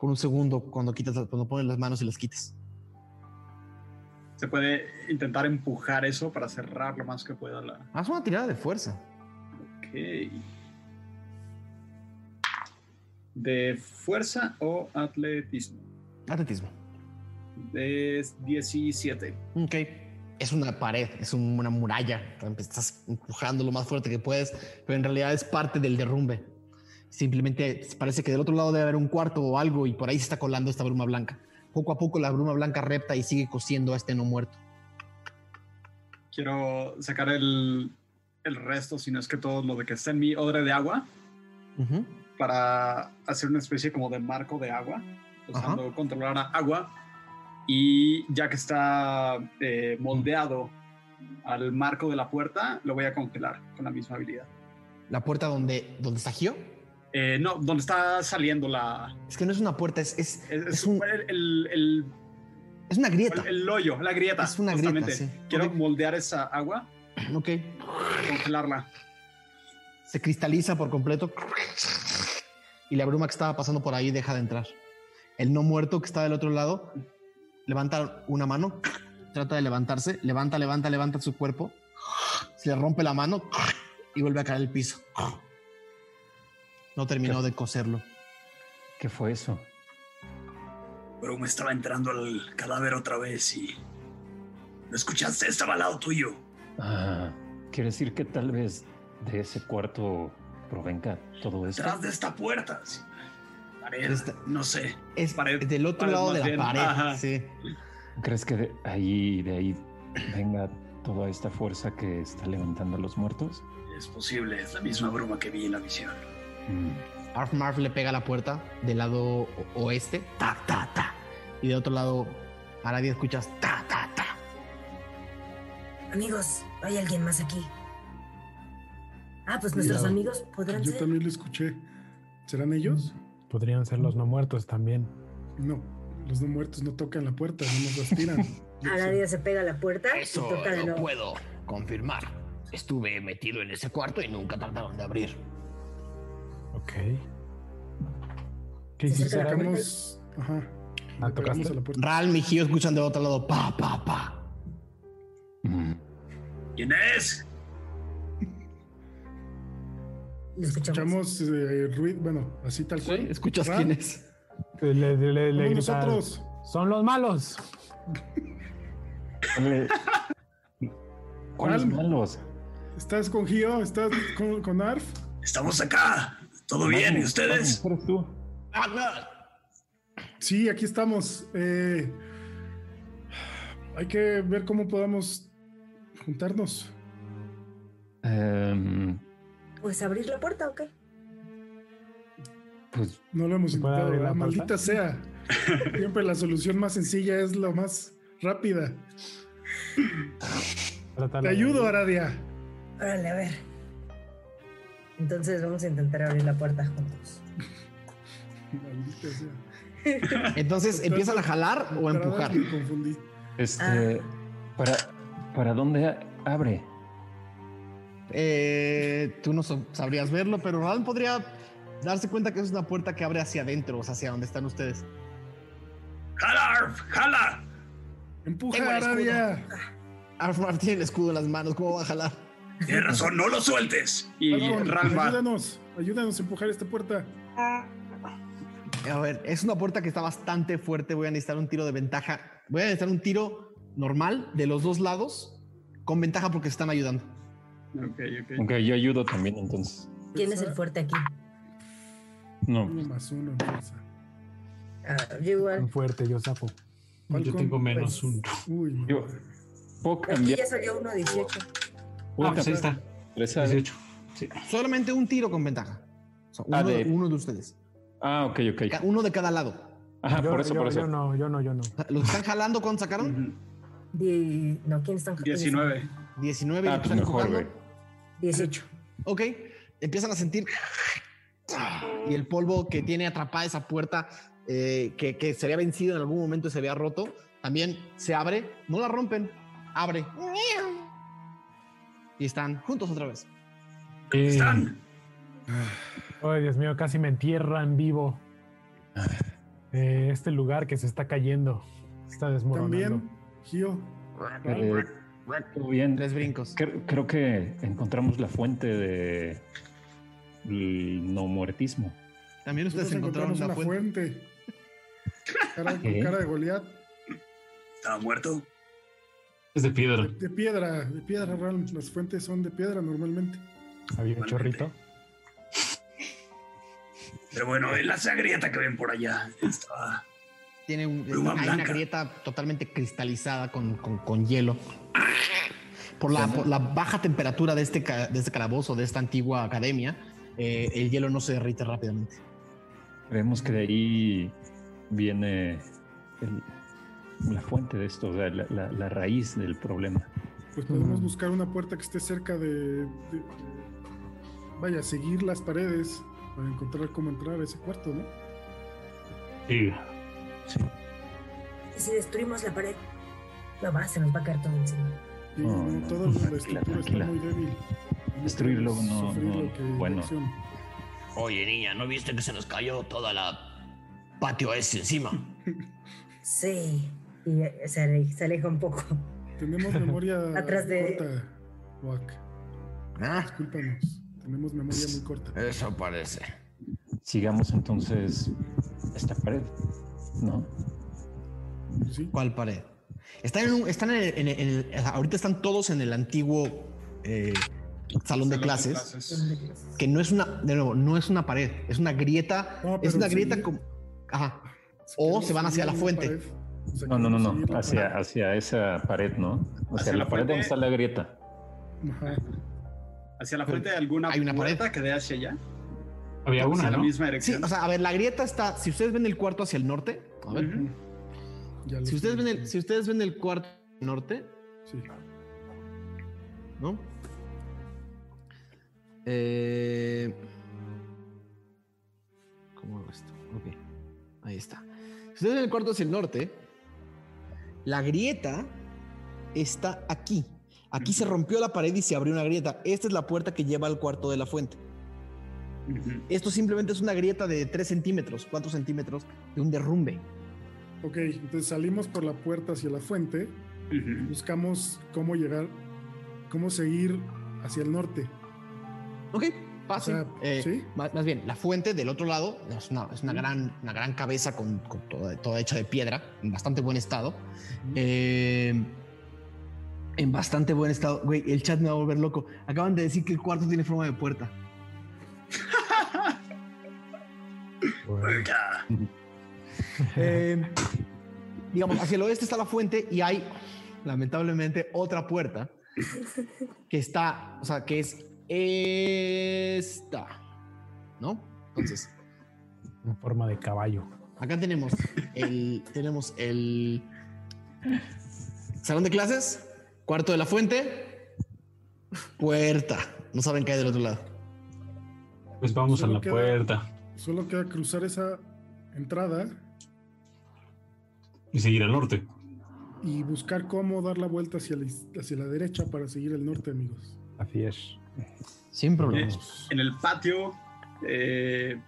A: por un segundo cuando quitas, cuando pones las manos y las quitas.
G: Se puede intentar empujar eso para cerrar lo más que pueda la.
A: Haz una tirada de fuerza.
G: Ok. ¿De fuerza o atletismo?
A: Atletismo.
G: Es 17.
A: Ok. Es una pared, es un- una muralla. Estás empujando lo más fuerte que puedes, pero en realidad es parte del derrumbe. Simplemente parece que del otro lado debe haber un cuarto o algo y por ahí se está colando esta bruma blanca. Poco a poco la bruma blanca repta y sigue cosiendo a este no muerto.
G: Quiero sacar el, el resto, si no es que todo lo de que está en mi odre de agua, para hacer una especie como de marco de agua, usando controlar a agua. Y ya que está eh, moldeado al marco de la puerta, lo voy a congelar con la misma habilidad.
A: La puerta donde, donde está Gio.
G: Eh, no, donde está saliendo la.
A: Es que no es una puerta, es, es,
G: Es,
A: es un-
G: el, el- el-
A: es una grieta.
G: el hoyo, la grieta.
A: Es una grieta, sí.
G: Quiero moldear esa agua,
A: Ok.
G: congelarla.
A: Se cristaliza por completo y la bruma que estaba pasando por ahí deja de entrar. El no muerto que está del otro lado levanta una mano, trata de levantarse, levanta, levanta, levanta su cuerpo, se le rompe la mano y vuelve a caer al piso. No terminó de coserlo.
F: ¿Qué fue eso?
K: Pero me estaba entrando al cadáver otra vez y... ¿Lo escuchaste? Estaba al lado tuyo.
F: Ah, quiere decir que tal vez de ese cuarto provenga todo esto.
K: Detrás de esta puerta. sí. Pared,
A: Esta-
K: no sé.
A: Es
G: Pared-
A: del otro
G: pared
A: lado de la
G: bien.
A: pared.
G: Ajá.
A: Sí.
F: ¿Crees que de ahí, de ahí venga toda esta fuerza que está levantando a los muertos?
K: Es posible, es la misma bruma que vi en la visión.
F: Mm,
A: Arf Marf le pega a la puerta del lado oeste, ta, ta, ta. Y del otro lado, Aradia escuchas ta, ta, ta.
E: Amigos, hay alguien más aquí. Ah, pues nuestros
H: Cuidado.
E: amigos podrán
H: Yo
E: ser.
H: también lo escuché. ¿Serán ellos?
D: Podrían ser los no muertos también.
H: No, los no muertos no tocan la puerta, no nos las tiran. Yo sé.
E: Aradia se pega a la puerta
A: Eso
E: y toca de
A: lo
E: nuevo.
A: puedo confirmar. Estuve metido en ese cuarto y nunca trataron de abrir.
D: Ok. ¿Qué hiciste?
H: Ajá.
D: Ah, ¿tocaste?
H: a la puerta.
A: Ral y Gio escuchan del otro lado pa, pa, pa.
F: mm.
K: ¿Quién es?
E: Escuchamos.
H: Eh, ruido, bueno, así tal cual.
A: ¿Escuchas
H: Ral,
A: quién es?
D: Le, le, le, le
H: somos
D: grita,
H: nosotros.
D: Son los malos.
F: ¿Cuáles
H: ¿Cuál?
F: malos?
H: ¿Estás con Gio? ¿Estás con, con Arf?
K: Estamos acá. ¿Todo bien? ¿Y ustedes?
F: Magnus, ¿Eres tú?
H: Sí, aquí estamos. Eh, hay que ver cómo podamos juntarnos.
F: Em,
E: Pues abrir la puerta o qué?
F: pues
H: No lo hemos
D: ¿Se puede
H: intentado,
D: la
H: maldita sea. Siempre la solución más sencilla es la más rápida. Te ayudo, Aradia.
E: Órale, a ver. Entonces vamos a intentar abrir la puerta juntos.
H: Maldita sea.
A: Entonces, ¿empiezan a jalar o a empujar?
H: Me confundí.
F: Este, ¿para, ¿para dónde abre?
A: Eh, tú no sabrías verlo, pero Ral podría darse cuenta que es una puerta que abre hacia adentro, o sea, hacia donde están ustedes.
K: ¡Jala, Arf! ¡Jala!
H: Empuja. Arabia.
A: Arfmar tiene el escudo en las manos, ¿cómo va a jalar?
K: Tienes razón, no lo sueltes.
G: Y va.
H: ayúdanos, ayúdanos a empujar esta puerta.
A: A ver, es una puerta que está bastante fuerte. Voy a necesitar un tiro de ventaja. Voy a necesitar un tiro normal de los dos lados con ventaja porque se están ayudando.
G: Ok, ok.
F: Ok, yo ayudo también entonces.
E: ¿Quién es el fuerte aquí?
F: No,
H: Uno más uno en fuerza.
E: Ah, yo igual.
D: Fuerte, yo sapo.
C: Yo tengo menos
E: pues,
C: uno.
H: Uy,
F: yo puedo
E: Aquí ya salió uno 18.
F: Puedo
C: Ah, pues ahí está.
F: esa-
C: 18.
A: Solamente un tiro con ventaja. O sea, uno,
F: Ah,
A: de...
F: de-
A: uno de ustedes.
F: Ah, ok, ok.
A: Uno de cada lado.
F: Ajá,
D: yo,
F: por eso,
D: yo-
F: por eso.
D: yo no, yo no, yo no.
A: Los están jalando, ¿cuánto sacaron?
E: Die- No, ¿quién están
G: 19.
A: 19 y
F: Ah, pues
A: están
F: mejor, güey.
E: 18.
A: Ok, empiezan a sentir y el polvo que tiene atrapada esa puerta eh, que, que se había vencido en algún momento y se había roto, también se abre, no la rompen, abre. Y están juntos otra vez.
C: Eh,
K: ¿Están?
D: Ay, Dios mío, casi me entierran vivo. Eh, este lugar que se está cayendo, se está desmoronando.
H: También, Gio.
F: Eh, todo bien.
A: Tres brincos.
F: Cre- Creo que encontramos la fuente de el no muertismo.
A: También ustedes encontraron
H: encontramos
A: la
H: una
A: fuente.
H: fuente. Cara,
F: ¿Qué?
H: cara de Goliat.
K: ¿Estaba muerto?
C: Es de piedra.
H: De piedra, de piedra, Ram. Las fuentes son de piedra normalmente.
D: Había un chorrito.
K: Pero bueno, en la grieta que ven por allá estaba.
A: Tiene un-
K: Pluma
A: hay una grieta totalmente cristalizada con, con- con hielo. Por la, por la baja temperatura de este, de este calabozo, de esta antigua academia, eh, el hielo no se derrite rápidamente.
F: Creemos que de ahí viene el- la fuente de esto, o sea, la, la- la raíz del problema.
H: Pues podemos
D: Mm.
H: buscar una puerta que esté cerca de, de- Vaya, seguir las paredes para encontrar cómo entrar a ese cuarto, ¿no?
C: Sí.
E: ¿Y si destruimos la pared? No va, se nos va a caer todo encima.
H: Sí,
F: No,
H: no,
F: no,
H: toda la
F: tranquila,
H: estructura
F: tranquila.
H: está muy débil. No
F: Destruirlo, no, no, bueno.
A: Oye, niña, ¿no viste que se nos cayó toda la patio ese encima?
E: Sí. Y se, ale- se aleja un poco.
H: Tenemos memoria
E: Atrás de-
H: corta, Wack.
A: Ah,
H: Discúlpanos. Tenemos memoria muy corta.
A: eso parece.
F: Sigamos entonces esta pared, ¿no?
H: ¿Sí?
A: ¿Cuál pared? Están en un- están en el- en el- en el- ahorita están todos en el antiguo eh, salón de clases, que no es una, de nuevo, no es una pared, es una grieta,
H: No,
A: es una
H: sí.
A: grieta como, ajá,
H: Si
A: O se van hacia la fuente.
H: pared, o sea,
F: No, no, no, no,
H: la
F: hacia,
H: pared.
F: hacia esa pared, ¿no? O sea,
G: Hacia
F: la,
G: la
F: pared donde está la grieta.
H: Ajá.
G: Hacia la frente de alguna
A: Hay una pared.
G: puerta que dé hacia allá.
C: Había
G: hacia
C: una,
G: la
C: ¿no?
G: misma
A: Sí,
G: dirección.
A: o sea, a ver, la grieta está, si ustedes ven el cuarto hacia el norte, a ver, si ustedes ven el, si ustedes ven el cuarto norte,
H: Sí.
A: ¿no? Eh, ¿Cómo hago esto? Ok, ahí está. Si ustedes ven el cuarto hacia el norte, la grieta está aquí. Aquí se rompió la pared y se abrió una grieta. Esta es la puerta que lleva al cuarto de la fuente. Esto simplemente es una grieta de 3 centímetros, 4 centímetros de un derrumbe.
H: Ok, entonces salimos por la puerta hacia la fuente. Buscamos cómo llegar, cómo seguir hacia el norte.
A: Ok,
H: O sea,
A: Eh,
H: ¿sí?
A: más, más bien, la fuente del otro lado es una, es una, gran, una gran cabeza con, con toda, toda hecha de piedra, en bastante buen estado. Eh, en bastante buen estado. Güey, el chat me va a volver loco. Acaban de decir que el cuarto tiene forma de puerta.
K: Puerta.
A: Eh, digamos, hacia el oeste está la fuente y hay, lamentablemente, otra puerta que está, o sea, que es esta, ¿no? Entonces,
D: En forma de caballo.
A: acá tenemos el, tenemos el salón de clases, cuarto de la fuente, Puerta. No saben qué hay del otro lado.
C: Pues vamos a la
H: queda-
C: puerta
H: Solo queda cruzar esa entrada
C: y seguir al norte.
H: y buscar cómo dar la vuelta hacia la, hacia la derecha para seguir el norte, amigos.
D: Así es.
A: Sin problemas.
G: En el patio eh,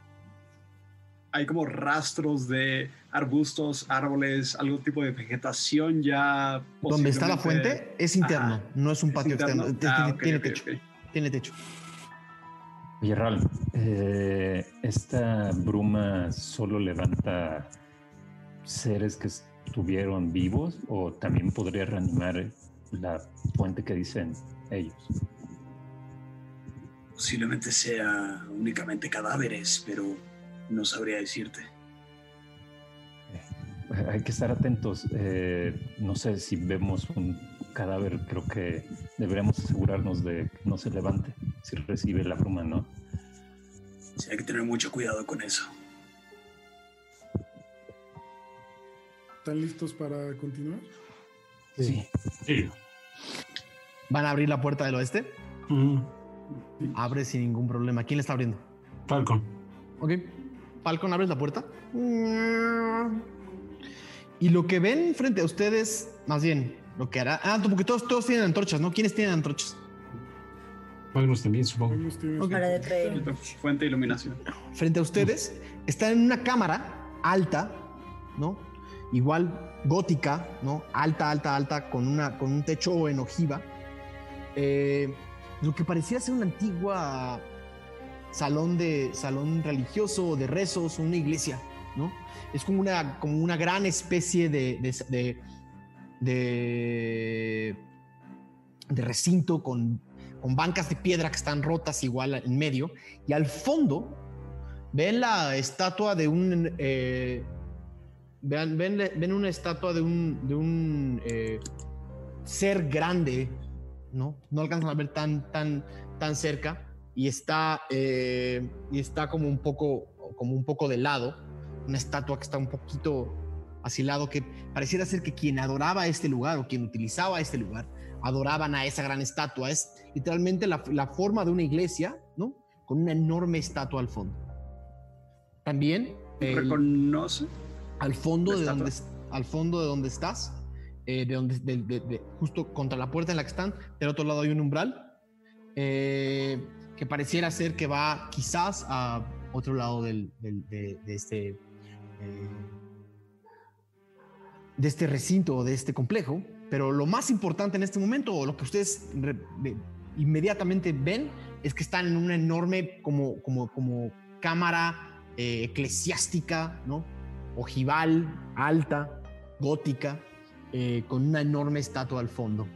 G: hay como rastros de arbustos, árboles, algún tipo de vegetación ya.
A: Donde está la fuente es interno,
G: Ajá.
A: no es un
G: ¿Es
A: patio externo.
G: Ah,
A: Tiene-
G: ok,
A: techo.
G: ok.
A: Tiene techo.
F: Oye, Ral, eh, ¿esta bruma solo levanta seres que estuvieron vivos o también podría reanimar la fuente que dicen ellos?
K: Posiblemente sea únicamente cadáveres, pero no sabría decirte.
F: Eh, Hay que estar atentos. eh, no sé si vemos un cadáver, creo que deberíamos asegurarnos de que no se levante si recibe la bruma, ¿no?
K: Sí, hay que tener mucho cuidado con eso.
H: ¿Están listos para continuar?
F: Sí.
C: Sí.
A: ¿Van a abrir la puerta del oeste?
C: Mm,
A: Abre sin ningún problema. ¿Quién le está abriendo?
C: Falcon.
A: Ok. Falcon, abres la puerta. Y lo que ven frente a ustedes, más bien, lo que hará. Ah, porque todos, todos tienen antorchas, ¿no? ¿Quiénes tienen antorchas?
C: Magnus también, supongo.
G: Fuente de iluminación.
A: Frente a ustedes, están en una cámara alta, ¿no? Igual gótica, ¿no? Alta, alta, alta, con, una, con un techo en ojiva. Eh, lo que parecía ser una antigua salón de salón religioso de rezos una iglesia, ¿no? Es como una, como una gran especie de, de, recinto con, con bancas de piedra que están rotas igual en medio. Y al fondo ven la estatua de un... eh, vean, ven, ven una estatua de un, de un eh, ser grande, ¿no? No alcanzan a ver tan, tan, tan cerca y está, eh, y está como un poco, como un poco de lado, una estatua que está un poquito hacia el lado que pareciera ser que quien adoraba este lugar o quien utilizaba este lugar adoraban a esa gran estatua. Es literalmente la, la forma de una iglesia, ¿no? Con una enorme estatua al fondo. También el-
G: ¿Reconoce?
A: al fondo de donde al fondo de donde estás, eh, de donde de- justo contra la puerta en la que están, del otro lado hay un umbral eh, que pareciera ser que va quizás a otro lado de, este eh, de este recinto o de este complejo, pero lo más importante en este momento, o lo que ustedes inmediatamente ven, es que están en una enorme como, como, como cámara eclesiástica, ¿no? Ojival, alta, gótica, eh, con una enorme estatua al fondo.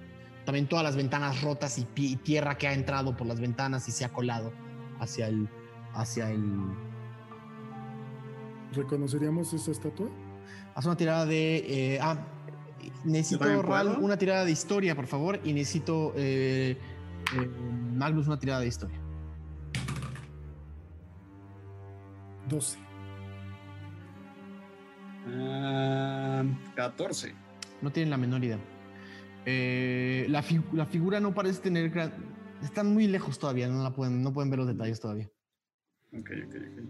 A: También todas las ventanas rotas y, y tierra que ha entrado por las ventanas y se ha colado hacia el, hacia el,
H: ¿Reconoceríamos esa estatua?
A: Haz una tirada de. eh, ah, necesito Ral, una tirada de historia, por favor. Y necesito eh, eh, Magnus una tirada de historia.
H: 12.
G: Ah, 14.
A: No tienen la menor idea. Eh, la, fi- la figura no parece tener. gran- Están muy lejos todavía, no, la pueden, no pueden ver los detalles todavía.
G: Ok, ok, ok.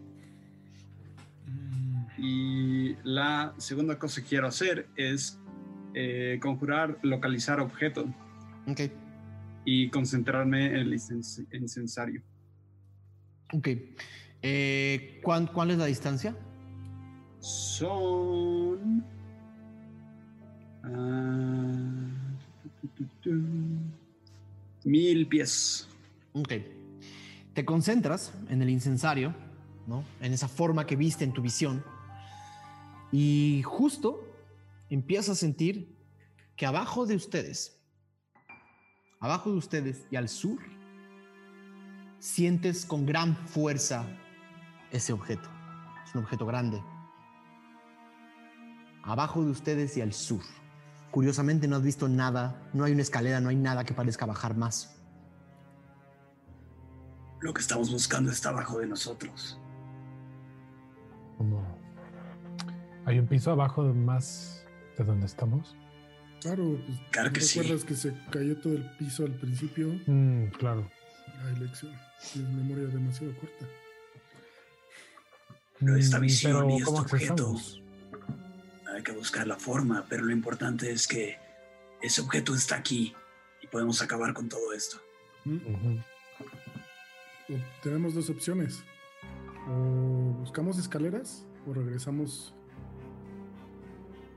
G: Y la segunda cosa que quiero hacer es eh, conjurar localizar objeto
A: Ok,
G: y concentrarme en el incens- incensario.
A: ok. Eh, ¿cuán- ¿Cuál es la distancia?
G: Son. Ah, mil pies.
A: Ok. Te concentras en el incensario, ¿no? En esa forma que viste en tu visión. Y justo empiezas a sentir que abajo de ustedes, abajo de ustedes y al sur, sientes con gran fuerza ese objeto. Es un objeto grande. Abajo de ustedes y al sur. Curiosamente no has visto nada, no hay una escalera, no hay nada que parezca bajar más.
K: Lo que estamos buscando está abajo de nosotros.
D: Como hay un piso abajo de más de donde estamos.
H: Claro, pues,
K: Claro que sí.
H: ¿recuerdas que se cayó todo el piso al principio?
D: Mm, claro.
H: La elección. Tienes memoria demasiado corta.
K: Pero esta
D: Mm,
K: visión
D: pero
K: y este
D: ¿cómo
K: objeto? Hay que buscar la forma, pero lo importante es que ese objeto está aquí y podemos acabar con todo esto.
D: Ujú.
H: O tenemos dos opciones. O buscamos escaleras o regresamos.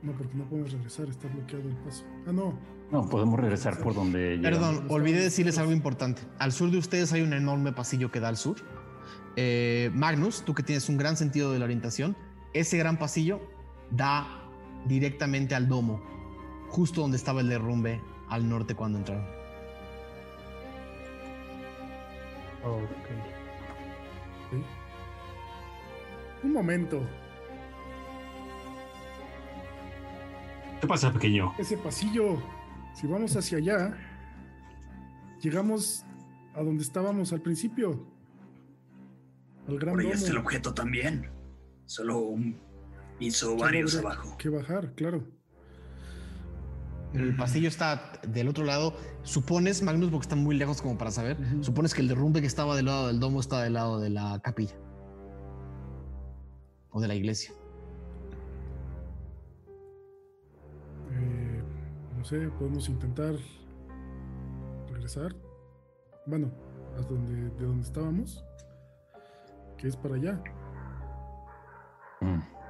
H: No, porque no podemos regresar, está bloqueado el paso. Ah, no.
F: No, podemos regresar por donde llegamos.
A: Perdón, olvidé decirles algo importante. Al sur de ustedes hay un enorme pasillo que da al sur. Eh, Magnus, tú que tienes un gran sentido de la orientación, ese gran pasillo da directamente al domo, justo donde estaba el derrumbe al norte cuando entraron.
D: Ok.
H: ¿sí? Un momento.
C: ¿Qué pasa, pequeño?
H: Ese pasillo. Si vamos hacia allá, llegamos a donde estábamos al principio. Al gran
K: Por ahí
H: domo.
K: está el objeto también. Solo un piso
H: Solo
K: varios abajo.
H: Que bajar, claro.
A: Pero el pasillo está del otro lado. Supones, Magnus, porque está muy lejos como para saber, supones que el derrumbe que estaba del lado del domo está del lado de la capilla. O de la iglesia.
H: Eh, no sé, podemos intentar regresar. Bueno, a donde, de donde estábamos. Que es para allá.
F: Mm.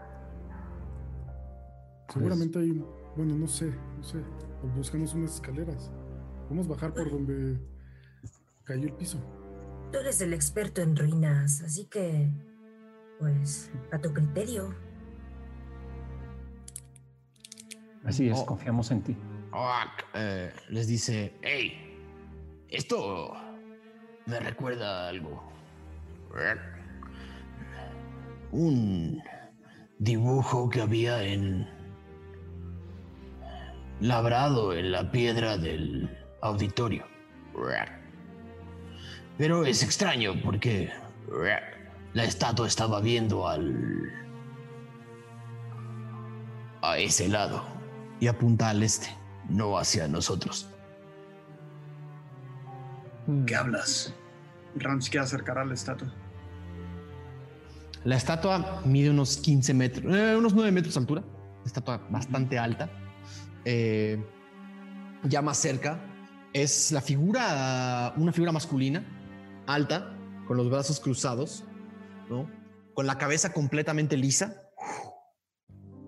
H: Seguramente hay un. Bueno, no sé, no sé. O buscamos unas escaleras. Vamos a bajar por donde cayó el piso.
E: Tú eres el experto en ruinas, así que, pues, a tu criterio.
F: Así es,
A: Oh.
F: confiamos en ti.
A: Eh, les dice, hey, esto me recuerda a algo. Un dibujo que había en... labrado en la piedra del auditorio. Pero es extraño porque la estatua estaba viendo al... a ese lado y apunta al este, no hacia nosotros.
D: Mm.
G: ¿Qué hablas? Ram se quiere acercar a la estatua.
A: La estatua mide unos 15 metros, eh, unos 9 metros de altura. Estatua bastante alta. Eh, ya más cerca es la figura, una figura masculina, alta, con los brazos cruzados, ¿no? Con la cabeza completamente lisa.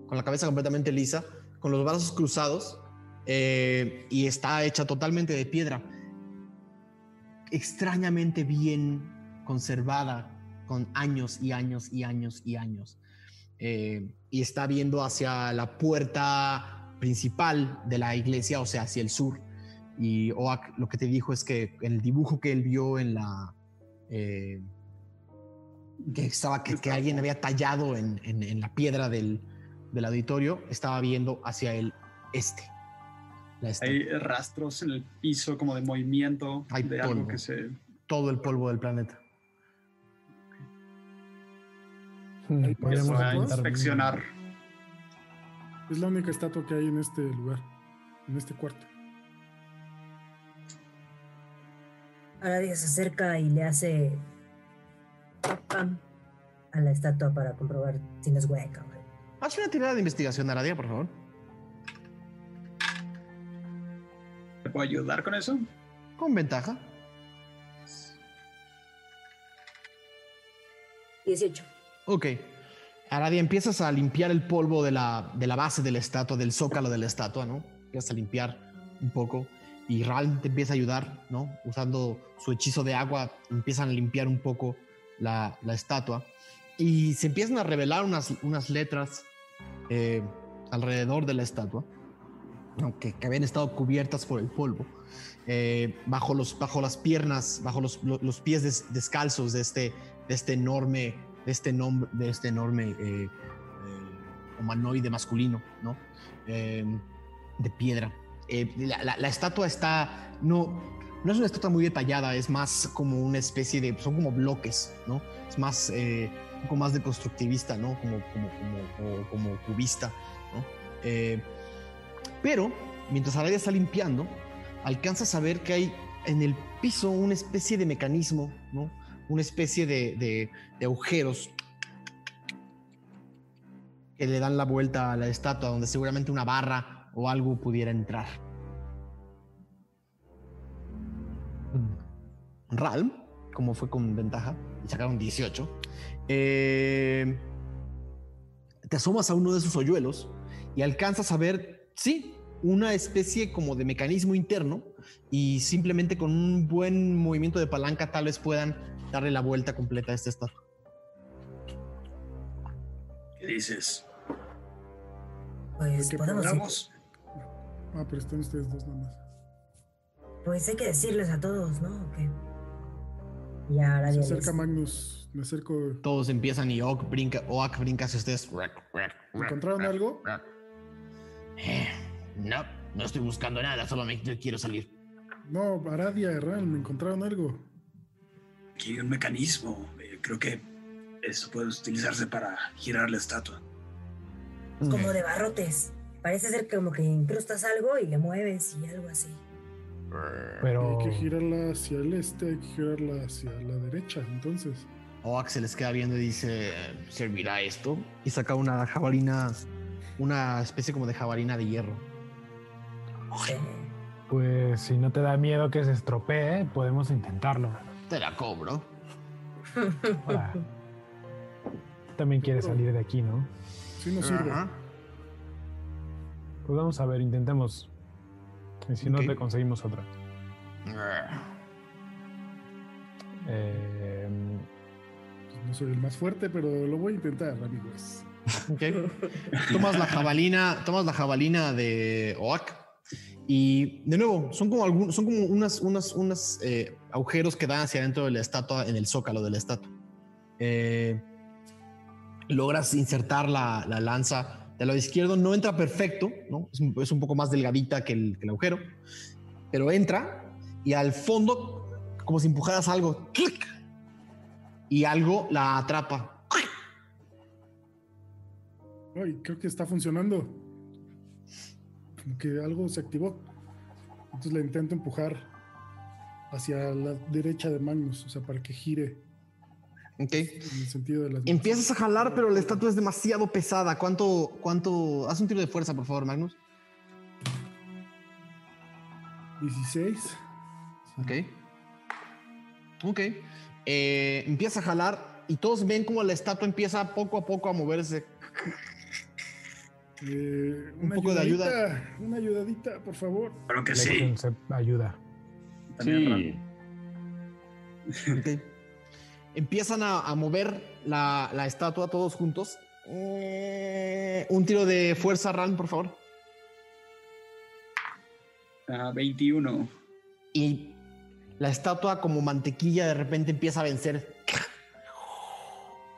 A: Con la cabeza completamente lisa, con los brazos cruzados eh, y está hecha totalmente de piedra. Extrañamente bien conservada, con años y años y años y años. Eh, y está viendo hacia la puerta principal de la iglesia, o sea, hacia el sur. Y Oak lo que te dijo es que en el dibujo que él vio en la... eh, que estaba que, que alguien había tallado en, en- en la piedra del, del auditorio, estaba viendo hacia el este. La estatua.
G: Hay rastros en el piso como de movimiento
A: Hay
G: de algo que se...
A: todo el polvo del planeta.
D: Intentar-
G: inspeccionar.
H: Es la única estatua que hay en este lugar, en este cuarto.
E: Aradia se acerca y le hace pam a la estatua para comprobar si no es hueca. güey.
A: Haz una tirada de investigación, Aradia, por favor.
G: ¿Te puedo ayudar con eso?
A: Con ventaja.
E: 18.
A: Ok. Aradia, empiezas a limpiar el polvo de la, de la base de la estatua, del zócalo de la estatua, ¿no? Empiezas a limpiar un poco y Ral te empieza a ayudar, ¿no? Usando su hechizo de agua, empiezan a limpiar un poco la, la estatua y se empiezan a revelar unas, unas letras eh, alrededor de la estatua, ¿no? que, habían estado cubiertas por el polvo. Eh, bajo, los, bajo las piernas, bajo los, lo- los pies des- descalzos de este, de este enorme, de este de este enorme eh, eh, humanoide masculino, ¿no? Eh, de piedra. Eh, la, estatua está, no, no es una estatua muy detallada, es más como una especie de, son como bloques, ¿no? Es más, un poco más de constructivista, ¿no? Como, como, como, como, cubista, ¿no? Pero mientras Aradia está limpiando, alcanzas a ver que hay en el piso una especie de mecanismo, ¿no? Una especie de, de- de agujeros que le dan la vuelta a la estatua, donde seguramente una barra o algo pudiera entrar. Ralm, como fue con ventaja, y sacaron 18, eh, te asomas a uno de esos hoyuelos y alcanzas a ver, sí, una especie como de mecanismo interno y simplemente con un buen movimiento de palanca tal vez puedan darle la vuelta completa a este estatua.
K: ¿Qué dices?
E: Pues
K: ¿Qué
E: podemos?
H: Ah, pero están ustedes dos nada más.
E: Pues hay que decirles a todos, ¿no? ¿O qué? Y ahora
H: Se
E: ya
H: acerca
E: les-
H: Magnus. Me acerco.
A: Todos empiezan y Oak brinca, Oak brinca hacia ustedes.
H: ¿Encontraron algo?
A: Eh, no, no estoy buscando nada, solamente quiero salir.
H: No, Aradia, Ral, me encontraron algo.
K: Aquí hay un mecanismo. eh, creo que eso puede utilizarse para girar la estatua.
E: Como de barrotes. Parece ser como que incrustas algo y le mueves y algo así.
D: Pero
H: Hay que girarla hacia el este, hay que girarla hacia la derecha, entonces.
A: Oak se les queda viendo y dice, ¿servirá esto? Y saca una jabalina, una especie como de jabalina de hierro.
D: pues si no te da miedo que se estropee, podemos intentarlo.
A: Te la cobro.
D: Ahora, también quieres salir de aquí, ¿no?
H: Sí nos sirve.
A: Ajá.
D: Pues vamos a ver, intentemos. Y si no, te conseguimos otra. Eh,
H: No soy el más fuerte, pero lo voy a intentar, amigos.
A: Ok. Tomas la jabalina, tomas la jabalina de Oak y de nuevo son como algún, son como unas, unas, unas eh, agujeros que dan hacia adentro de la estatua en el zócalo de la estatua. Eh, logras insertar la, la lanza del lado izquierdo, no entra perfecto, ¿no? Es, un, es un poco más delgadita que el, que el agujero, pero entra y al fondo, como si empujaras algo, ¡clic! y algo la atrapa.
H: Ay, creo que está funcionando. Como que algo se activó. Entonces la intento empujar hacia la derecha de Magnus, o sea, para que gire
A: Ok.
H: en el sentido de las
A: Empiezas a jalar, pero la estatua es demasiado pesada. ¿Cuánto, cuánto? Haz un tiro de fuerza, por favor, Magnus.
H: 16.
A: Ok. Ok. Eh, empieza a jalar y todos ven como la estatua empieza poco a poco a moverse.
H: Eh,
A: Un
H: una
A: poco de ayuda.
H: ayudadita, Una ayudadita, por favor.
K: Claro que sí.
D: Ayuda.
K: También
F: Sí.
A: Ok. Empiezan a, a mover la, la estatua todos juntos. Eh, un tiro de fuerza, Ran, por favor.
G: Ah, 21.
A: Y la estatua como mantequilla de repente empieza a vencer.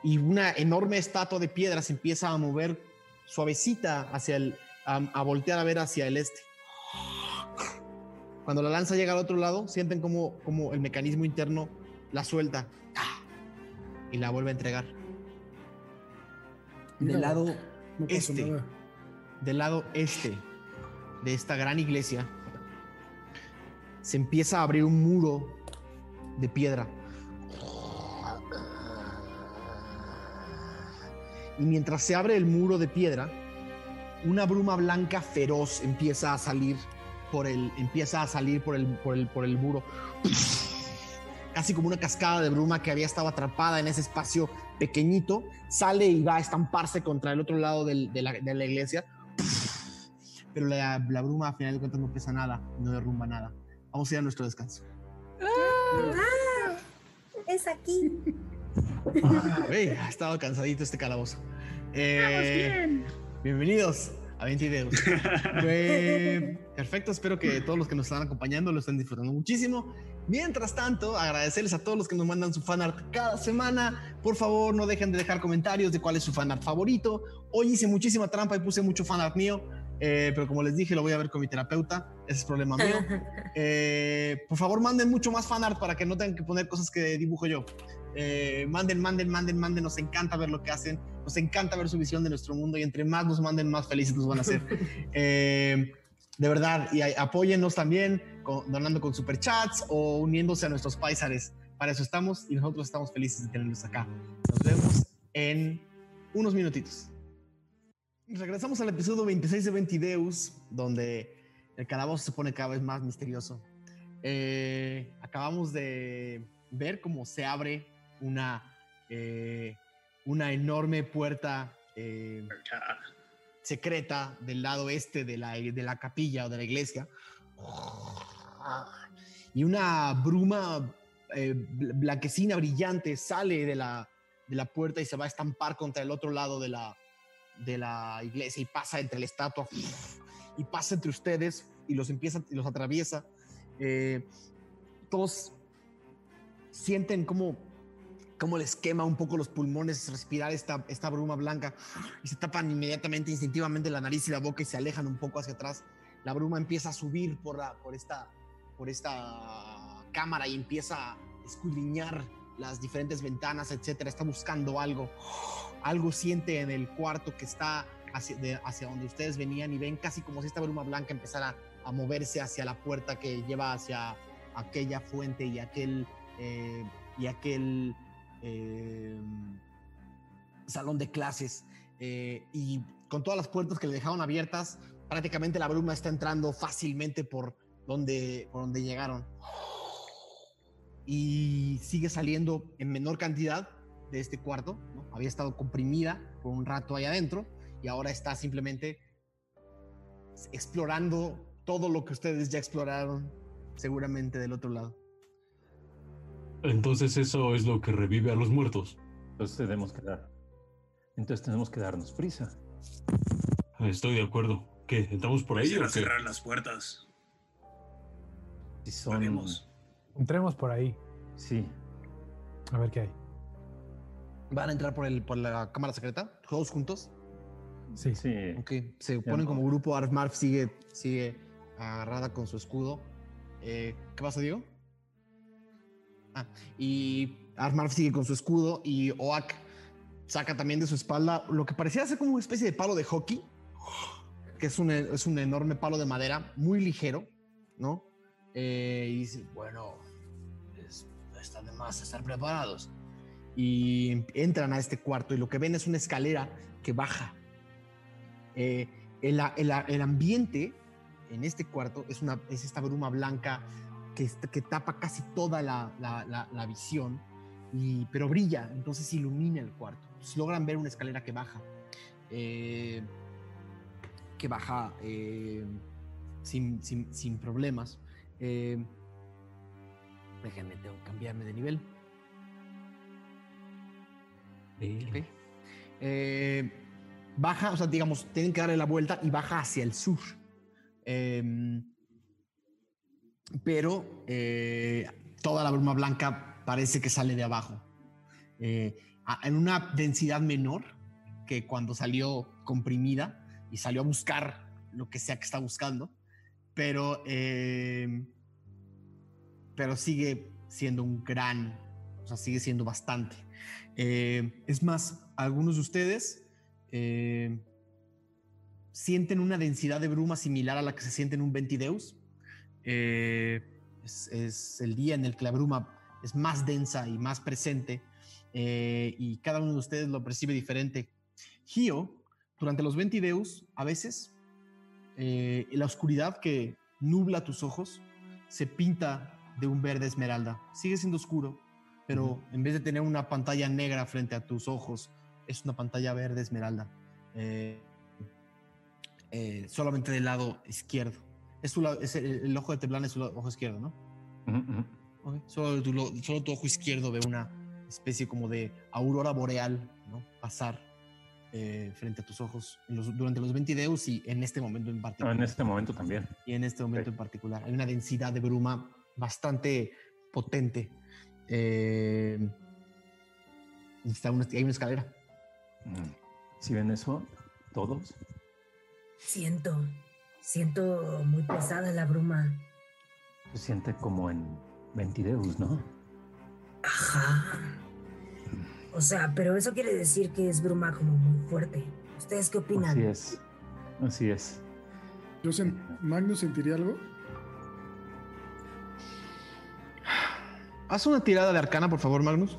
A: Y una enorme estatua de piedra se empieza a mover suavecita hacia el, a, a voltear a ver hacia el este. Cuando la lanza llega al otro lado, sienten como, como el mecanismo interno la suelta y la vuelve a entregar.
H: Mira,
A: Del lado
H: No
A: este.
H: nada.
A: del lado este de esta gran iglesia se empieza a abrir un muro de piedra. Y mientras se abre el muro de piedra, una bruma blanca feroz empieza a salir por el empieza a salir por el por el por el muro. Casi como una cascada de bruma que había estado atrapada en ese espacio pequeñito, sale y va a estamparse contra el otro lado del- de, la, de la iglesia pero la, la bruma a final de cuentas no pesa nada, no derrumba nada. Vamos a ir a nuestro descanso.
E: ¡Ah! Es aquí.
A: Ey, ha estado cansadito este calabozo. Eh, Bienvenidos a 20 videos. Fue perfecto, espero que todos los que nos están acompañando lo estén disfrutando muchísimo. Mientras tanto, agradecerles a todos los que nos mandan su fanart cada semana. Por favor, no dejen de dejar comentarios de cuál es su fanart favorito. Hoy hice muchísima trampa y puse mucho fanart mío, eh, pero como les dije, lo voy a ver con mi terapeuta. Ese es problema mío. Eh, por favor, manden mucho más fanart para que no tengan que poner cosas que dibujo yo. Eh, manden, manden, manden, manden. Nos encanta ver lo que hacen. Nos encanta ver su visión de nuestro mundo y entre más nos manden, más felices nos van a hacer. Eh, De verdad, y apóyennos también con- donando con superchats o uniéndose a nuestros paisares. Para eso estamos y nosotros estamos felices de tenerlos acá. Nos vemos en unos minutitos. Regresamos al episodio 26 de Ventideus, donde el calabozo se pone cada vez más misterioso. Eh, acabamos de ver cómo se abre una, eh, una enorme puerta eh, secreta del lado este de la, de la capilla o de la iglesia. Y una bruma eh, bl- blanquecina brillante sale de la, de la puerta y se va a estampar contra el otro lado de la, de la iglesia y pasa entre la estatua y pasa entre ustedes y los empieza y los atraviesa. Eh, todos sienten como, como les quema un poco los pulmones respirar esta, esta bruma blanca y se tapan inmediatamente, instintivamente la nariz y la boca y se alejan un poco hacia atrás. La bruma empieza a subir por, la, por, esta, por esta cámara y empieza a escudriñar las diferentes ventanas, etcétera. Está buscando algo. Algo siente en el cuarto que está hacia, de- hacia donde ustedes venían y ven casi como si esta bruma blanca empezara a moverse hacia la puerta que lleva hacia aquella fuente y aquel eh, y aquel eh, salón de clases eh, y con todas las puertas que le dejaron abiertas prácticamente la bruma está entrando fácilmente por donde por donde llegaron y sigue saliendo en menor cantidad de este cuarto había estado comprimida por un rato ahí adentro y ahora está simplemente explorando todo lo que ustedes ya exploraron seguramente del otro lado.
C: Entonces eso es lo que revive a los muertos.
F: Entonces tenemos que dar. Entonces tenemos que darnos prisa.
C: Estoy de acuerdo. ¿Qué? ¿Entramos por ahí
K: Quisiera
C: o qué?
K: cerrar las puertas.
F: Si son.
K: Haremos.
D: Entremos por ahí.
F: Sí.
D: A ver qué hay.
A: ¿Van a entrar por, el, por la cámara secreta? ¿Todos juntos?
D: Sí.
F: Sí.
A: Ok, se
F: Ya
A: ponen
F: no.
A: como grupo. Arf Marf sigue, sigue agarrada con su escudo. Eh, ¿Qué pasa, Diego? Y Arf Marf sigue con su escudo y Oak saca también de su espalda lo que parecía ser como una especie de palo de hockey, que es un, es un enorme palo de madera, muy ligero, ¿no? Eh, y dice, bueno, es- está de más estar preparados. Y entran a este cuarto y lo que ven es una escalera que baja. Eh, el, el- el ambiente en este cuarto es, una, es esta bruma blanca que, tapa casi toda la, la- la- la visión, y, pero brilla, entonces ilumina el cuarto. Entonces logran ver una escalera que baja, eh, que baja eh, sin, sin- sin problemas. Eh, déjenme, tengo que cambiarme de nivel. Ok. Eh, baja, o sea, digamos, tienen que darle la vuelta y baja hacia el sur. Pero eh, toda la bruma blanca parece que sale de abajo. Eh, en una densidad menor que cuando salió comprimida y salió a buscar lo que sea que está buscando. Pero, em, pero sigue siendo un gran, o sea, sigue siendo bastante. Eh, es más, algunos de ustedes eh, sienten una densidad de bruma similar a la que se siente en un Ventideus. Eh, es, es el día en el que la bruma es más densa y más presente eh, y cada uno de ustedes lo percibe diferente. Gio, durante los Ventideus, a veces eh, la oscuridad que nubla tus ojos se pinta de un verde esmeralda. Sigue siendo oscuro, pero en vez de tener una pantalla negra frente a tus ojos, es una pantalla verde esmeralda. Eh, solamente del lado izquierdo. Es, tu es el, el ojo de Teblán es su ojo izquierdo, ¿no?
F: Ujú, ujú.
A: Ok. Solo, tu, lo- solo tu ojo izquierdo ve una especie como de aurora boreal, ¿no? Pasar eh, frente a tus ojos en los- durante los 20 deus y en este momento en
F: Ah,
A: particular.
F: en este momento también.
A: Y en este momento en particular. Hay una densidad de bruma bastante potente. Eh, está una- hay una escalera.
F: Mm. Si ven eso, todos.
E: Siento, siento muy pesada la bruma.
F: Se siente como en Ventideus, ¿no?
E: Ajá. O sea, pero eso quiere decir que es bruma como muy fuerte. ¿Ustedes qué opinan?
F: Así es. Así es.
H: Yo sen- Magnus sentiría algo.
A: Haz una tirada de arcana, por favor, Magnus.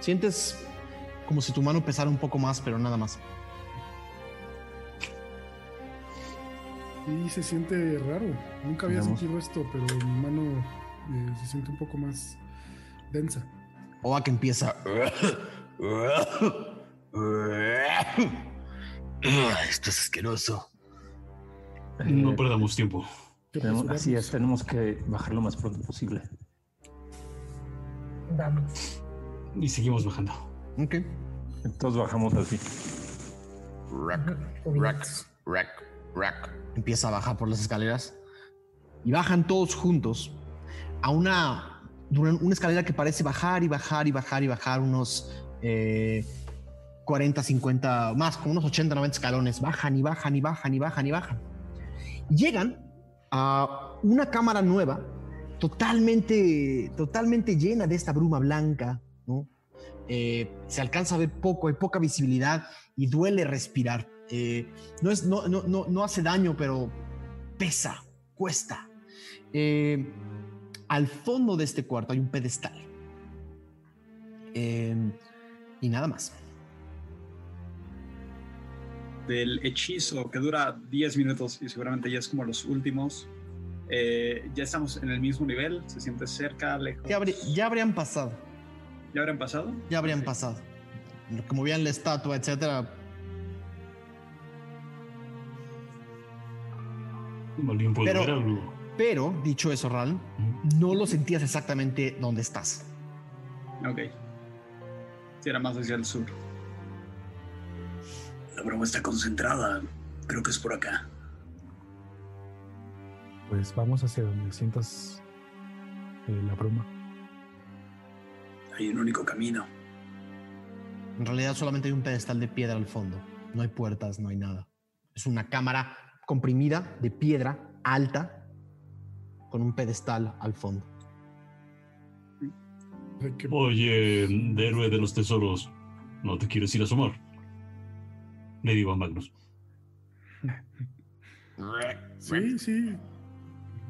A: Sientes como si tu mano pesara un poco más, pero nada más.
H: Y se siente raro. Nunca había sentido esto, pero mi mano eh, se siente un poco más densa.
A: Oa que empieza. Esto es asqueroso.
C: No perdamos tiempo.
H: ¿Qué
F: tenemos-
H: pasó,
F: así es, tenemos que bajar lo más pronto posible.
E: Vamos.
C: Y seguimos bajando.
A: Ok.
F: Todos bajamos así.
A: Rack,
E: Ubicados.
A: rack, rack. Empieza a bajar por las escaleras. Y bajan todos juntos a una, una escalera que parece bajar y bajar y bajar y bajar unos eh, 40, 50, más, como unos 80, 90 escalones. Bajan y bajan y bajan y bajan y bajan. Y llegan a una cámara nueva, totalmente, totalmente llena de esta bruma blanca. Eh, se alcanza a ver poco, hay poca visibilidad y duele respirar. Eh, no, es, no, no, no, no hace daño, pero pesa, cuesta. Eh, al fondo de este cuarto hay un pedestal. Eh, y nada más.
G: Del hechizo que dura 10 minutos y seguramente ya es como los últimos. Eh, ya estamos en el mismo nivel, se siente cerca, lejos.
A: Ya, ya habrían pasado,
G: ¿Ya habrán pasado?
A: ya habrían
G: Sí.
A: pasado. Como vean la estatua, etcétera.
C: ¿Alguien puede
A: Pero-
C: algo?
A: Pero, dicho eso, Ral, no lo sentías exactamente donde estás.
G: Ok. Sí, era más hacia el sur.
K: La broma está concentrada. Creo que es por acá.
D: Pues vamos hacia donde sientas eh, la bruma.
K: Hay un único camino.
A: En realidad solamente hay un pedestal de piedra al fondo. No hay puertas, no hay nada. Es una cámara comprimida de piedra alta con un pedestal al fondo.
C: Oye, de héroe de los tesoros, ¿no te quieres ir a asomar? Le digo a Magnus.
H: Sí, sí.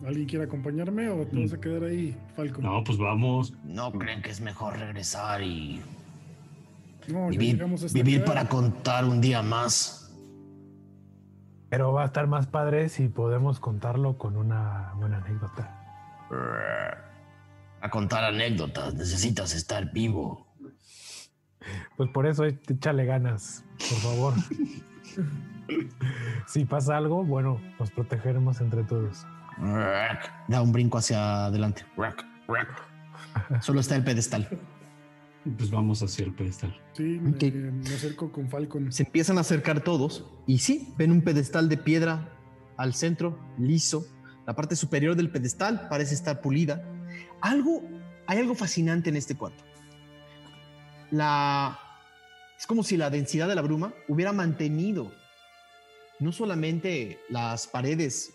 H: ¿Alguien quiere acompañarme o te vas a quedar ahí, Falcon?
C: No, pues vamos.
A: ¿No creen que es mejor regresar y
H: No,
A: vivir, vivir
H: acá.
A: para contar un día más?
D: Pero va a estar más padre si podemos contarlo con una buena anécdota.
A: A contar anécdotas, necesitas estar vivo.
D: Pues por eso eh, échale ganas, por favor. si pasa algo, bueno, nos protegeremos entre todos.
A: Da un brinco hacia adelante. Solo está el pedestal.
C: Pues vamos hacia el pedestal.
H: Sí, me,
A: Ok.
H: me acerco con Falcon.
A: Se empiezan a acercar todos y sí, ven un pedestal de piedra al centro, liso. La parte superior del pedestal parece estar pulida. Algo, hay algo fascinante en este cuarto. La, es como si la densidad de la bruma hubiera mantenido no solamente las paredes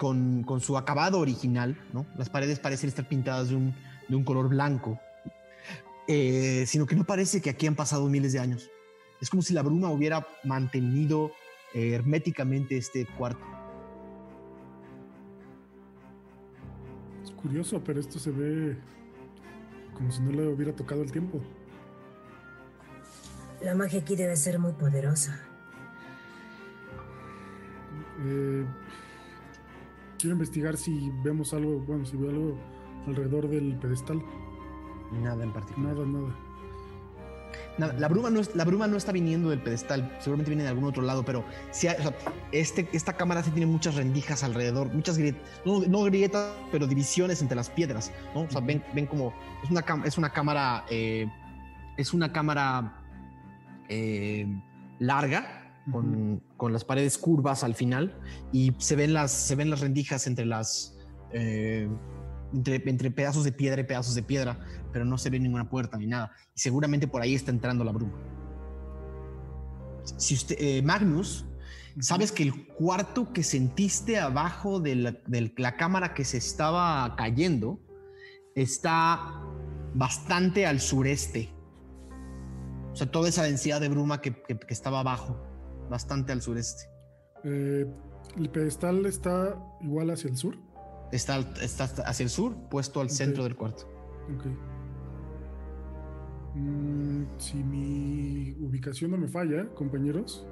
A: con, con su acabado original, ¿no? Las paredes parecen estar pintadas de un, de un color blanco, eh, sino que no parece que aquí han pasado miles de años. Es como si la bruma hubiera mantenido eh, herméticamente este cuarto.
H: Es curioso, pero esto se ve como si no le hubiera tocado el tiempo.
E: La magia aquí debe ser muy poderosa.
H: Eh, quiero investigar si vemos algo, bueno, si veo algo alrededor del pedestal.
A: Nada en particular.
H: Nada, nada.
A: Nada, la, bruma no es- la bruma no está viniendo del pedestal, seguramente viene de algún otro lado, pero sí hay- o sea, este, esta cámara sí tiene muchas rendijas alrededor, muchas grietas, no, no grietas, pero divisiones entre las piedras, ¿no? O sea, ven, ven como es una, es una cámara, eh, es una cámara eh, larga, con, con las paredes curvas al final, y se ven las, se ven las rendijas entre las... eh, entre, entre pedazos de piedra y pedazos de piedra, pero no se ve ninguna puerta ni nada. Y seguramente por ahí está entrando la bruma. Si usted, eh, Magnus, sabes que el cuarto que sentiste abajo de la, de la cámara que se estaba cayendo está bastante al sureste. O sea, toda esa densidad de bruma que, que- que estaba abajo, bastante al sureste.
H: Eh, el pedestal está igual hacia el sur.
A: Está, está hacia el sur, puesto al centro del cuarto.
H: Ok. Mm, si mi ubicación no me falla, compañeros,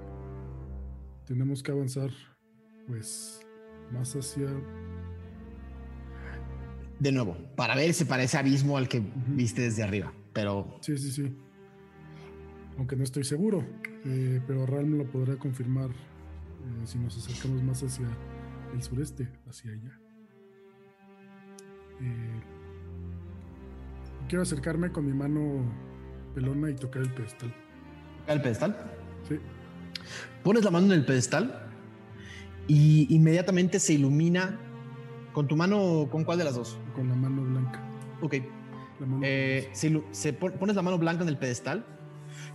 H: tenemos que avanzar, pues, más hacia.
A: De nuevo, para ver si parece abismo al que viste desde arriba. Pero
H: Sí, sí, sí. Aunque no estoy seguro, eh, pero Ral me lo podrá confirmar eh, si nos acercamos más hacia el sureste, hacia allá. Eh, quiero acercarme con mi mano pelona y tocar el pedestal.
A: el pedestal.
H: Sí.
A: Pones la mano en el pedestal y inmediatamente se ilumina con tu mano. ¿Con cuál de las dos?
H: Con la mano blanca.
A: Ok.
H: Mano
A: Eh, se ilu- se pon- pones la mano blanca en el pedestal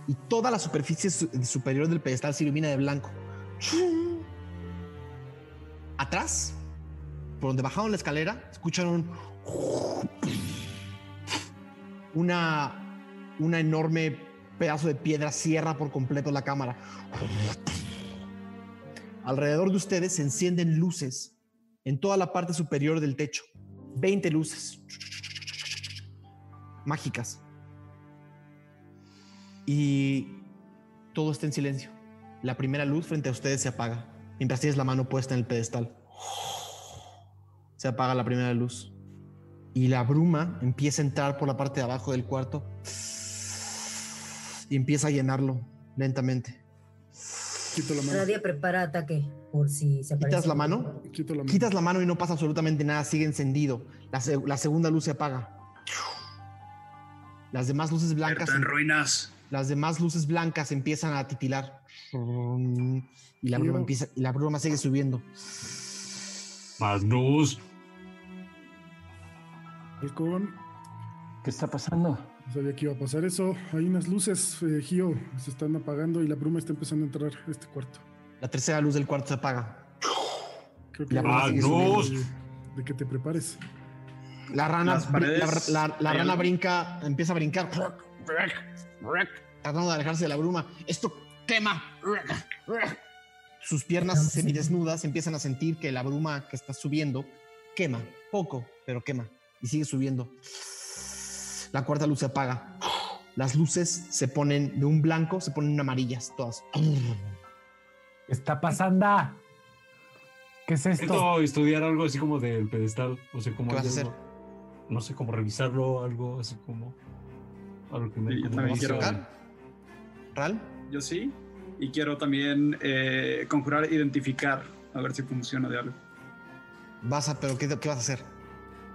A: y toda la superficie su- superior del pedestal se ilumina de blanco. Atrás, por donde bajaron la escalera, escuchan un una una enorme pedazo de piedra cierra por completo la cámara. Alrededor de ustedes se encienden luces en toda la parte superior del techo. 20 luces mágicas. Y todo está en silencio. La primera luz frente a ustedes se apaga mientras tienes la mano puesta en el pedestal. Se apaga la primera luz. Y la bruma empieza a entrar por la parte de abajo del cuarto y empieza a llenarlo lentamente.
H: Quito la mano.
E: Nadie prepara ataque por si se aparece.
A: Quitas la mano,
H: Quito la mano.
A: quitas la mano y no pasa absolutamente nada, sigue encendido. La segunda luz se apaga. Las demás luces blancas,
K: Está en ruinas.
A: Las demás luces blancas empiezan a titilar y la bruma empieza y la bruma sigue subiendo.
C: Magnus,
H: Halcón,
F: ¿Qué está pasando?
H: no sabía que iba a pasar eso. Hay unas luces, eh, Gio, se están apagando y la bruma está empezando a entrar a este cuarto.
A: La tercera luz del cuarto se apaga.
H: Creo
A: La
H: que
A: bruma sigue
C: Magnus.
H: de, de que te prepares.
A: La rana, la, la- la
G: ¿hay
A: rana brinca, empieza a brincar, tratando de alejarse de la bruma. Esto quema. Sus piernas semidesnudas empiezan a sentir que la bruma que está subiendo quema, poco, pero quema y sigue subiendo. La cuarta luz se apaga. Las luces se ponen de un blanco, se ponen amarillas todas.
D: ¿Qué está pasando? ¿Qué es esto?
C: Necesito estudiar algo así como del pedestal. O sea, como
A: ¿Qué vas a
C: algo- No sé, cómo revisarlo, algo así como. Algo que me.
G: Yo también quiero-
A: ¿Ral?
G: Yo sí. Y quiero también eh, conjurar identificar, a ver si funciona de algo.
A: Vas a, pero ¿qué, qué vas a hacer?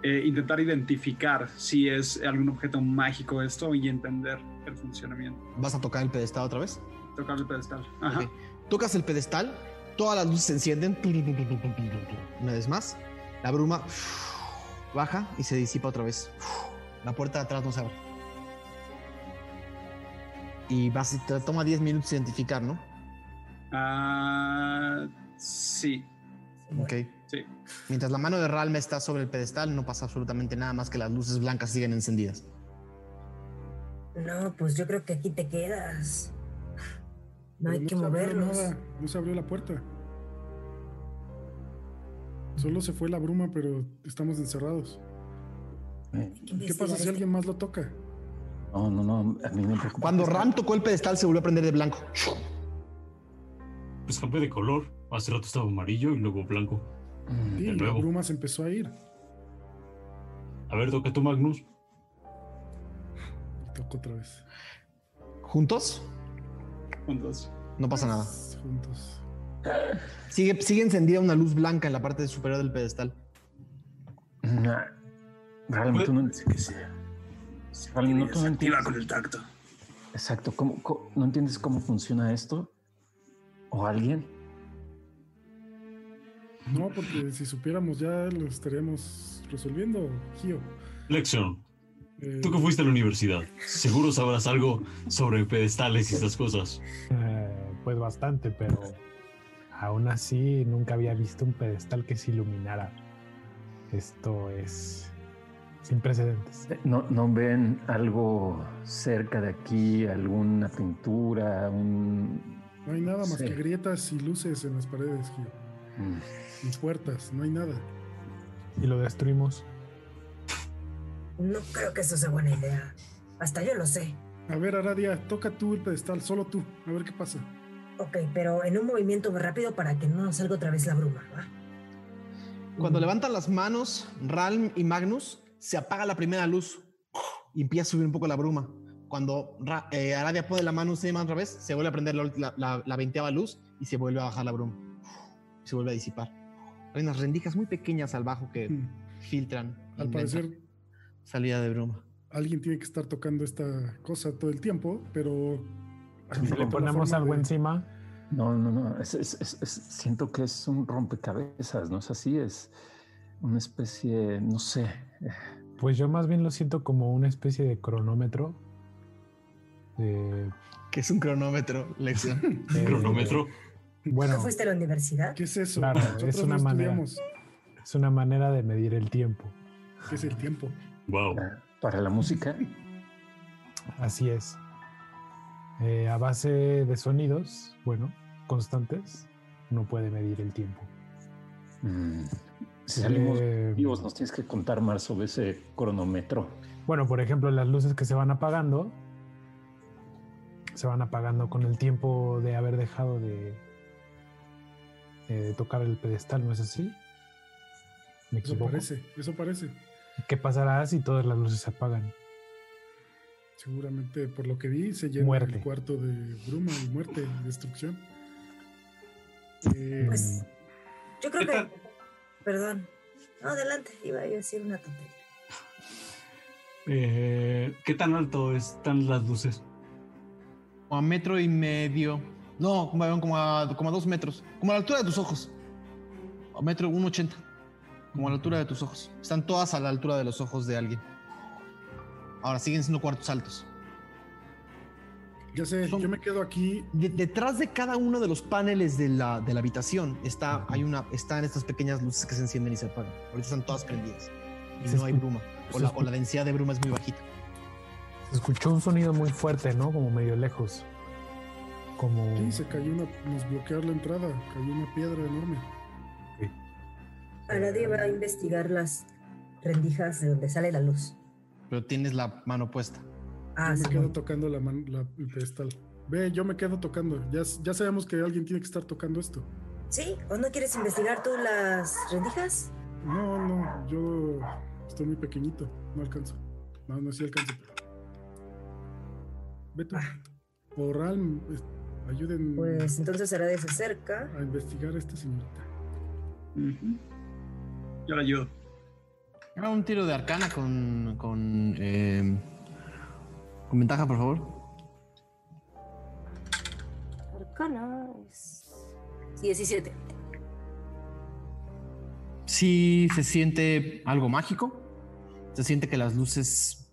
G: Eh, intentar identificar si es algún objeto mágico esto y entender el funcionamiento.
A: ¿Vas a tocar el pedestal otra vez?
G: Tocar el pedestal. Ajá.
A: Ok. Tocas el pedestal, todas las luces se encienden. Una vez más, la bruma baja y se disipa otra vez. La puerta de atrás no se abre. Y vas, te toma 10 minutos identificar, ¿no?
G: Ah, sí,
A: Ok.
G: sí.
A: Mientras la mano de Ralme está sobre el pedestal, no pasa absolutamente nada más que las luces blancas siguen encendidas.
E: No, pues yo creo que aquí te quedas. No hay
H: Pero
E: que
H: se abrió
E: movernos.
H: nada, no se abrió la puerta. Solo se fue la bruma, pero estamos encerrados.
E: Hay que
H: ¿Qué pasa si alguien más lo toca?
F: No, no, no. A mí me preocupa.
A: Cuando Ram tocó el pedestal, se volvió a prender de blanco.
C: Pues cambié de color. Hace rato estaba amarillo y luego blanco.
F: Mm,
H: Sí,
C: de
H: la
C: nuevo.
H: bruma se empezó a ir.
C: A ver, toca tú, Magnus.
H: Y tocó otra vez.
A: ¿Juntos?
G: Juntos.
A: No pasa nada.
H: Juntos.
A: Sigue, sigue encendida una luz blanca en la parte superior del pedestal.
F: Nah, Realmente no,
K: Parece que se,
F: realmente no- tú no entiendes.
K: con el tacto.
F: Exacto. ¿cómo, cómo- no entiendes cómo funciona esto? ¿O alguien?
H: No, porque si supiéramos ya lo estaríamos resolviendo, Gio.
C: Lección.
H: Eh,
C: Tú que fuiste a la universidad. Seguro sabrás algo sobre pedestales y estas cosas.
D: Eh, pues bastante, pero aún así nunca había visto un pedestal que se iluminara. Esto es sin precedentes.
F: Eh, ¿No, ¿No ven algo cerca de aquí? ¿Alguna pintura? Un...
H: No hay nada más
F: Sí.
H: que grietas y luces en las paredes, Gio.
F: Mm.
H: Y puertas, no hay nada.
D: Y lo destruimos.
E: No creo que eso sea buena idea. Hasta yo lo sé.
H: A ver, Aradia, toca tú el pedestal, solo tú. A ver qué pasa.
E: Ok, pero en un movimiento rápido para que no nos salga otra vez la bruma, ¿va?
A: Cuando levantan las manos, Ralm y Magnus, se apaga la primera luz y empieza a subir un poco la bruma. Cuando eh, Aradia pone la mano encima otra vez, se vuelve a prender la, la, la- la veinteava luz y se vuelve a bajar la bruma. Se vuelve a disipar. Hay unas rendijas muy pequeñas al bajo que
H: Hmm.
A: filtran.
H: Al parecer,
A: Salida de bruma.
H: alguien tiene que estar tocando esta cosa todo el tiempo, pero.
D: Si le ponemos algo encima,
F: No, no, no. es- es- es- es- siento que es un rompecabezas, ¿no es así? Es una especie, no sé.
D: pues yo más bien lo siento como una especie de cronómetro. Eh,
A: Que es un cronómetro, lección.
D: eh,
C: Cronómetro.
D: Bueno,
E: ¿No fuiste a la universidad?
H: ¿Qué es eso?
D: Claro,
H: Nosotros
D: es una
H: no
D: manera. es una manera de medir el tiempo.
H: ¿Qué es el tiempo?
C: Wow.
F: Para la música,
D: Así es. Eh, a base de sonidos, bueno, constantes, no puede medir el tiempo.
F: mm, si salimos
D: Eh,
F: vivos, nos tienes que contar más sobre ese cronómetro.
D: Bueno, por ejemplo, las luces que se van apagando, se van apagando con el tiempo de haber dejado de, de tocar el pedestal, ¿no es así? ¿Me
H: Eso parece, eso parece.
D: ¿Qué pasará si todas las luces se apagan?
H: Seguramente, por lo que vi, se llena
D: Muerte.
H: el cuarto de bruma y muerte y destrucción. Eh,
E: Pues yo creo
C: ¿Qué
E: que. Perdón. No, adelante, iba a decir una tontería.
C: Eh, ¿Qué tan alto están las luces?
A: Como a metro y medio. No, como, como a, como a dos metros. Como a la altura de tus ojos. A metro, un ochenta. Como a la altura de tus ojos. Están todas a la altura de los ojos de alguien. Ahora siguen siendo cuartos altos.
H: Ya sé,
A: son-
H: yo me quedo aquí.
A: De- detrás de cada uno de los paneles de la, de la habitación está, hay una, están estas pequeñas luces que se encienden y se apagan. Ahorita están todas prendidas. Y
D: Se
A: no hay bruma. O la, o la densidad de bruma es muy bajita.
D: Se escuchó un sonido muy fuerte, ¿no? Como medio lejos. Como...
H: Sí, se cayó una, nos bloqueó la entrada, cayó una piedra enorme.
E: Aradia va a investigar las rendijas de donde sale la luz.
A: Pero tienes la mano puesta.
E: Ah,
H: yo
E: sí.
H: me quedo tocando la man- la- el pedestal. Ve, yo me quedo tocando. Ya, ya sabemos que alguien tiene que estar tocando esto.
E: ¿Sí? ¿O no quieres investigar tú las rendijas?
H: No, no, yo estoy muy pequeñito. No alcanzo. No, no, sí alcanzo. pero- Ve tú.
E: Ah.
H: O Ralm, es- ayuden
E: Pues entonces Aradia se acerca.
H: a investigar a esta señorita.
G: Ujú. Yo la ayudo.
A: Haga un tiro de arcana con. con. eh, con ventaja, por favor.
E: Arcana es 17.
A: Sí se siente algo mágico. Se siente que las luces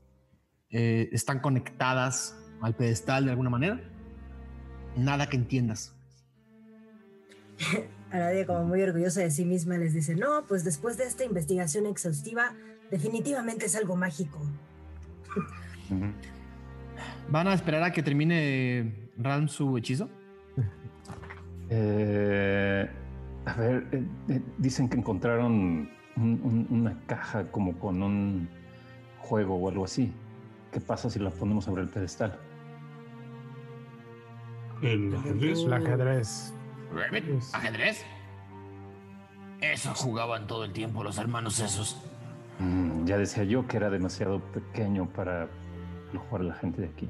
A: eh, están conectadas al pedestal de alguna manera. Nada que entiendas.
E: Aradia, como muy orgullosa de sí misma, les dice: No, pues después de esta investigación exhaustiva, definitivamente es algo mágico.
A: ¿Van a esperar a que termine Ralm su hechizo?
F: Eh, a ver, eh, eh, dicen que encontraron un- un- una caja como con un juego o algo así. ¿Qué pasa si la ponemos sobre el pedestal?
C: El ajedrez.
D: El ajedrez. Pues,
A: ¿Ajedrez? Eso jugaban todo el tiempo los hermanos esos.
F: Mm, ya decía yo que era demasiado pequeño para jugar la gente de aquí.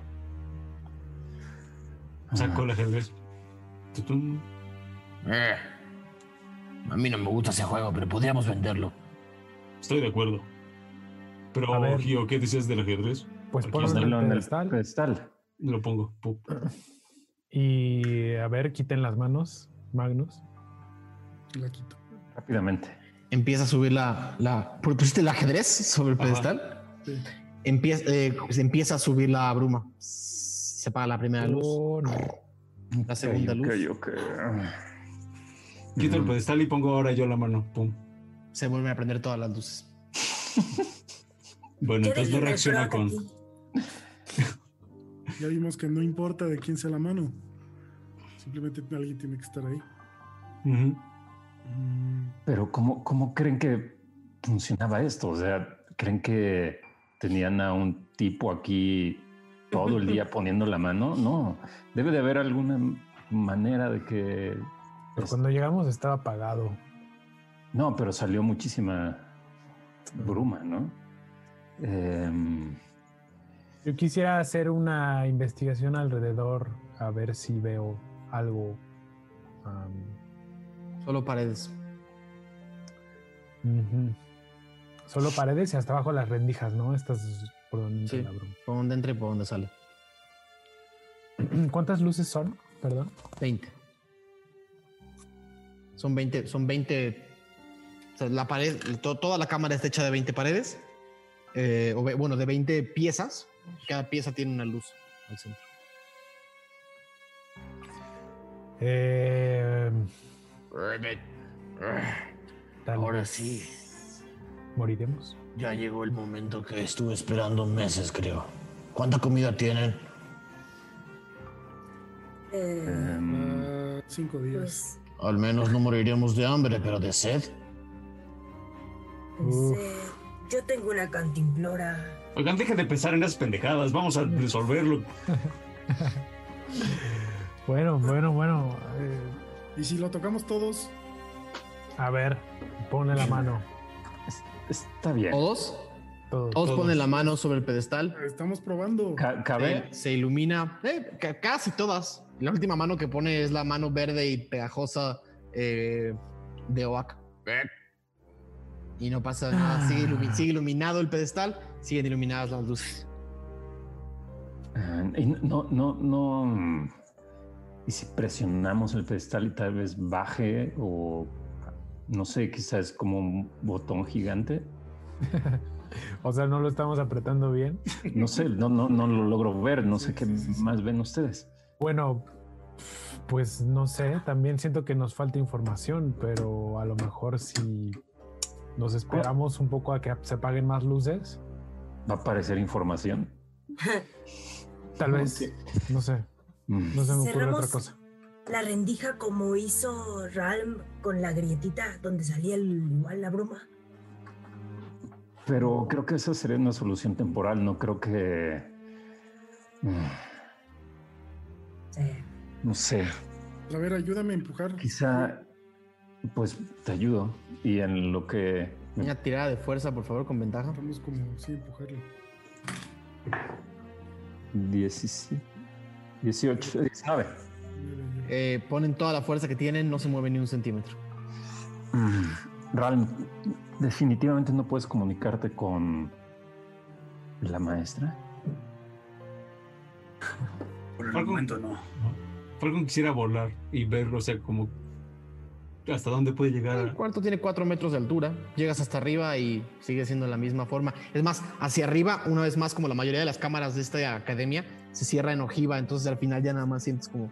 C: Sacó el ajedrez.
A: Eh, a mí no me gusta ese juego, pero podríamos venderlo.
C: Estoy de acuerdo.
D: A
C: Pero,
D: ver.
C: Gio, ¿qué decías del ajedrez?
D: Pues
C: Aquí
D: ponlo
C: está.
D: en el pedestal
F: pedestal.
C: Lo pongo.
D: Y a ver, quiten las manos, Magnus.
H: La quito.
F: Rápidamente.
A: Empieza a subir la. la ¿Pusiste el ajedrez sobre el
C: Ajá.
A: pedestal?
H: Sí.
A: Empieza, eh, se empieza a subir la bruma. Se apaga la primera luz.
D: Oh, no.
A: La segunda
F: Ok,
A: luz.
F: ok, ok.
C: Quito el
F: Mm.
C: pedestal y pongo ahora yo la mano. Pum.
A: Se vuelven a prender todas las luces.
C: Bueno,
E: ¿Qué
C: entonces no reacciona con.
H: Ya vimos que no importa de quién sea la mano. Simplemente alguien tiene que estar ahí.
C: Ujú.
H: Mm,
F: Pero ¿cómo, ¿cómo creen que funcionaba esto? O sea, ¿creen que tenían a un tipo aquí todo el día poniendo la mano? No, debe de haber alguna manera de que...
D: Pero cuando llegamos estaba apagado.
F: No, pero salió muchísima bruma, ¿no? Em,
D: Yo quisiera hacer una investigación alrededor a ver si veo algo.
A: Solo paredes.
D: ujú. Solo paredes y hasta abajo las rendijas, ¿no? Estas por donde entra
A: Sí.
D: la bruma.
A: Por donde entra y por donde sale.
D: ¿Cuántas luces son? Perdón.
A: 20. Son 20, son 20. o sea, la pared, to- toda la cámara está hecha de 20 paredes. eh, o ve- bueno, de 20 piezas. Cada pieza tiene una luz al centro.
D: Eh,
A: Ahora sí,
D: Moriremos.
A: ya llegó el momento que estuve esperando meses, creo. ¿Cuánta comida tienen?
E: Eh,
H: cinco días.
E: pues,
A: Al menos no moriremos de hambre, pero de sed.
E: yo tengo una cantimplora.
C: Oigan, dejen de pensar en esas pendejadas. Vamos a resolverlo.
D: Bueno, bueno, bueno. eh,
H: Y si lo tocamos todos,
D: a ver, ponle la mano.
F: Es- está bien.
A: ¿Todos?
D: Todos.
A: Todos
C: Todos.
A: ponen la mano sobre el pedestal.
H: estamos probando.
F: Ca- ¿Cabe?
A: Se, se ilumina. eh, ca- casi todas. La última mano que pone es la mano verde y pegajosa eh, de Oak. Y no pasa nada. Sigue, ilumi- sigue iluminado el pedestal. Siguen iluminadas las luces.
F: Ah, y no, no, no. mm, ¿Y si presionamos el pedestal y tal vez baje o no sé, quizás como un botón gigante?
D: O sea, no lo estamos apretando bien.
F: No sé, no, no, no lo logro ver, no sé qué más ven ustedes.
D: Bueno, pues no sé, también siento que nos falta información, pero a lo mejor si nos esperamos un poco a que se apaguen más luces,
F: ¿Va a aparecer información?
D: tal vez, no sé, no se me ocurre
E: Cerramos
D: otra cosa.
E: La rendija como hizo Ralm con la grietita donde salía el- igual la bruma.
F: Pero creo que esa sería una solución temporal, no creo que...
E: Sí.
F: No sé,
H: A ver, ayúdame a empujar.
F: quizá pues te ayudo y en lo que...
A: Una tirada de fuerza, por favor, con ventaja.
H: Vamos como, sí, empujarlo.
F: 17, 18, 19.
A: Eh, ponen toda la fuerza que tienen, no se mueve ni un centímetro.
F: Mm, Ral, definitivamente no puedes comunicarte con la maestra.
K: Por el
C: Algo-
K: momento no.
C: Falcon quisiera volar y ver, o sea, como hasta dónde puede
A: El
C: llegar.
A: cuarto tiene 4 metros de altura. Llegas hasta arriba y sigue siendo la misma forma. Es más, hacia arriba, una vez más, como la mayoría de las cámaras de esta academia, se cierra en ojiva. Entonces al final ya nada más sientes como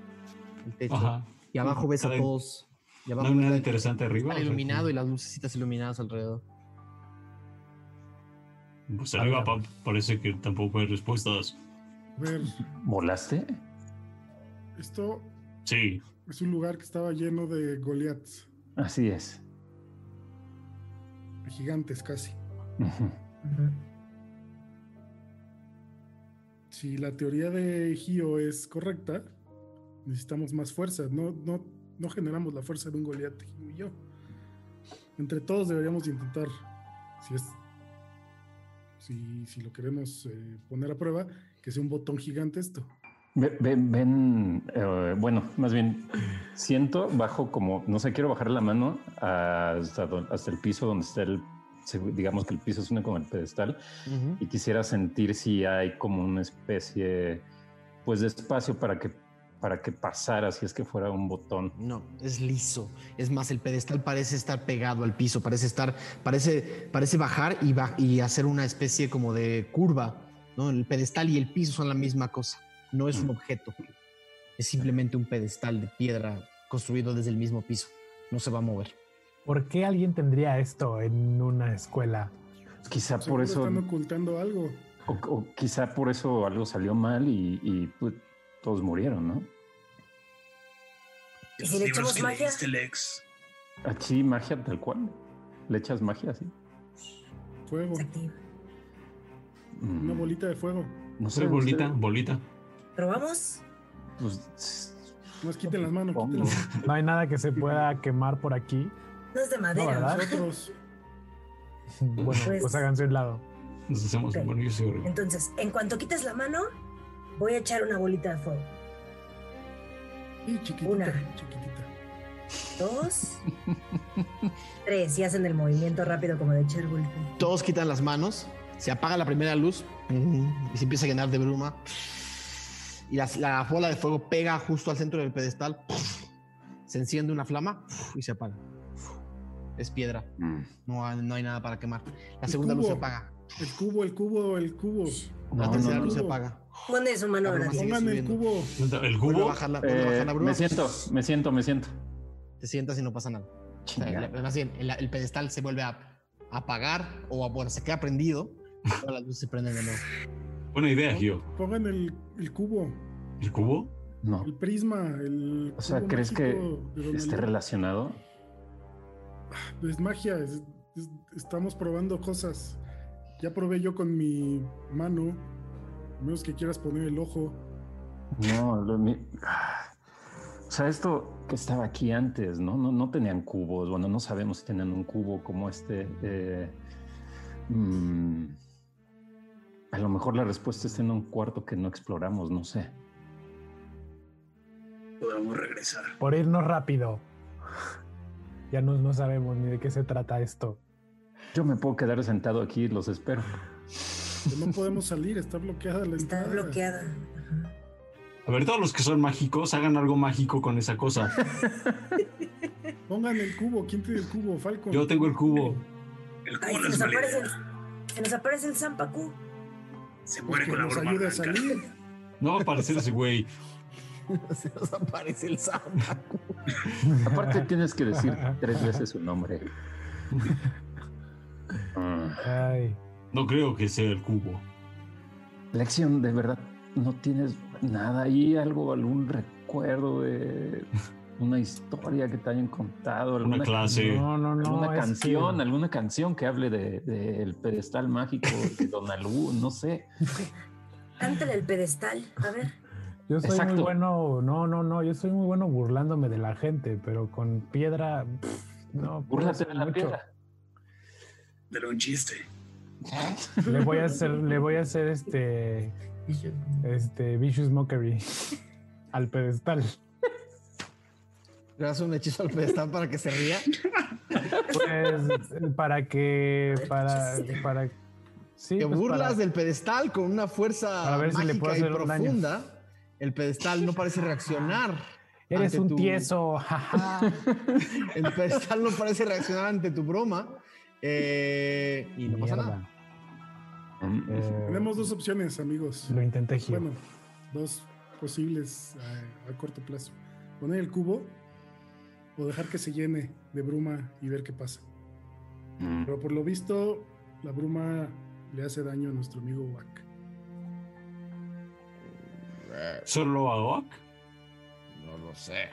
A: el techo.
C: Ajá.
A: Y abajo ves a todos. Y
C: No hay nada interesante arriba.
A: Está
C: o sea,
A: iluminado y las lucecitas iluminadas alrededor.
C: Pues arriba pa- parece que tampoco hay respuestas.
H: A ver,
F: ¿Volaste?
H: esto
C: Sí,
H: es un lugar que estaba lleno de Goliaths,
F: Así es.
H: de gigantes casi. Si la teoría de Gio es correcta, necesitamos más fuerza. No, no, no generamos la fuerza de un Goliath, Gio y yo. Entre todos deberíamos de intentar, si es, si, si lo queremos eh, poner a prueba, que sea un botón gigante esto.
F: Ve- ve- Ven, eh, bueno, más bien siento, bajo como, no sé, quiero bajar la mano hasta, hasta el piso donde está el, digamos que el piso es una como el pedestal y quisiera sentir si hay como una especie, pues de espacio para que, para que pasara, si es que fuera un botón.
A: No, es liso. Es más, el pedestal parece estar pegado al piso, parece estar, parece, parece bajar y, ba- y hacer una especie como de curva. ¿no? El pedestal y el piso son la misma cosa. No es un objeto. Es simplemente un pedestal de piedra construido desde el mismo piso. No se va a mover.
D: ¿Por qué alguien tendría esto en una escuela?
F: Quizá por eso,
H: están ocultando algo.
F: o, o quizá por eso algo salió mal y, y, pues, todos murieron, ¿no?
E: ¿Y si le echamos
K: que
E: magia?
K: leíste, Lex.
F: Aquí magia tal cual. Le echas magia así.
H: Fuego.
E: Activa.
F: Mm,
H: Una bolita de fuego.
F: No sé,
C: bolita,
F: usted-
C: bolita.
E: ¿Probamos?
F: pues,
H: Más quiten las manos, quiten las manos.
D: No hay nada que se pueda quemar por aquí.
E: No es de madera.
D: ¿verdad?
H: Nosotros.
D: Bueno,
E: Pues-
D: pues háganse un lado.
C: Nos hacemos,
E: Ok.
C: bueno, yo soy horrible.
E: Entonces, en cuanto quites la mano, voy a echar una bolita de fuego.
H: Y chiquitita,
E: Una.
H: chiquitita.
E: Dos, tres. Y hacen el movimiento rápido como de echar bolita.
A: Todos quitan las manos, se apaga la primera luz y se empieza a llenar de bruma. Y las- la bola de fuego pega justo al centro del pedestal. Se enciende una flama y se apaga. Es piedra,
F: Mm.
A: no hay, no hay nada para quemar. La segunda luz se apaga.
H: El cubo, el cubo, el cubo.
A: La
F: No,
A: tercera
F: no,
A: luz se apaga.
E: Pone su mano
A: sigue
H: Pongan el cubo.
C: El
A: a
C: cubo.
A: bajar la, a
F: Eh,
A: la bruma.
F: me siento, me siento, me siento.
A: Te sientas y no pasa nada. Más bien, el, el pedestal se vuelve a apagar o bueno, se queda prendido. Todas las luces se prenden de nuevo.
C: Buena idea, Gio.
H: Pongan el, el cubo,
C: ¿El cubo?
F: No.
H: el prisma, el.
F: O sea,
H: cubo
F: ¿crees que esté relacionado?
H: Es magia, es- es- estamos probando cosas. Ya probé yo con mi mano. Menos que quieras poner el ojo.
F: No, lo- mi- o sea, esto que estaba aquí antes, ¿no? No, no tenían cubos. Bueno, no sabemos si tenían un cubo como este. eh, mm, a lo mejor la respuesta está en un cuarto que no exploramos, no sé.
K: Podemos regresar.
D: Por irnos rápido. Ya no, no sabemos ni de qué se trata esto.
F: Yo me puedo quedar sentado aquí y los espero.
H: Que no podemos salir, está bloqueada la
E: Está
H: entrada.
E: bloqueada.
C: A ver, todos los que son mágicos, hagan algo mágico con esa cosa.
H: Pongan el cubo, ¿quién tiene el cubo? Falcon.
C: Yo tengo el cubo.
K: El
E: Ay,
K: cubo no
E: se nos aparece el, se nos aparece el Zampacú.
K: Se
H: Pues
K: muere con la
H: nos
K: broma.
C: No va a aparecer ese güey.
A: Se nos aparece el Samba.
F: Aparte, tienes que decir tres veces su nombre.
D: Ay,
C: No creo que sea el cubo.
F: Lección, de verdad, no tienes nada ahí, algo, algún recuerdo de una historia que te hayan contado, alguna,
C: Una clase.
D: no, no, no.
F: alguna
D: es
F: canción,
D: que-
F: alguna canción que hable del de, pedestal mágico de Don Alú, no sé.
E: Cántale el pedestal. A ver.
D: Yo soy muy bueno, no, no, no, yo soy muy bueno burlándome de la gente, pero con piedra, pff, no.
F: Búrlate de la
D: mucho.
F: piedra.
K: De un chiste.
D: Le voy a hacer, le voy a hacer este, este vicious mockery al pedestal.
A: Le das un hechizo al pedestal para que se ría.
D: Pues para que, para, para, sí,
A: Te
D: pues,
A: burlas
D: para-
A: del pedestal con una fuerza
D: ver si
A: mágica y profunda. El pedestal no parece reaccionar.
D: Eres un
A: tu-
D: tieso.
A: El pedestal no parece reaccionar ante tu broma. Eh, y no pasa nada.
F: Mm,
D: Eh,
H: Tenemos dos opciones, amigos.
D: Lo intenté, Gio.
H: Bueno, dos posibles a, a corto plazo. Poner el cubo o dejar que se llene de bruma y ver qué pasa.
F: mm.
H: Pero por lo visto, la bruma le hace daño a nuestro amigo Wack.
C: ¿Solo a Oak?
A: No lo sé.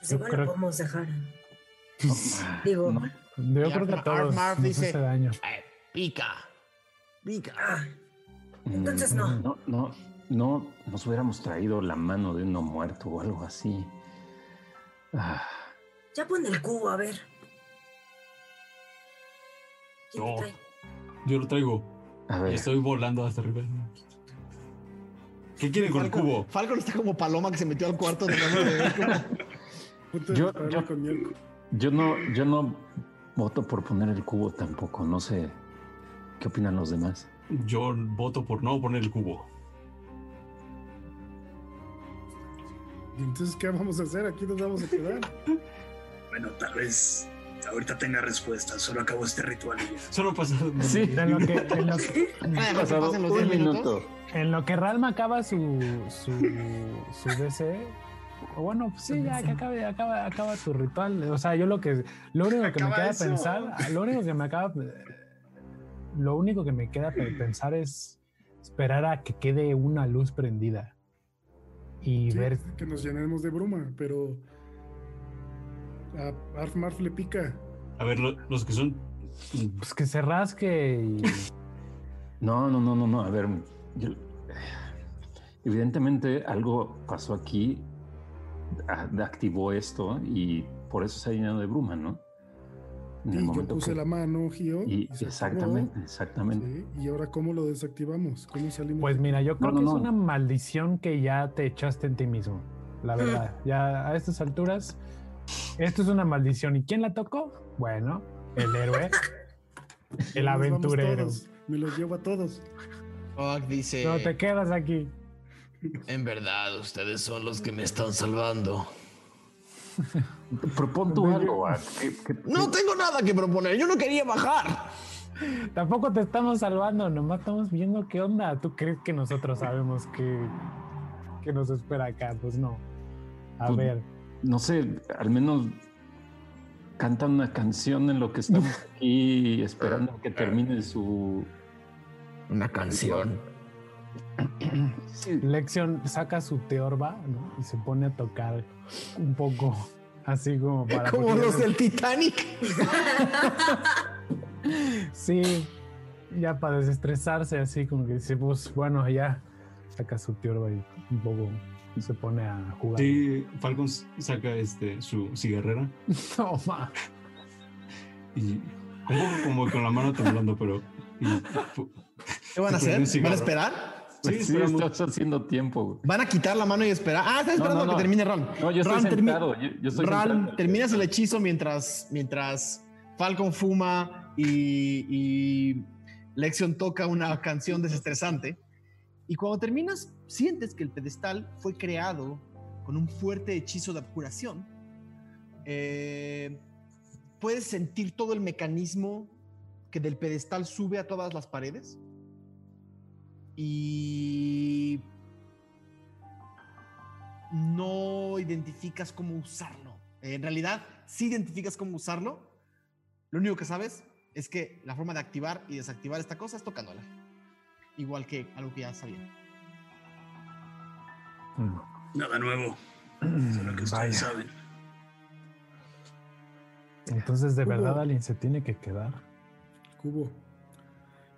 E: Pues igual
D: creo-
E: lo podemos dejar. Digo,
F: No.
D: Yo
A: Y
D: creo que a
A: Armar-
D: todos
A: Armar
D: nos
A: dice-
D: hace daño.
A: Eh, pica. Pica.
E: ah, Entonces no.
F: No, no, no nos hubiéramos traído la mano de uno muerto o algo así. Ah,
E: ya pon el cubo, a ver. ¿Quién trae?
C: Yo lo traigo.
F: a ver,
C: estoy volando hasta arriba. ¿Qué quieren con el cubo?
A: Falcon está como paloma que se metió al cuarto de
H: de
F: Yo- yo- yo no, yo no voto por poner el cubo tampoco. No sé qué opinan los demás.
C: Yo voto por no poner el cubo.
H: ¿Y entonces qué vamos a hacer? Aquí nos vamos a quedar.
K: Bueno, tal vez ahorita tenga respuesta. Solo acabó este ritual y ya.
C: Solo pasa.
F: Sí.
D: En lo que, en lo que,
A: Deja que
F: Pasado un
A: 10 minutos.
F: minuto.
D: en lo que Ralma acaba su, su, su DC. O Bueno, pues sí, ya que acabe, acaba, acaba tu ritual. O sea, yo lo que lo único que me
K: Acaba
D: queda
K: eso.
D: pensar, lo único que me acaba lo único que me queda pe- pensar es esperar a que quede una luz prendida y
H: Sí,
D: ver.
H: que nos llenemos de bruma, pero a Arf Marf le pica.
C: A ver, lo- los que son.
D: Pues que se rasque y.
F: No, no, no, no, no. A ver, yo- evidentemente algo pasó aquí, activó esto y por eso se ha llenado de bruma, ¿no? En el
H: Y yo
F: momento
H: puse
F: que-
H: la mano, Gio.
F: y-
H: y se activó.
F: exactamente, exactamente.
H: Sí, y ahora, ¿cómo lo desactivamos? ¿Cómo salimos?
D: Pues mira, yo creo
F: no,
D: que
F: no.
D: es una maldición que ya te echaste en ti mismo. La verdad, ya a estas alturas, esto es una maldición. ¿Y quién la tocó? Bueno, el héroe, el aventurero.
H: Me los llevo a todos.
A: Oak dice,
D: No te quedas aquí.
A: En verdad, ustedes son los que me están salvando.
F: Propon tú algo,
A: No tengo nada que proponer, yo no quería bajar.
D: Tampoco te estamos salvando, nomás estamos viendo qué onda. ¿Tú crees que nosotros sabemos qué, qué nos espera acá? Pues no. A
F: Pues,
D: ver,
F: no sé, al menos canta una canción en lo que estamos aquí esperando que termine su...
A: Una canción.
F: Sí,
D: Lexion saca su teorba ¿no? y se pone a tocar un poco así como para.
A: Como los del Titanic.
D: Sí, ya para desestresarse, así como que dice, pues bueno, ya saca su teorba y un poco se pone a jugar.
C: Sí, Falcon saca este, su cigarrera
D: No, ma.
C: y un poco como con la mano temblando, pero. y
A: ¿Qué van a hacer? ¿Van a esperar?
C: Sí,
F: sí, estás haciendo tiempo. güey.
A: ¿Van a quitar la mano y esperar? Ah, está
F: No,
A: esperando
F: no,
A: a que termine Ron.
F: No, yo estoy
A: Ron, termi-
F: sentado. Yo, yo estoy
A: Ron,
F: sentado.
A: terminas el hechizo mientras, mientras Falcon fuma y, y Lexion toca una canción desestresante. Y cuando terminas, sientes que el pedestal fue creado con un fuerte hechizo de abjuración. Eh, puedes sentir todo el mecanismo que del pedestal sube a todas las paredes. Y no identificas cómo usarlo. En realidad, sí identificas cómo usarlo. Lo único que sabes es que la forma de activar y desactivar esta cosa es tocándola. Igual que algo que ya sabían.
K: Nada nuevo. Solo que ustedes saben.
D: Entonces, de verdad, alguien se tiene que quedar.
H: Cubo.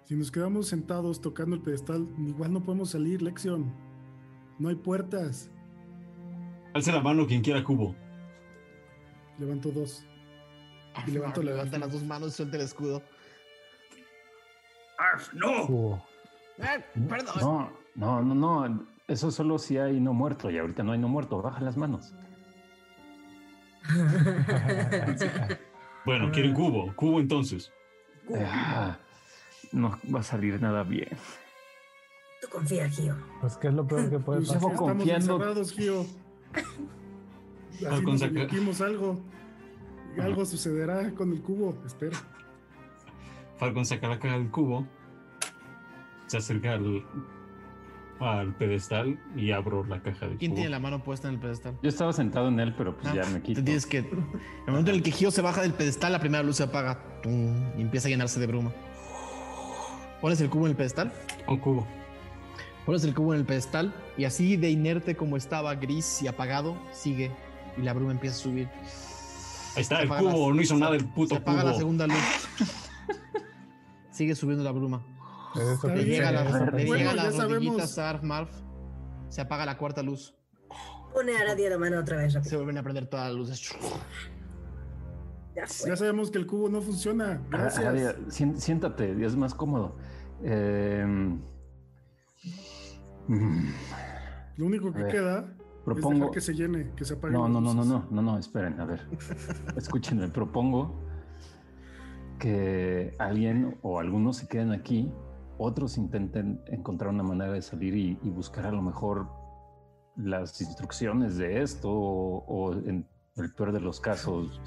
H: Si nos quedamos sentados tocando el pedestal, igual no podemos salir, Lexion. No hay puertas.
C: Alce la mano quien quiera cubo.
H: Levanto dos. Y levanto la
A: Levanta las dos manos y suelta el escudo.
K: ¡Arf! ¡No!
A: Eh, perdón.
F: No, no, no, no. Eso solo si hay no muerto y ahorita no hay no muerto. Baja las manos.
C: Bueno, quieren cubo. Cubo entonces.
F: Ah, no va a salir nada bien.
E: Tú confía, Gio.
D: Pues, ¿qué es lo peor que puede pasar?
H: estamos
F: confiando.
H: encerrados, Gio. Así
C: Falcon
H: nos algo. Algo sucederá con el cubo. Espera.
C: Falcon saca la caja del cubo. Se acerca al, al pedestal y abro la caja del
A: ¿Quién
C: cubo.
A: tiene la mano puesta en el pedestal?
F: Yo estaba sentado en él, pero pues
A: Ah,
F: ya me
A: te
F: quito.
A: tienes que. En el momento en el que Gio se baja del pedestal, la primera luz se apaga tum, y empieza a llenarse de bruma. Pones el cubo en el pedestal,
C: Un cubo.
A: pones el cubo en el pedestal y así de inerte como estaba, gris y apagado, sigue y la bruma empieza a subir.
C: Ahí está,
A: Se
C: el cubo.
A: la-
C: no hizo
A: se-
C: nada el puto
A: Se apaga la
C: cubo.
A: segunda luz. sigue subiendo la bruma.
D: Eso
H: Está
D: que
A: Le llega,
D: eso
A: le
H: Bueno,
A: llega
H: ya
A: las a Arf Marf. Se apaga la cuarta luz.
E: Pone a nadie la mano otra vez
A: Se
E: rápido.
A: vuelven a prender todas las luces.
E: Ya.
H: Ya sabemos que el cubo no funciona.
F: Ah,
H: Gracias.
F: Siéntate, es más cómodo. Eh, mm,
H: Lo único que queda es
F: propongo.
H: dejar que se llene, que se apague.
F: No, no, no, no, no, no, no, esperen, a ver. Escúchenme, propongo que alguien o algunos se queden aquí, otros intenten encontrar una manera de salir y, y buscar a lo mejor las instrucciones de esto o, o en el peor de los casos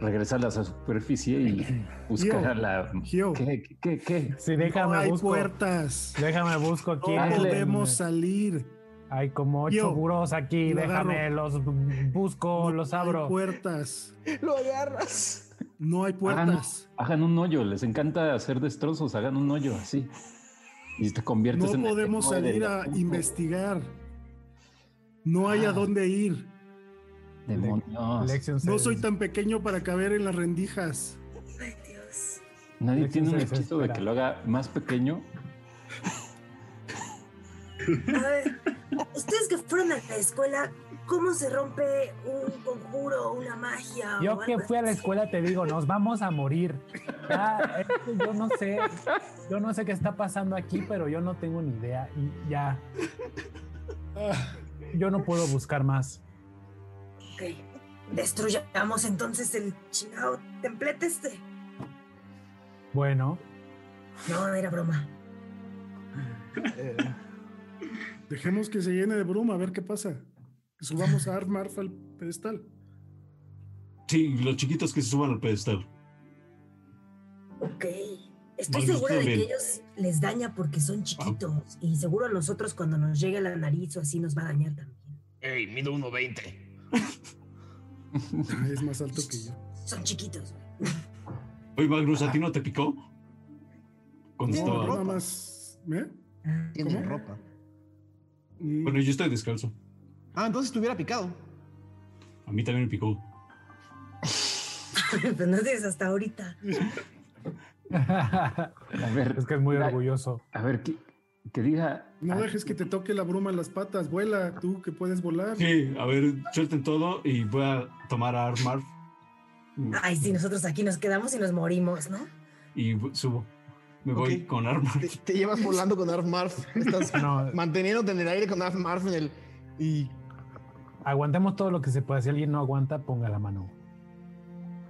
F: regresar a la superficie y buscar a la... ¿Qué, qué, qué?
D: Sí,
H: No
D: déjame
H: hay
D: busco.
H: puertas.
D: Déjame busco aquí.
H: No podemos salir.
D: Hay como ocho
H: Yo,
D: burros aquí.
H: lo
D: Déjame,
H: agarro.
D: los busco,
H: No
D: los
H: hay
D: abro.
H: puertas.
A: Lo agarras.
H: No hay puertas.
F: hagan un hoyo, les encanta hacer destrozos, hagan un hoyo así. Y te conviertes
H: No
F: en el
H: podemos salir a investigar. No hay a
F: Ah.
H: dónde ir.
F: Demonios.
H: No soy tan pequeño para caber en las rendijas.
E: Ay, Dios.
F: Nadie
D: Lección
F: tiene un hechizo de que lo haga más pequeño.
E: A ver, ustedes que fueron a la escuela, ¿cómo se rompe un conjuro, una magia? o
D: Yo que
E: algo
D: fui a la
E: así?
D: escuela te digo, nos vamos a morir. Ya, yo no sé, yo no sé qué está pasando aquí, pero yo no tengo ni idea y ya. Yo no puedo buscar más.
E: Ok. Destruyamos entonces el chingado templete este.
D: Bueno,
E: No, era broma.
H: dejemos que se llene de bruma, a ver qué pasa. Que subamos a Armarf al pedestal.
C: Sí, los chiquitos que se suban al pedestal.
E: Ok. Estoy
C: Vale,
E: segura de que ellos les daña porque son chiquitos. Y seguro a nosotros cuando nos llegue a la nariz o así nos va a dañar también.
A: Ey, mido 1.20.
H: Es más alto que yo.
E: Son chiquitos. güey.
C: Oye, Magnus, ¿a ti no te picó? Cuando
A: No,
C: estaba...
A: ropa.
H: Nada más. ¿eh?
A: Tiene ropa.
H: Mm,
C: Bueno, yo estoy descalzo.
A: Ah, entonces te hubiera picado.
C: A mí también me picó.
E: Pero no dices hasta ahorita.
F: A ver,
D: es que es muy
F: la-
D: orgulloso.
F: a ver, que, que diga.
H: No
F: ah,
H: dejes que te toque la bruma en las patas. Vuela, tú que puedes volar.
C: Sí, a ver, suelten todo y voy a tomar a Armarf
E: Ay, sí, nosotros aquí nos quedamos y nos morimos, ¿no?
C: y subo. Me voy con Armarf.
A: Te, te llevas volando con Arf Marf. Estás
D: No,
A: manteniéndote en el aire con Arf Marf en el. Y.
D: aguantemos todo lo que se pueda. Si alguien no aguanta, ponga la mano.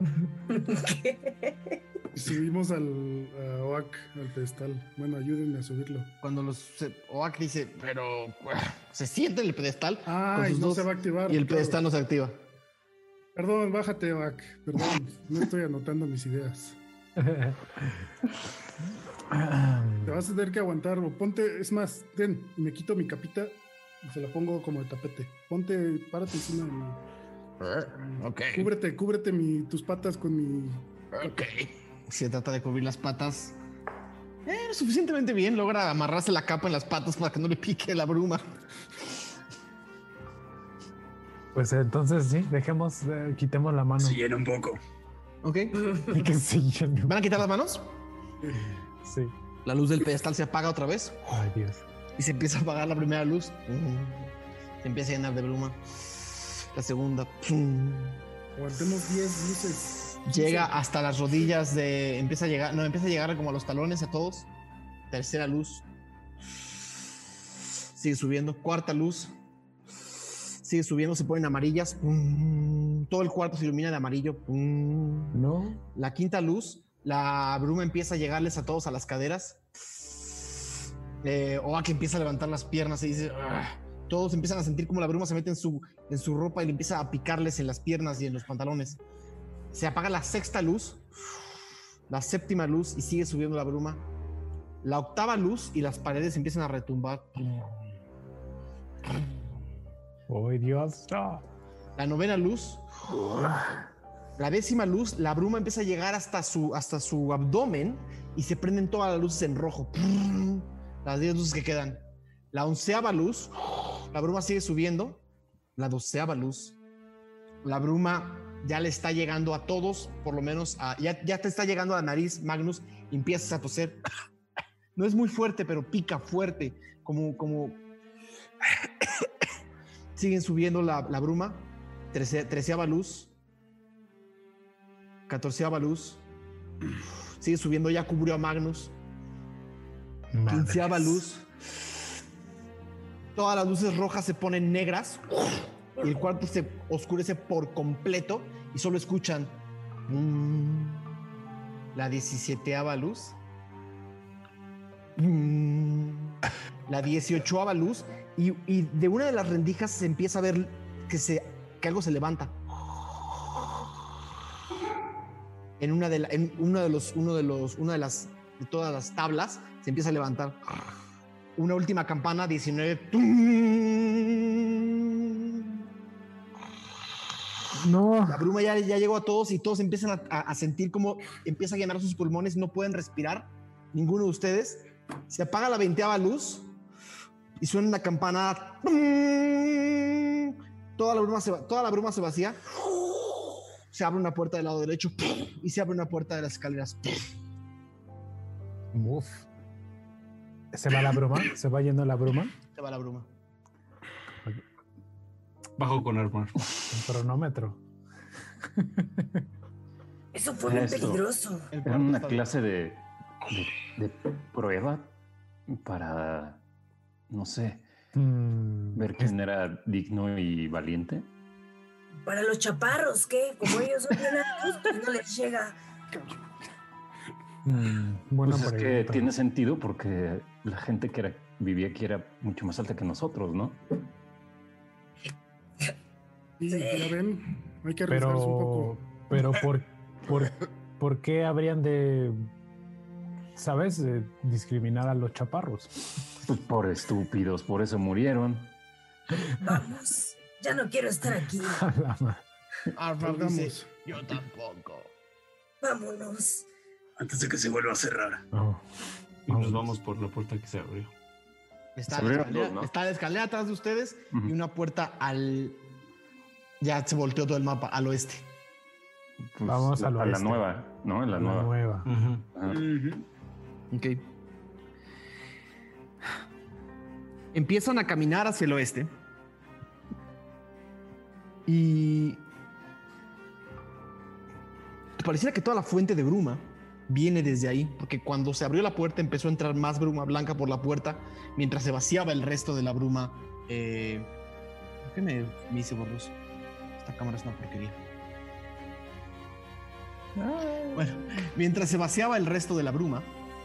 H: Y subimos al a Oak, al pedestal. Bueno, ayúdenme a subirlo.
A: Cuando los. se- Oak dice, pero. Se siente en el pedestal.
H: Ay,
A: sus
H: no
A: dos,
H: se va a activar.
A: Y el
H: claro.
A: pedestal no se activa.
H: Perdón, bájate, Oak. Perdón, no estoy anotando mis ideas. Te vas a tener que aguantar. O ponte, es más, ten, y me quito mi capita y se la pongo como de tapete. Ponte, párate encima de mi.
A: Ok.
H: Cúbrete, cúbrete mi, tus patas con mi.
A: Ok. Se trata de cubrir las patas. Eh, suficientemente bien. Logra amarrarse la capa en las patas para que no le pique la bruma.
D: Pues entonces sí, dejemos, eh, quitemos la mano.
K: Se llena un poco.
A: Ok.
D: Y que se llene.
A: ¿Van a quitar las manos?
D: Sí.
A: La luz del pedestal se apaga otra vez
D: Ay, Dios.
A: y se empieza a apagar la primera luz. Se empieza a llenar de bruma. La segunda.
H: Aguantemos 10 luces.
A: Llega hasta las rodillas de. Empieza a llegar. No, empieza a llegar como a los talones a todos. Tercera luz. Sigue subiendo. Cuarta luz. Sigue subiendo, se ponen amarillas. Pum. Todo el cuarto se ilumina de amarillo. Pum.
D: No.
A: La quinta luz, la bruma empieza a llegarles a todos a las caderas. Eh, Oak empieza a levantar las piernas y dice. "Ugh". Todos empiezan a sentir como la bruma se mete en su, en su ropa y le empieza a picarles en las piernas y en los pantalones. Se apaga la sexta luz, la séptima luz y sigue subiendo la bruma. La octava luz y las paredes empiezan a retumbar.
D: Ay, Dios. No.
A: La novena luz, la décima luz, la bruma empieza a llegar hasta su, hasta su abdomen y se prenden todas las luces en rojo. Las diez luces que quedan. La onceava luz, la bruma sigue subiendo. La doceava luz, la bruma ya le está llegando a todos, por lo menos a- ya, ya te está llegando a la nariz, Magnus, y empiezas a toser. No es muy fuerte, pero pica fuerte, como, como... Siguen subiendo la, la bruma. Trece- treceava luz. Catorceava luz. Sigue subiendo, ya cubrió a Magnus. Quinceava luz. Todas las luces rojas se ponen negras y el cuarto se oscurece por completo y solo escuchan mm, la diecisiete luz. Mm, la dieciochoava luz y, de una de las rendijas se empieza a ver que, se, que algo se levanta. En una de, en uno de los, uno de los, una de las, de todas las tablas se empieza a levantar. Una última campana, 19. ¡Tum!
D: No.
A: La bruma ya, ya llegó a todos y todos empiezan a, a- a sentir como empieza a llenar sus pulmones, no pueden respirar, ninguno de ustedes. Se apaga la veinteava luz y suena una campana. Toda la bruma se, va- toda la bruma se vacía. Se abre una puerta del lado derecho y se abre una puerta de las escaleras.
D: Uf. ¿Se va la bruma? ¿Se va yendo la bruma?
A: Se va la bruma.
C: Bajo con armor.
D: Un cronómetro.
E: Eso fue muy peligroso.
A: El
F: Era una clase de, de, de prueba para, no sé,
D: Mm,
F: ver quién era digno y valiente.
E: Para los chaparros, ¿qué? Como ellos son bien altos, pues no les llega.
D: mm, buena
F: Pues es que tiene sentido porque la gente que era, vivía aquí era mucho más alta que nosotros, ¿no?
E: Sí.
H: ya ven, hay que arriesgarse un poco.
D: Pero, pero ¿por, por, por qué habrían de, sabes, discriminar a los chaparros?
F: Pues por estúpidos, por eso murieron.
E: Vamos, ya no quiero estar aquí.
D: A la ma-
A: Arfar dice, yo tampoco.
E: Vámonos.
K: Antes de que se vuelva a cerrar.
D: No.
C: Y nos vamos por la puerta que se abrió.
A: Está,
F: Se
A: la escalera,
F: dos, ¿no?
A: está la escalera atrás de ustedes y una puerta al... Ya se volteó todo el mapa, al oeste.
F: Pues,
D: Vamos
F: la-
D: al
F: a la
D: oeste.
F: nueva, ¿no? En la,
D: La
F: nueva.
D: nueva.
C: Ajá.
K: Ujú.
A: Ok. Empiezan a caminar hacia el oeste. Y... Pareciera que toda la fuente de bruma viene desde ahí, porque cuando se abrió la puerta empezó a entrar más bruma blanca por la puerta, mientras se vaciaba el resto de la bruma. eh, ¿Por qué me, me hice borroso? Esta cámara es una porquería. Bueno, mientras se vaciaba el resto de la bruma,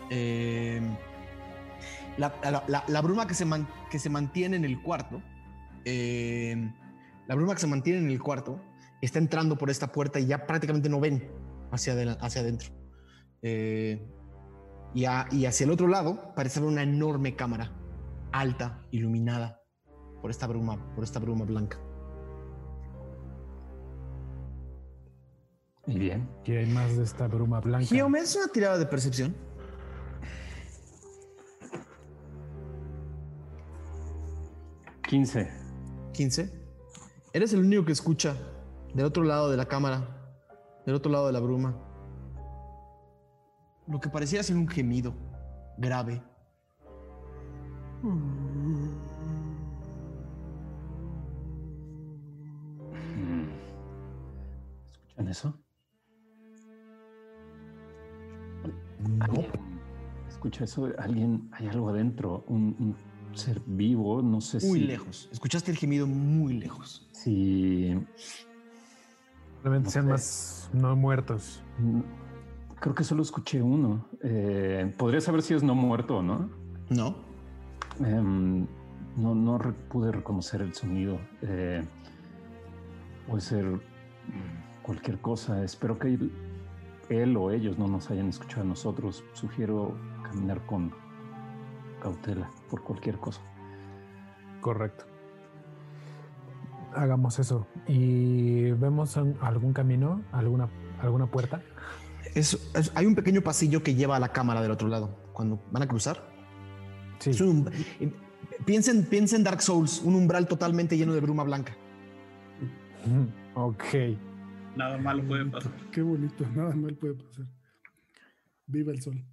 A: eh, la, la- la- la bruma que se, man- que se mantiene en el cuarto, eh, la bruma que se mantiene en el cuarto está entrando por esta puerta y ya prácticamente no ven hacia, hacia adentro. Eh, y, a- y hacia el otro lado parece haber una enorme cámara, alta, iluminada por esta bruma, por esta bruma blanca.
F: Bien.
D: Que hay más de esta bruma blanca.
A: Gio, ¿me haces una tirada de percepción?
F: Quince.
A: 15. Eres el único que escucha del otro lado de la cámara, del otro lado de la bruma. Lo que pareciera ser un gemido grave.
F: Mm. ¿Escuchan eso? ¿Alguien ¿Escucha eso? Alguien, hay algo adentro, un, un ser vivo, no sé
A: Muy
F: si...
A: lejos. Escuchaste el gemido muy lejos.
F: Si...
D: Probablemente
F: no
D: sean
F: sé.
D: más no muertos.
F: mm, Creo que solo escuché uno. Eh, Podría saber si es no muerto o no.
A: ¿No?
F: Em, no no re- pude reconocer el sonido. Eh, puede ser cualquier cosa. Espero que él, o ellos no nos hayan escuchado a nosotros. Sugiero caminar con cautela por cualquier cosa.
D: Correcto. Hagamos eso. Y vemos algún camino, alguna, alguna puerta.
A: Es- es- hay un pequeño pasillo que lleva a la cámara del otro lado. Cuando van a cruzar.
D: Sí.
A: Es un- piensen, piensen Dark Souls, un umbral totalmente lleno de bruma blanca.
D: Ok.
G: Nada malo puede pasar.
H: Qué bonito, nada mal puede pasar. Viva el sol.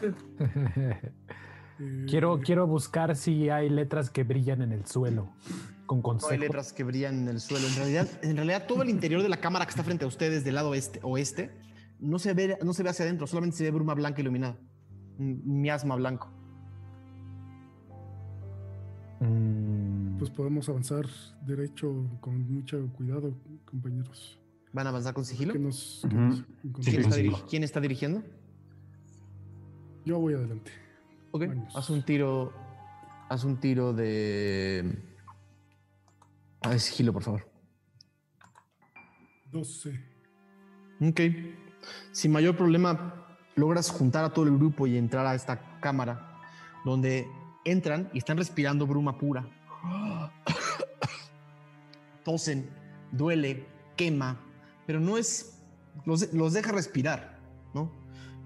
H: Eh,
D: quiero, quiero buscar si hay letras que brillan en el suelo. Con
A: No hay
D: consejo.
A: letras que brillan en el suelo. En realidad, en realidad todo el interior de la cámara que está frente a ustedes del lado este, oeste no se, ve, no se ve hacia adentro, solamente se ve bruma blanca iluminada. Un miasma blanco.
D: Mm,
H: Pues podemos avanzar derecho con mucho cuidado, compañeros.
A: ¿Van a avanzar con sigilo?
H: Nos, nos
A: ¿Quién, está
C: sigilo.
A: diri- quién está dirigiendo?
H: Yo voy adelante.
A: Ok.
H: Vamos.
A: Haz un tiro. Haz un tiro de. Ah, de sigilo, por favor.
H: 12.
A: Ok. Sin mayor problema, logras juntar a todo el grupo y entrar a esta cámara donde entran y están respirando bruma pura. Tosen, duele, quema, pero no es, los, los deja respirar, ¿no?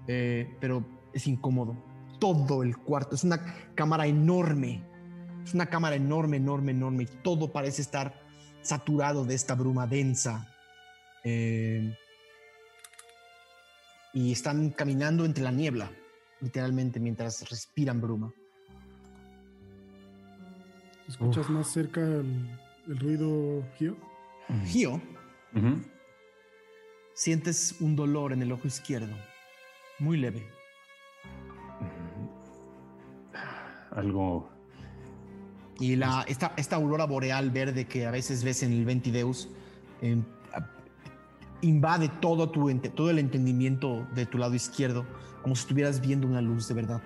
A: Eh, pero es incómodo. Todo el cuarto, es una cámara enorme, es una cámara enorme, enorme, enorme, y todo parece estar saturado de esta bruma densa. Eh, y están caminando entre la niebla, literalmente, mientras respiran bruma.
H: ¿Escuchas más cerca el, el ruido, Gio?
A: Gio. Sientes un dolor en el ojo izquierdo, muy leve.
F: Algo.
A: Y la, esta, esta aurora boreal verde que a veces ves en el Ventideus em, a- invade todo, tu, ente- todo el entendimiento de tu lado izquierdo, como si estuvieras viendo una luz de verdad.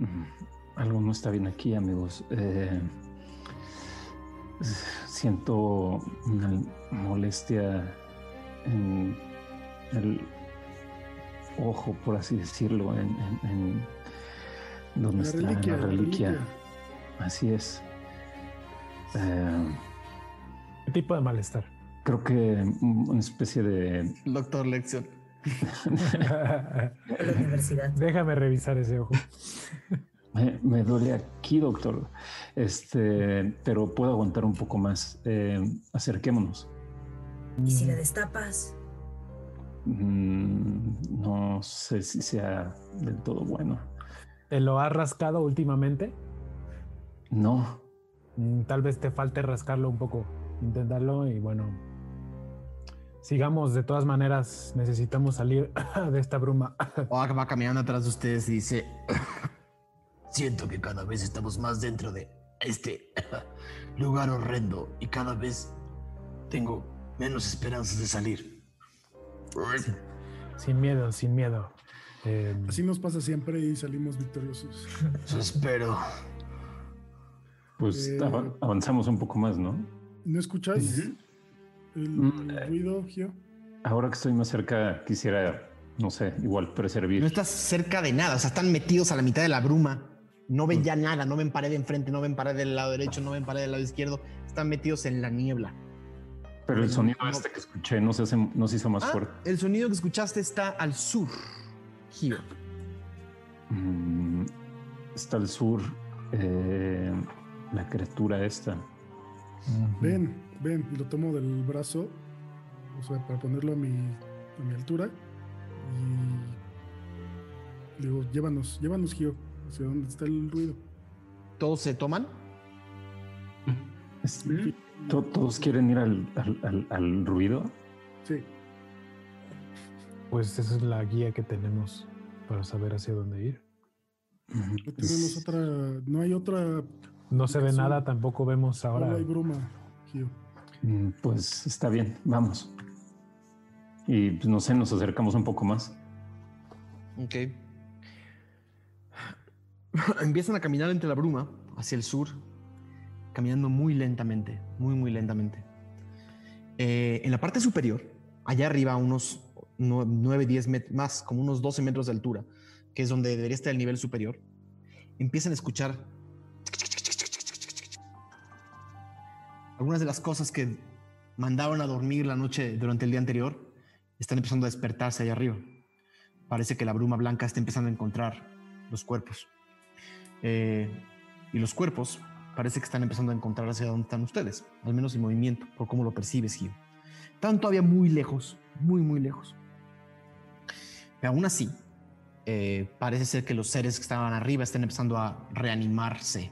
F: mm, Algo no está bien aquí, amigos. Eh, siento una molestia en el ojo, por así decirlo, en, en- en donde
H: La
F: está
H: reliquia,
F: la
H: la
F: reliquia.
H: reliquia.
F: Así es. Eh,
D: ¿Qué tipo de malestar?
F: creo que una especie de
A: Doctor Lección.
E: La universidad.
D: Déjame revisar ese ojo.
F: Me, me duele aquí, doctor. Este, pero puedo aguantar un poco más. Eh, acerquémonos.
E: ¿Y si la destapas?
F: Mm, no sé si sea del todo bueno.
D: ¿Te lo has rascado últimamente?
F: No,
D: Mm, Tal vez te falte rascarlo un poco. Intentarlo y bueno. Sigamos, de todas maneras, necesitamos salir de esta bruma.
A: Oak va caminando atrás de ustedes y dice: Siento que cada vez estamos más dentro de este lugar horrendo y cada vez tengo menos esperanzas de salir.
D: Sin miedo, sin miedo. Eh,
H: Así nos pasa siempre y salimos victoriosos.
A: Eso espero.
F: pues
H: Eh,
F: av- avanzamos un poco más, ¿no?
H: ¿No escuchas el,
F: Mm,
H: el
F: eh.
H: ruido, Gio?
F: Ahora que estoy más cerca, quisiera, no sé, igual preservar.
A: No estás cerca de nada, o sea, están metidos a la mitad de la bruma. No ven ya nada, no ven pared enfrente, no ven pared del lado derecho, no ven pared del lado izquierdo. Están metidos en la niebla.
F: Pero el sonido
A: no-
F: este que escuché no se, hace, no se hizo más
A: Ah,
F: fuerte.
A: el sonido que escuchaste está al sur, Gio.
F: Mm, está al sur eh, la criatura esta.
H: Ven, ven, y lo tomo del brazo, o sea, para ponerlo a mi, a mi altura. Y le digo, llévanos, llévanos, Gio, hacia donde está el ruido.
A: Todos se toman.
F: To- ¿Todos quieren ir al, al- al- al ruido?
H: Sí,
D: Pues esa es la guía que tenemos para saber hacia dónde ir.
H: No tenemos otra, no hay otra,
D: No se ve nada, tampoco vemos ahora.
H: no hay bruma, Gio.
F: Mm, Pues está bien, vamos. Y pues, no sé, nos acercamos un poco más.
A: Ok. Empiezan a caminar entre la bruma hacia el sur, caminando muy lentamente, muy, muy lentamente. Eh, en la parte superior, allá arriba, unos 9, 10 metros, más, como unos 12 metros de altura, que es donde debería estar el nivel superior, empiezan a escuchar algunas de las cosas que mandaron a dormir la noche durante el día anterior están empezando a despertarse allá arriba. Parece que la bruma blanca está empezando a encontrar los cuerpos. Eh, y los cuerpos parece que están empezando a encontrar hacia dónde están ustedes, al menos en movimiento, por cómo lo percibes, Gio. Están todavía muy lejos, muy, muy lejos. Pero aún así, eh, parece ser que los seres que estaban arriba están empezando a reanimarse.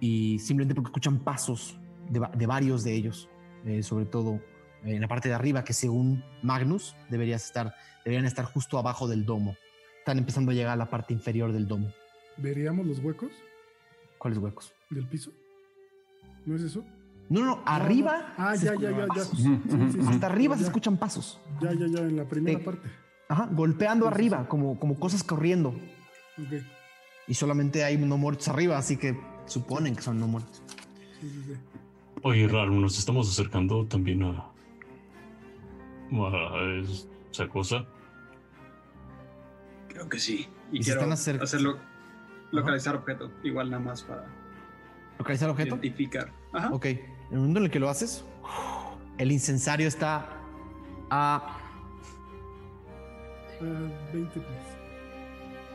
A: Y simplemente porque escuchan pasos de, de varios de ellos, eh, sobre todo en la parte de arriba, que según Magnus deberías estar, deberían estar justo abajo del domo. Están empezando a llegar a la parte inferior del domo.
H: ¿Veríamos los huecos
A: ¿Cuáles huecos?
H: Del piso? ¿No es eso?
A: No, no, arriba.
H: Ah, ya, ya, ya, ya.
A: pasos.
H: Sí, sí, sí.
A: Hasta arriba se escuchan pasos.
H: Ya, ya, ya, en la primera parte.
A: Ajá, golpeando arriba,
H: sí.
A: como, como cosas corriendo.
H: Ok.
A: Y solamente hay no muertos arriba, así que suponen que son no muertos.
H: Sí, sí, sí.
C: Oye, raro, nos estamos acercando también a. a esa cosa.
G: Creo que sí. Y,
A: Y se
G: quiero hacerlo, localizar objeto, igual nada más para
A: ¿Localizar objeto?
G: identificar. Ajá.
A: Ok. En el momento en el que lo haces, El incensario está a,
H: Ah, 20 pies.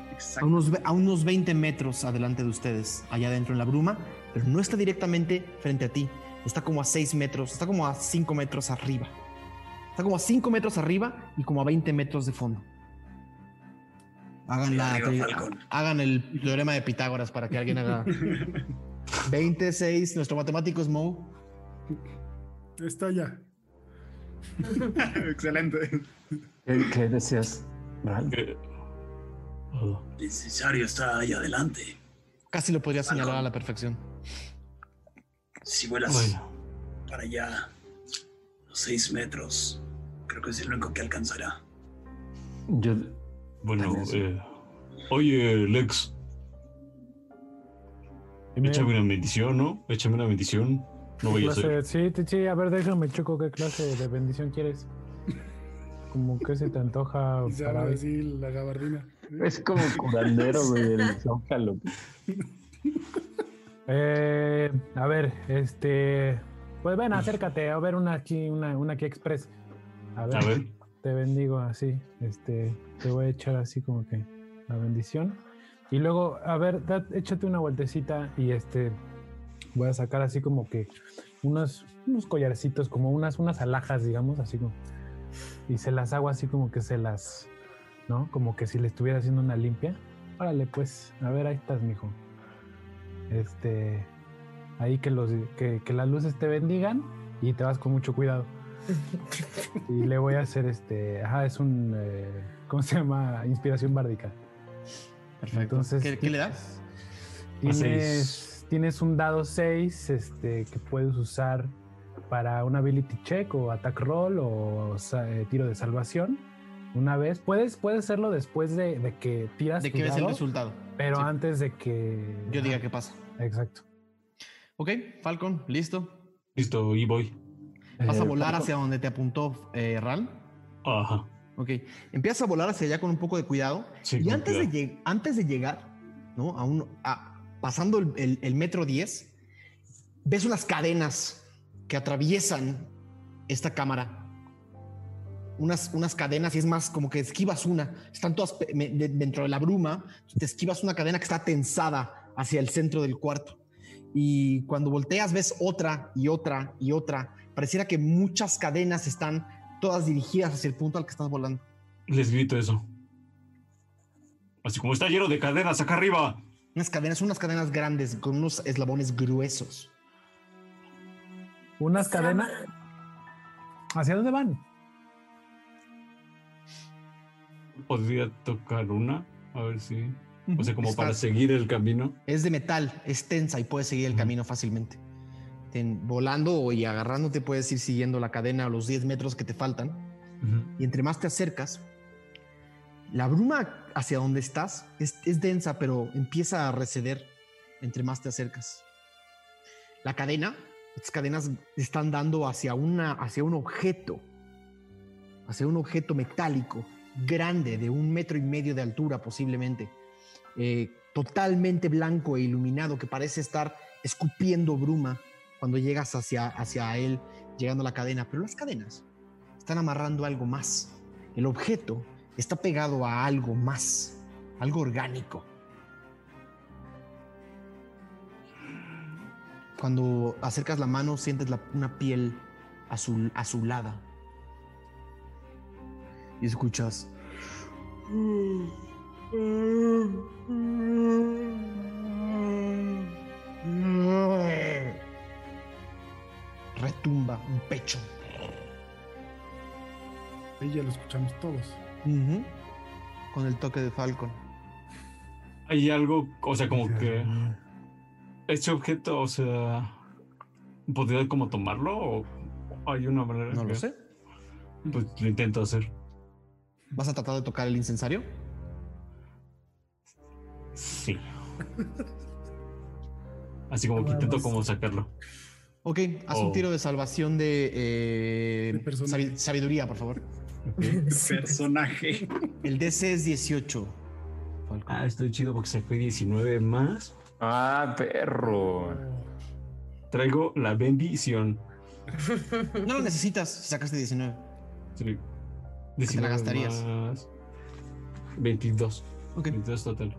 A: a,
G: Exacto.
A: unos, a unos 20 metros adelante de ustedes, allá adentro en la bruma, pero no está directamente frente a ti. Está como a 6 metros, está como a 5 metros arriba. Está como a 5 metros arriba y como a 20 metros de fondo. Hagan, la, hagan el teorema de Pitágoras para que alguien haga 26. Nuestro matemático es Mo.
H: Está ya.
G: Excelente.
F: ¿Qué, qué deseas, Bral?
C: Eh, oh,
K: El incensario está ahí adelante.
A: Casi lo podría señalar a la perfección.
K: Si vuelas
C: bueno,
K: para allá, los seis metros, creo que es el único que alcanzará.
F: Yo,
C: bueno. Eh, oye, Lex, échame una bendición, ¿no? Échame una bendición. No
D: ¿qué
C: voy a
D: clase- Sí, sí, sí, a ver, déjame choco qué clase de bendición quieres. Como que se te antoja para
H: así la gabardina.
F: es como curandero, güey, el zócalo.
D: Eh, a ver, este. Pues ven, acércate, a ver una aquí, una, una aquí express. A ver,
C: A ver,
D: te bendigo así. Este, te voy a echar así como que la bendición. Y luego, a ver, échate una vueltecita y este. Voy a sacar así como que unos, unos collarcitos, como unas, unas alhajas, digamos, así como. Y se las hago así como que se las. ¿No? Como que si le estuviera haciendo una limpia. Órale, pues, a ver, ahí estás, mijo. Este. Ahí que, los, que, que las luces te bendigan y te vas con mucho cuidado. Y le voy a hacer este. Ajá, es un. eh, ¿Cómo se llama? Inspiración bárdica.
A: Perfecto.
D: Entonces,
A: ¿Qué, qué le das?
D: Tienes, tienes un dado 6 este, que puedes usar para un ability check o attack roll o eh, tiro de salvación. Una vez. Puedes, puedes hacerlo después de, de que tiras
A: ¿De
D: tu
A: qué ves el resultado?
D: pero
A: Sí.
D: antes de que.
A: Yo diga qué pasa.
D: Exacto.
A: Ok, Falcon, listo.
C: listo, y voy.
A: Vas a
F: Eh,
A: volar
F: Falcon.
A: hacia donde te apuntó eh, Ral.
C: Ajá.
A: Ok, empiezas a volar hacia allá con un poco de cuidado.
C: Sí,
A: y antes de,
C: cuidado.
A: lleg- antes de llegar, ¿no? A un, a- pasando el, el- el metro 10, ves unas cadenas que atraviesan esta cámara. Unas, unas cadenas, y es más, como que esquivas una. Están todas pe- me- de- dentro de la bruma. Te esquivas una cadena que está tensada hacia el centro del cuarto. Y cuando volteas, ves otra y otra y otra. Pareciera que muchas cadenas están todas dirigidas hacia el punto al que estás volando.
C: Les grito eso. Así como está lleno de cadenas acá arriba.
A: Unas cadenas, unas cadenas grandes con unos eslabones gruesos.
D: Unas cadenas. ¿Hacia dónde van?
C: Podría tocar una. A ver si. O sea, como
A: Está-
C: para seguir el camino.
A: Es de metal, es tensa y puedes seguir el camino fácilmente. Ten- volando y agarrándote puedes ir siguiendo la cadena a los 10 metros que te faltan. Y entre más te acercas, la bruma hacia donde estás es, es densa, pero empieza a receder entre más te acercas. La cadena, estas cadenas están dando hacia, una, hacia un objeto, hacia un objeto metálico grande de un metro y medio de altura posiblemente, eh, totalmente blanco e iluminado que parece estar escupiendo bruma cuando llegas hacia, hacia él, llegando a la cadena. Pero las cadenas están amarrando algo más. El objeto está pegado a algo más, algo orgánico. Cuando acercas la mano sientes una piel azul, azulada y escuchas. Retumba un pecho.
H: Ahí ya lo escuchamos todos.
A: Con el toque de Falcon.
C: Hay algo, o sea, como que. Este objeto, o sea. ¿Podría como tomarlo? ¿O hay una manera?
A: No
C: que-
A: lo sé.
C: Pues lo intento hacer.
A: ¿Vas a tratar de tocar el incensario?
C: Sí. Así como que intento como sacarlo.
A: Ok, haz un
C: Oh.
A: tiro de salvación de, eh,
H: De personaje.
A: sabi- sabiduría, por favor.
G: Personaje.
A: El DC es 18. Falcon.
C: Ah, estoy chido porque saqué 19 más.
F: Ah, perro.
C: Traigo la bendición.
A: No lo necesitas si sacaste 19.
C: Sí.
A: te la
C: 19
A: gastarías.
C: más 22.
A: Ok.
C: 22 total.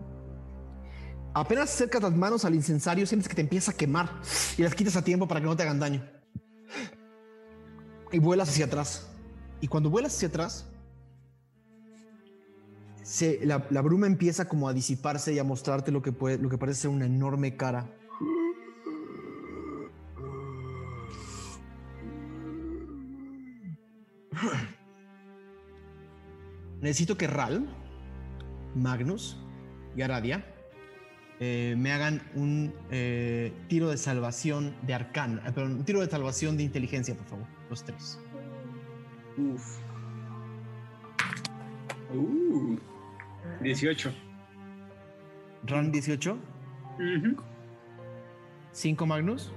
A: Apenas acercas las manos al incensario, sientes que te empieza a quemar y las quitas a tiempo para que no te hagan daño. Y vuelas hacia atrás. Y cuando vuelas hacia atrás, la, la bruma empieza como a disiparse y a mostrarte lo que, puede, lo que parece ser una enorme cara. Necesito que Ral, Magnus y Aradia eh, me hagan un eh, tiro de salvación de arcana, eh, perdón, un tiro de salvación de inteligencia, por favor, los tres.
G: Uf. Uh. 18.
A: Ran 18,
G: Ujú.
A: 5 Magnus.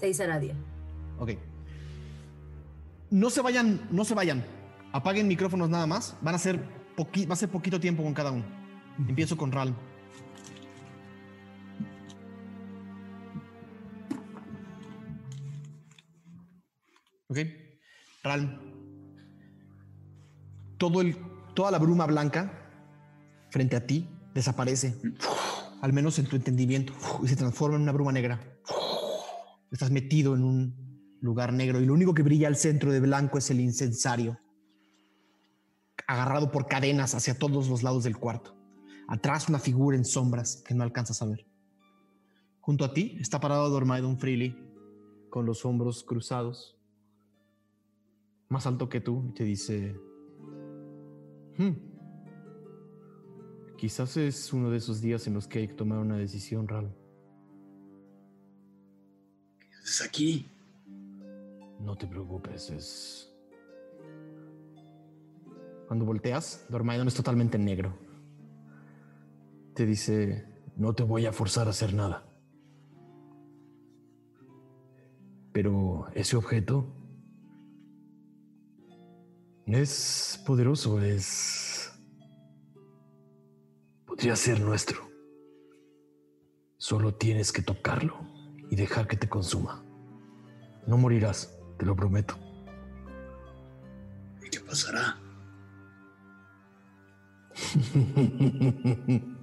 E: Seis Aradia.
A: Ok. No se vayan, no se vayan. Apaguen micrófonos nada más. Van a ser poqui- va a ser poquito tiempo con cada uno. Empiezo con Ral. Ok. Ral. Todo el, toda la bruma blanca frente a ti desaparece. Al menos en tu entendimiento. Y se transforma en una bruma negra. Estás metido en un lugar negro y lo único que brilla al centro de blanco es el incensario, agarrado por cadenas hacia todos los lados del cuarto. Atrás una figura en sombras que no alcanzas a ver. Junto a ti está parado Dormaidon Freely con los hombros cruzados, más alto que tú, y te dice: "Hmm, Quizás es uno de esos días en los que hay que tomar una decisión, Ral.
K: Es aquí.
A: No te preocupes, es. Cuando volteas, Dormaidon es totalmente negro. Te dice: No te voy a forzar a hacer nada. Pero ese objeto es poderoso, es. Podría ser nuestro. Solo tienes que tocarlo y dejar que te consuma. No morirás, te lo prometo.
K: ¿Y qué pasará?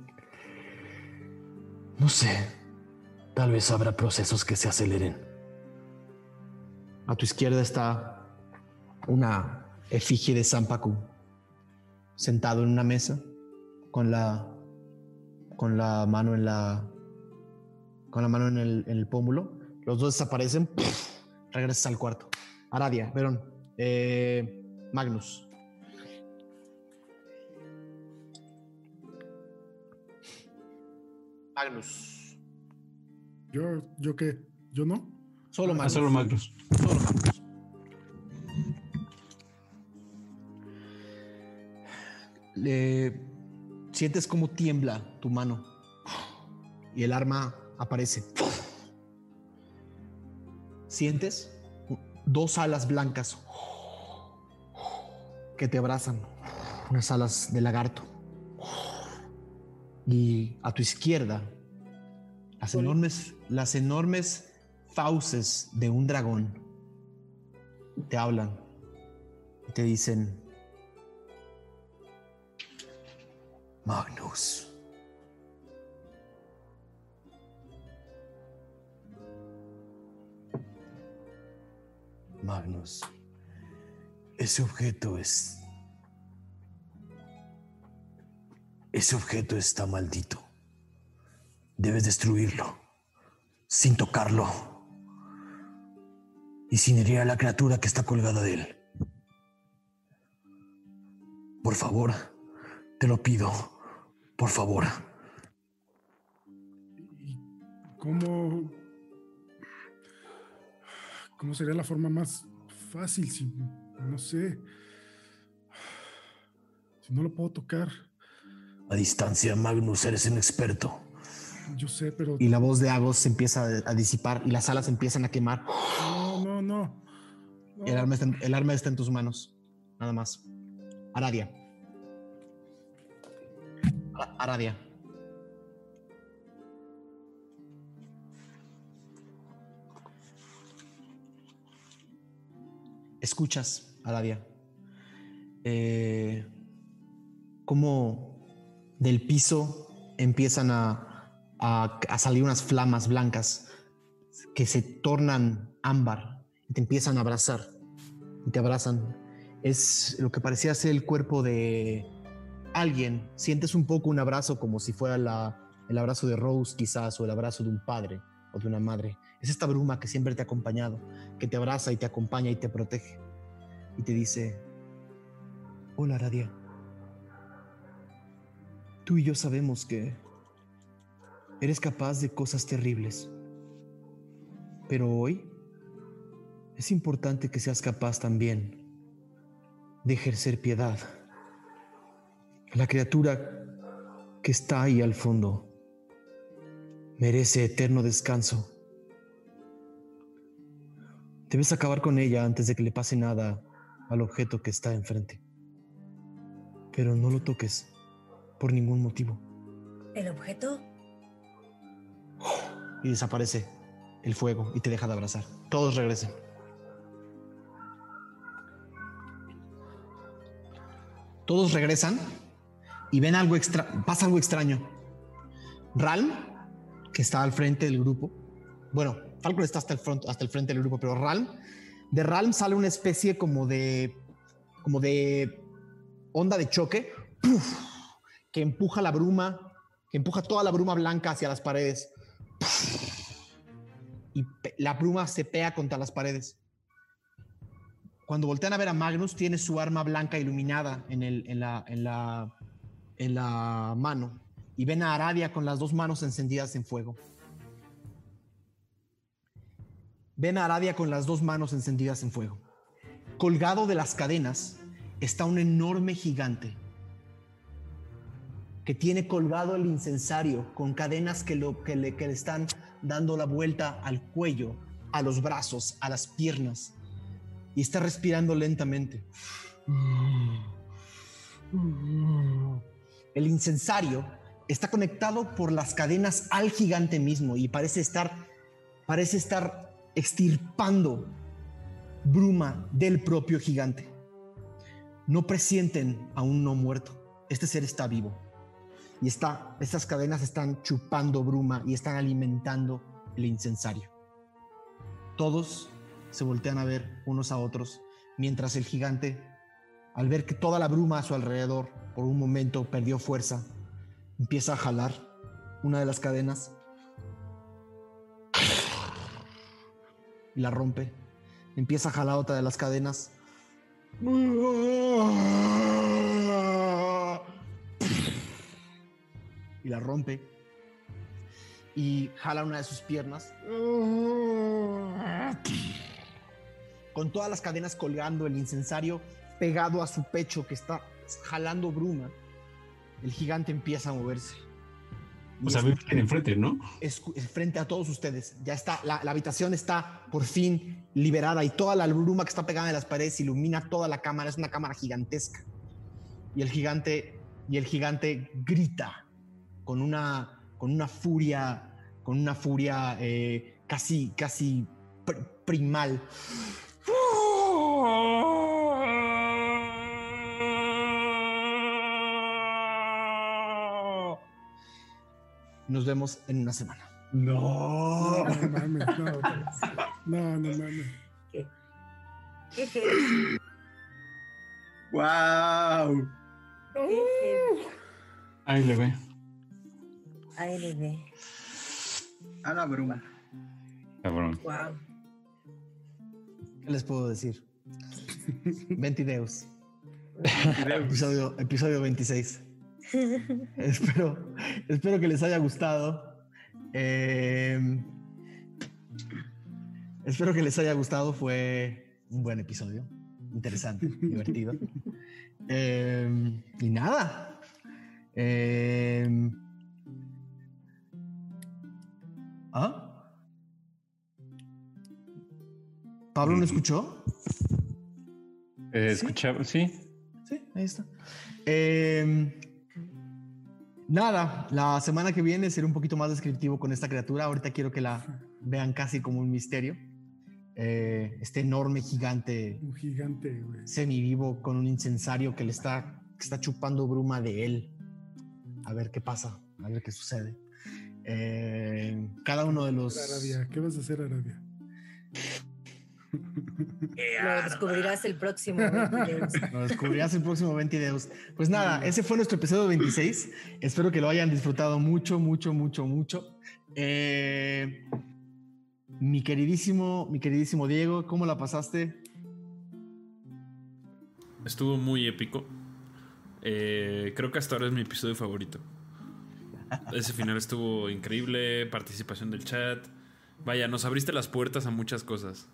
A: No sé. Tal vez habrá procesos que se aceleren. A tu izquierda está una efigie de Sampaku, sentado en una mesa, con la, con la mano en la, con la mano en el, en el pómulo. Los dos desaparecen. regresas al cuarto. Aradia, Verón, eh, Magnus. Magnus.
H: ¿Yo, ¿Yo qué? ¿Yo no?
A: Solo
C: Ah,
A: Magnus.
C: solo Magnus.
A: Solo Magnus. Le- sientes como tiembla tu mano y el arma aparece. Sientes dos alas blancas que te abrazan, unas alas de lagarto. Y a tu izquierda, las enormes, las enormes fauces de un dragón te hablan y te dicen, Magnus, Magnus, ese objeto es... Ese objeto está maldito. Debes destruirlo, sin tocarlo, y sin herir a la criatura que está colgada de él. Por favor, te lo pido, por favor.
H: ¿Y cómo, cómo sería la forma más fácil si, no sé, si no lo puedo tocar?
A: A distancia, Magnus, eres un experto.
H: Yo sé, pero
A: Y la voz de Agos se empieza a, disipar y las alas empiezan a quemar.
H: no, no, no. no.
A: El arma, está en, el arma está en tus manos. Nada más. Aradia. Ara- Aradia. escuchas, Aradia, eh, cómo del piso empiezan a, a- salir unas flamas blancas que se tornan ámbar y te empiezan a abrazar y te abrazan. Es lo que parecía ser el cuerpo de alguien. Sientes un poco un abrazo como si fuera la- el abrazo de Rose quizás o el abrazo de un padre o de una madre. Es esta bruma que siempre te ha acompañado, que te abraza y te acompaña y te protege. Y te dice, hola Radia. Tú y yo sabemos que eres capaz de cosas terribles. Pero hoy es importante que seas capaz también de ejercer piedad. La criatura que está ahí al fondo merece eterno descanso. Debes acabar con ella antes de que le pase nada al objeto que está enfrente. Pero no lo toques por ningún motivo.
E: ¿El objeto?
A: Y desaparece el fuego y te deja de abrazar. Todos regresen. Todos regresan y ven algo extra, pasa algo extraño. Ralm, que está al frente del grupo, bueno, Falcon está hasta el, front- hasta el frente del grupo, pero Ralm, de Ralm sale una especie como de, como de onda de choque, ¡puf! Que empuja la bruma, que empuja toda la bruma blanca hacia las paredes. Y la bruma se pega contra las paredes. Cuando voltean a ver a Magnus, tiene su arma blanca iluminada en, la, en la mano. Y ven a Aradia con las dos manos encendidas en fuego. Ven a Aradia con las dos manos encendidas en fuego. Colgado de las cadenas está un enorme gigante que tiene colgado el incensario con cadenas que, lo, que, le, que le están dando la vuelta al cuello, a los brazos, a las piernas. Y está respirando lentamente. El incensario está conectado por las cadenas al gigante mismo y parece estar, parece estar extirpando bruma del propio gigante. No presienten a un no muerto. Este ser está vivo. Y está, estas cadenas están chupando bruma y están alimentando el incensario. Todos se voltean a ver unos a otros mientras el gigante, al ver que toda la bruma a su alrededor por un momento perdió fuerza, empieza a jalar una de las cadenas y la rompe. Empieza a jalar otra de las cadenas. Y la rompe. Y jala una de sus piernas. Con todas las cadenas colgando, el incensario pegado a su pecho que está jalando bruma. El gigante empieza a moverse. Y
C: O sea,
A: escucha-
C: vive enfrente, ¿no?
A: frente a todos ustedes. Ya está, la, la habitación está por fin liberada y toda la bruma que está pegada en las paredes ilumina toda la cámara. Es una cámara gigantesca. Y el gigante, y el gigante grita con una, con una furia, con una furia eh, casi, casi pr- primal. Nos vemos en una semana.
H: No, no mames, no. No, no mames.
E: ¿Qué heavy,
G: ¡Wow!
C: Ahí le ve.
E: ALB.
G: A la bruma.
F: Cabrón.
E: Wow.
A: ¿Qué les puedo decir? Ventideus. Episodio, episodio 26. espero, espero que les haya gustado. Eh, espero que les haya gustado. Fue un buen episodio. Interesante, divertido. Eh, y nada. Eh, ¿Ah? ¿Pablo no escuchó?
F: Eh, escuchaba, sí.
A: Sí, ahí está. Eh, nada, la semana que viene seré un poquito más descriptivo con esta criatura. Ahorita quiero que la vean casi como un misterio. eh, este enorme gigante
H: Un gigante, güey.
A: semivivo con un incensario que le está, que está chupando bruma de él. A ver qué pasa, a ver qué sucede. Eh, cada uno de los...
H: Arabia, ¿qué vas a hacer, Arabia?
E: Lo descubrirás el próximo. Ventideus.
A: Lo descubrirás el próximo 20 Deus. Pues nada, ese fue nuestro episodio 26. Espero que lo hayan disfrutado mucho, mucho, mucho, mucho. Eh, mi queridísimo, mi queridísimo Diego, ¿cómo la pasaste?
B: Estuvo muy épico. Eh, creo que hasta ahora es mi episodio favorito. Ese final estuvo increíble, participación del chat. Vaya, nos abriste las puertas a muchas cosas.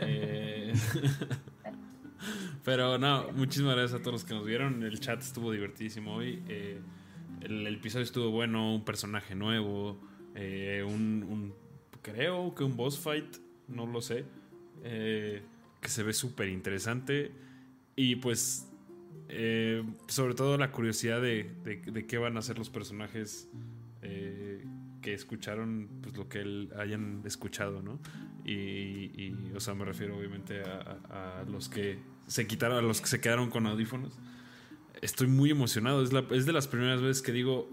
B: Eh, Pero no, muchísimas gracias a todos los que nos vieron. El chat estuvo divertidísimo hoy. Eh, el, episodio estuvo bueno, un personaje nuevo, eh, un, un- creo que un boss fight, no lo sé, eh, que se ve súper interesante. Y pues, eh, sobre todo la curiosidad de, de- qué van a hacer los personajes eh, que escucharon, pues lo que él- hayan escuchado, ¿no? Y, o sea, me refiero obviamente a, los que se quitaron, a los que se quedaron con audífonos. Estoy muy emocionado. Es, es de las primeras veces que digo,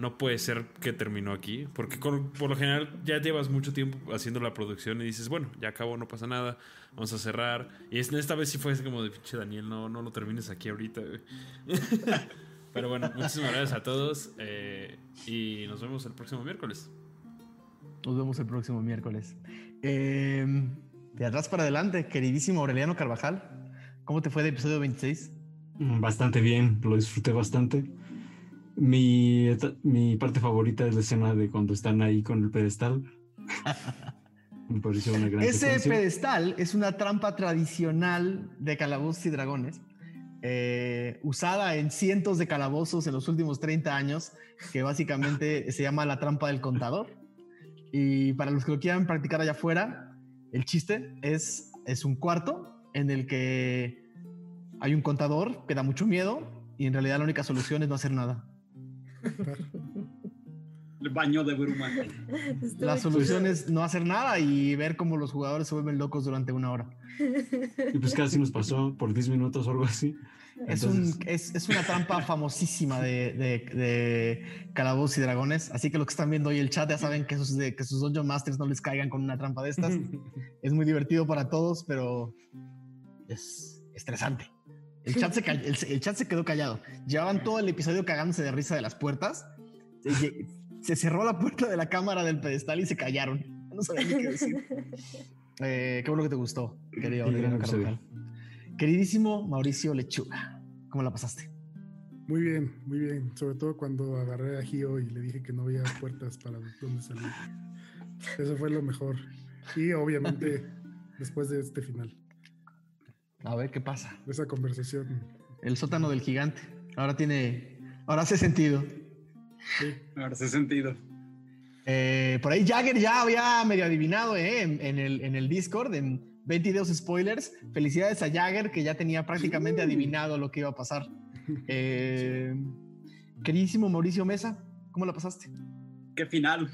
B: no puede ser que terminó aquí. Porque con- por lo general ya llevas mucho tiempo haciendo la producción y dices, bueno, ya acabó, no pasa nada, vamos a cerrar. Y es- esta vez sí fue así como de, pinche Daniel, no, no lo termines aquí ahorita. güey". Pero bueno, muchísimas gracias a todos eh, y nos vemos el próximo miércoles.
A: Nos vemos el próximo miércoles. Eh, de atrás para adelante, queridísimo Aureliano Carvajal, ¿cómo te fue de episodio 26?
C: Mm, Bastante bien, lo disfruté bastante. Mi, mi parte favorita es la escena de cuando están ahí con el pedestal. Me pareció una gran
A: Ese
C: secuencia.
A: pedestal es una trampa tradicional de calabozos y dragones, eh, usada en cientos de calabozos en los últimos 30 años, que básicamente se llama la trampa del contador. Y para los que lo quieran practicar allá afuera, el chiste es, es un cuarto en el que hay un contador que da mucho miedo y en realidad la única solución es no hacer nada.
G: El baño de bruma.
A: La solución
E: chido.
A: es no hacer nada y ver cómo los jugadores se vuelven locos durante una hora.
C: Y pues casi nos pasó por 10 minutos o algo así.
A: Es,
C: Entonces,
A: un, es, es una trampa famosísima de, de, de calabozos y dragones. Así que los que están viendo hoy el chat ya saben que sus, de, que sus Dungeon Masters no les caigan con una trampa de estas. es muy divertido para todos, pero es estresante. El chat, se, ca- el, el chat se quedó callado. Llevaban todo el episodio cagándose de risa de las puertas. Se, se cerró la puerta de la cámara del pedestal y se callaron. No sabía ni qué decir. Eh, qué bueno que te gustó, querido. Queridísimo Mauricio Lechuga, ¿cómo la pasaste?
H: Muy bien, muy bien. Sobre todo cuando agarré a Gio y le dije que no había puertas para dónde salir. Eso fue lo mejor. Y obviamente, después de este final,
A: A ver qué pasa.
H: de esa conversación.
A: El sótano del gigante. Ahora tiene. Ahora hace sentido.
H: Sí,
G: Ahora hace sentido.
A: Eh, por ahí Jagger ya había medio adivinado eh, en, en el, en el Discord, en 20 videos spoilers. Felicidades a Jagger que ya tenía prácticamente adivinado lo que iba a pasar. Eh, queridísimo Mauricio Mesa, ¿cómo la pasaste?
G: Qué final.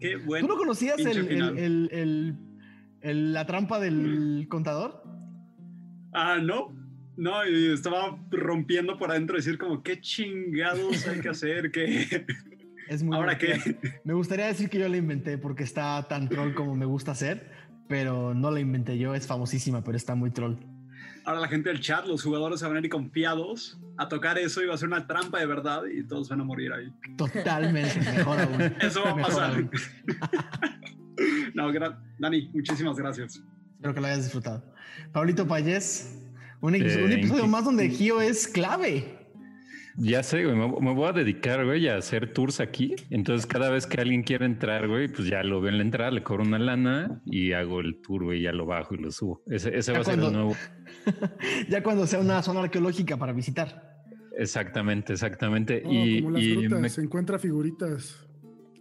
G: Qué
A: ¿Tú
G: bueno.
A: no conocías el- el- el- el- el- la trampa del contador?
G: Ah, no. No, y estaba rompiendo por adentro decir como qué chingados hay que hacer, que
A: Es muy
G: ahora qué.
A: Me gustaría decir que yo la inventé porque está tan troll como me gusta hacer, pero no la inventé yo, es famosísima, pero está muy troll.
G: Ahora la gente del chat, los jugadores se van a ir confiados a tocar eso y va a ser una trampa de verdad y todos van a morir ahí.
A: Totalmente, mejor aún.
G: Eso va a pasar. No, Dani, muchísimas gracias.
A: Espero que lo hayas disfrutado. Pablito Payés, un, episodio-
F: Eh,
A: un episodio
F: ¿en qué-
A: más donde Gio es clave.
F: Ya sé, güey, me, me voy a dedicar, güey, a hacer tours aquí. Entonces, cada vez que alguien quiera entrar, güey, pues ya lo veo en la entrada, le cobro una lana y hago el tour, güey, ya lo bajo y lo subo. Ese, va a ser el nuevo.
A: Ya cuando sea una zona arqueológica para visitar.
F: Exactamente, exactamente.
H: No,
F: y,
H: como las
F: y
H: frutas,
F: me-
H: se encuentra figuritas.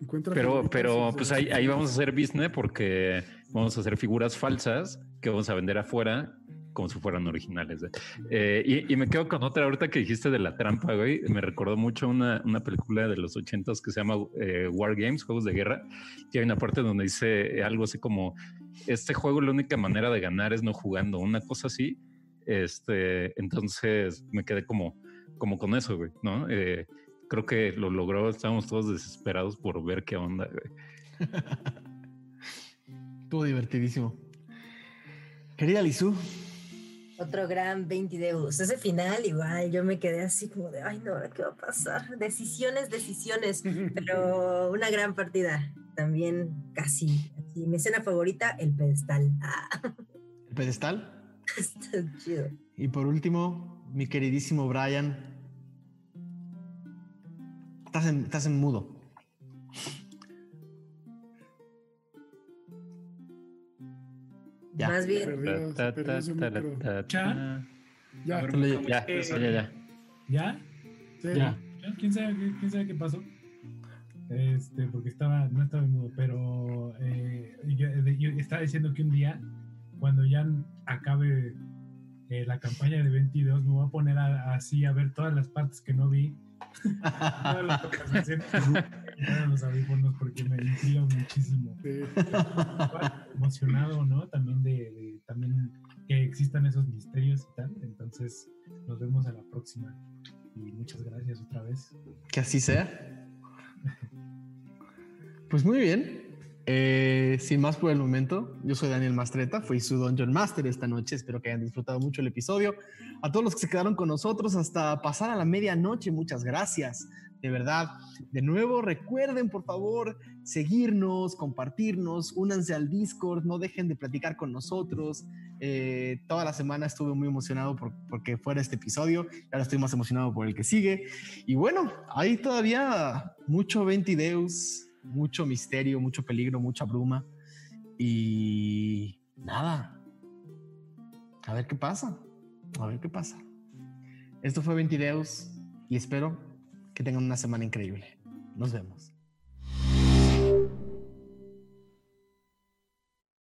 H: Encuentra
F: pero,
H: figuritas
F: pero, pues ahí vamos a hacer business porque vamos a hacer figuras falsas que vamos a vender afuera como si fueran originales. güey. Eh, y, y me quedo con otra ahorita que dijiste de la trampa, güey. Me recordó mucho una, una película de los ochentas que se llama eh, War Games, Juegos de Guerra, que hay una parte donde dice algo así como este juego la única manera de ganar es no jugando, una cosa así. Este, entonces me quedé como, como con eso, güey, ¿no? Eh, creo que lo logró, estábamos todos desesperados por ver qué onda, güey.
A: Estuvo divertidísimo. Querida Lizu,
E: Otro gran 20 Deus. Ese final igual, yo me quedé así como de, ay no, ¿ahora ¿qué va a pasar? Decisiones, decisiones, pero una gran partida. También casi, mi escena favorita, el pedestal. Ah,
A: el pedestal.
E: está chido.
A: Y por último, mi queridísimo Brian. Estás en, estás en mudo. Ya.
E: Más bien.
I: ¿Ya?
H: Ya,
G: A ver,
A: Solo-
G: ¿cómo
F: Ya, ya, ya.
D: ¿Ya?
H: sí.
C: Ya.
D: ¿Ya? ¿Quién sabe, qué- quién sabe qué pasó? Este, porque estaba, no estaba en mudo, pero eh, yo, estaba diciendo que un día, cuando ya acabe eh, la campaña de 22, me voy a poner a- así a ver todas las partes que no vi, todas las poner los audífonos porque me intriga muchísimo.
H: Sí.
D: Emocionado, ¿no? También de, de- también que existan esos misterios y tal. Entonces, nos vemos a la próxima. Y muchas gracias otra vez.
A: Que así sea. Pues muy bien. Eh, sin más por el momento, yo soy Daniel Mastreta, fui su Dungeon Master esta noche. Espero que hayan disfrutado mucho el episodio. A todos los que se quedaron con nosotros hasta pasar a la medianoche, muchas gracias. De verdad, de nuevo, recuerden por favor seguirnos, compartirnos, únanse al Discord, no dejen de platicar con nosotros. Eh, toda la semana estuve muy emocionado por, porque fuera este episodio. Ahora estoy más emocionado por el que sigue. Y bueno, hay todavía mucho Ventideus, mucho misterio, mucho peligro, mucha bruma. Y nada. A ver qué pasa. A ver qué pasa. Esto fue Ventideus y espero que tengan una semana increíble. Nos vemos.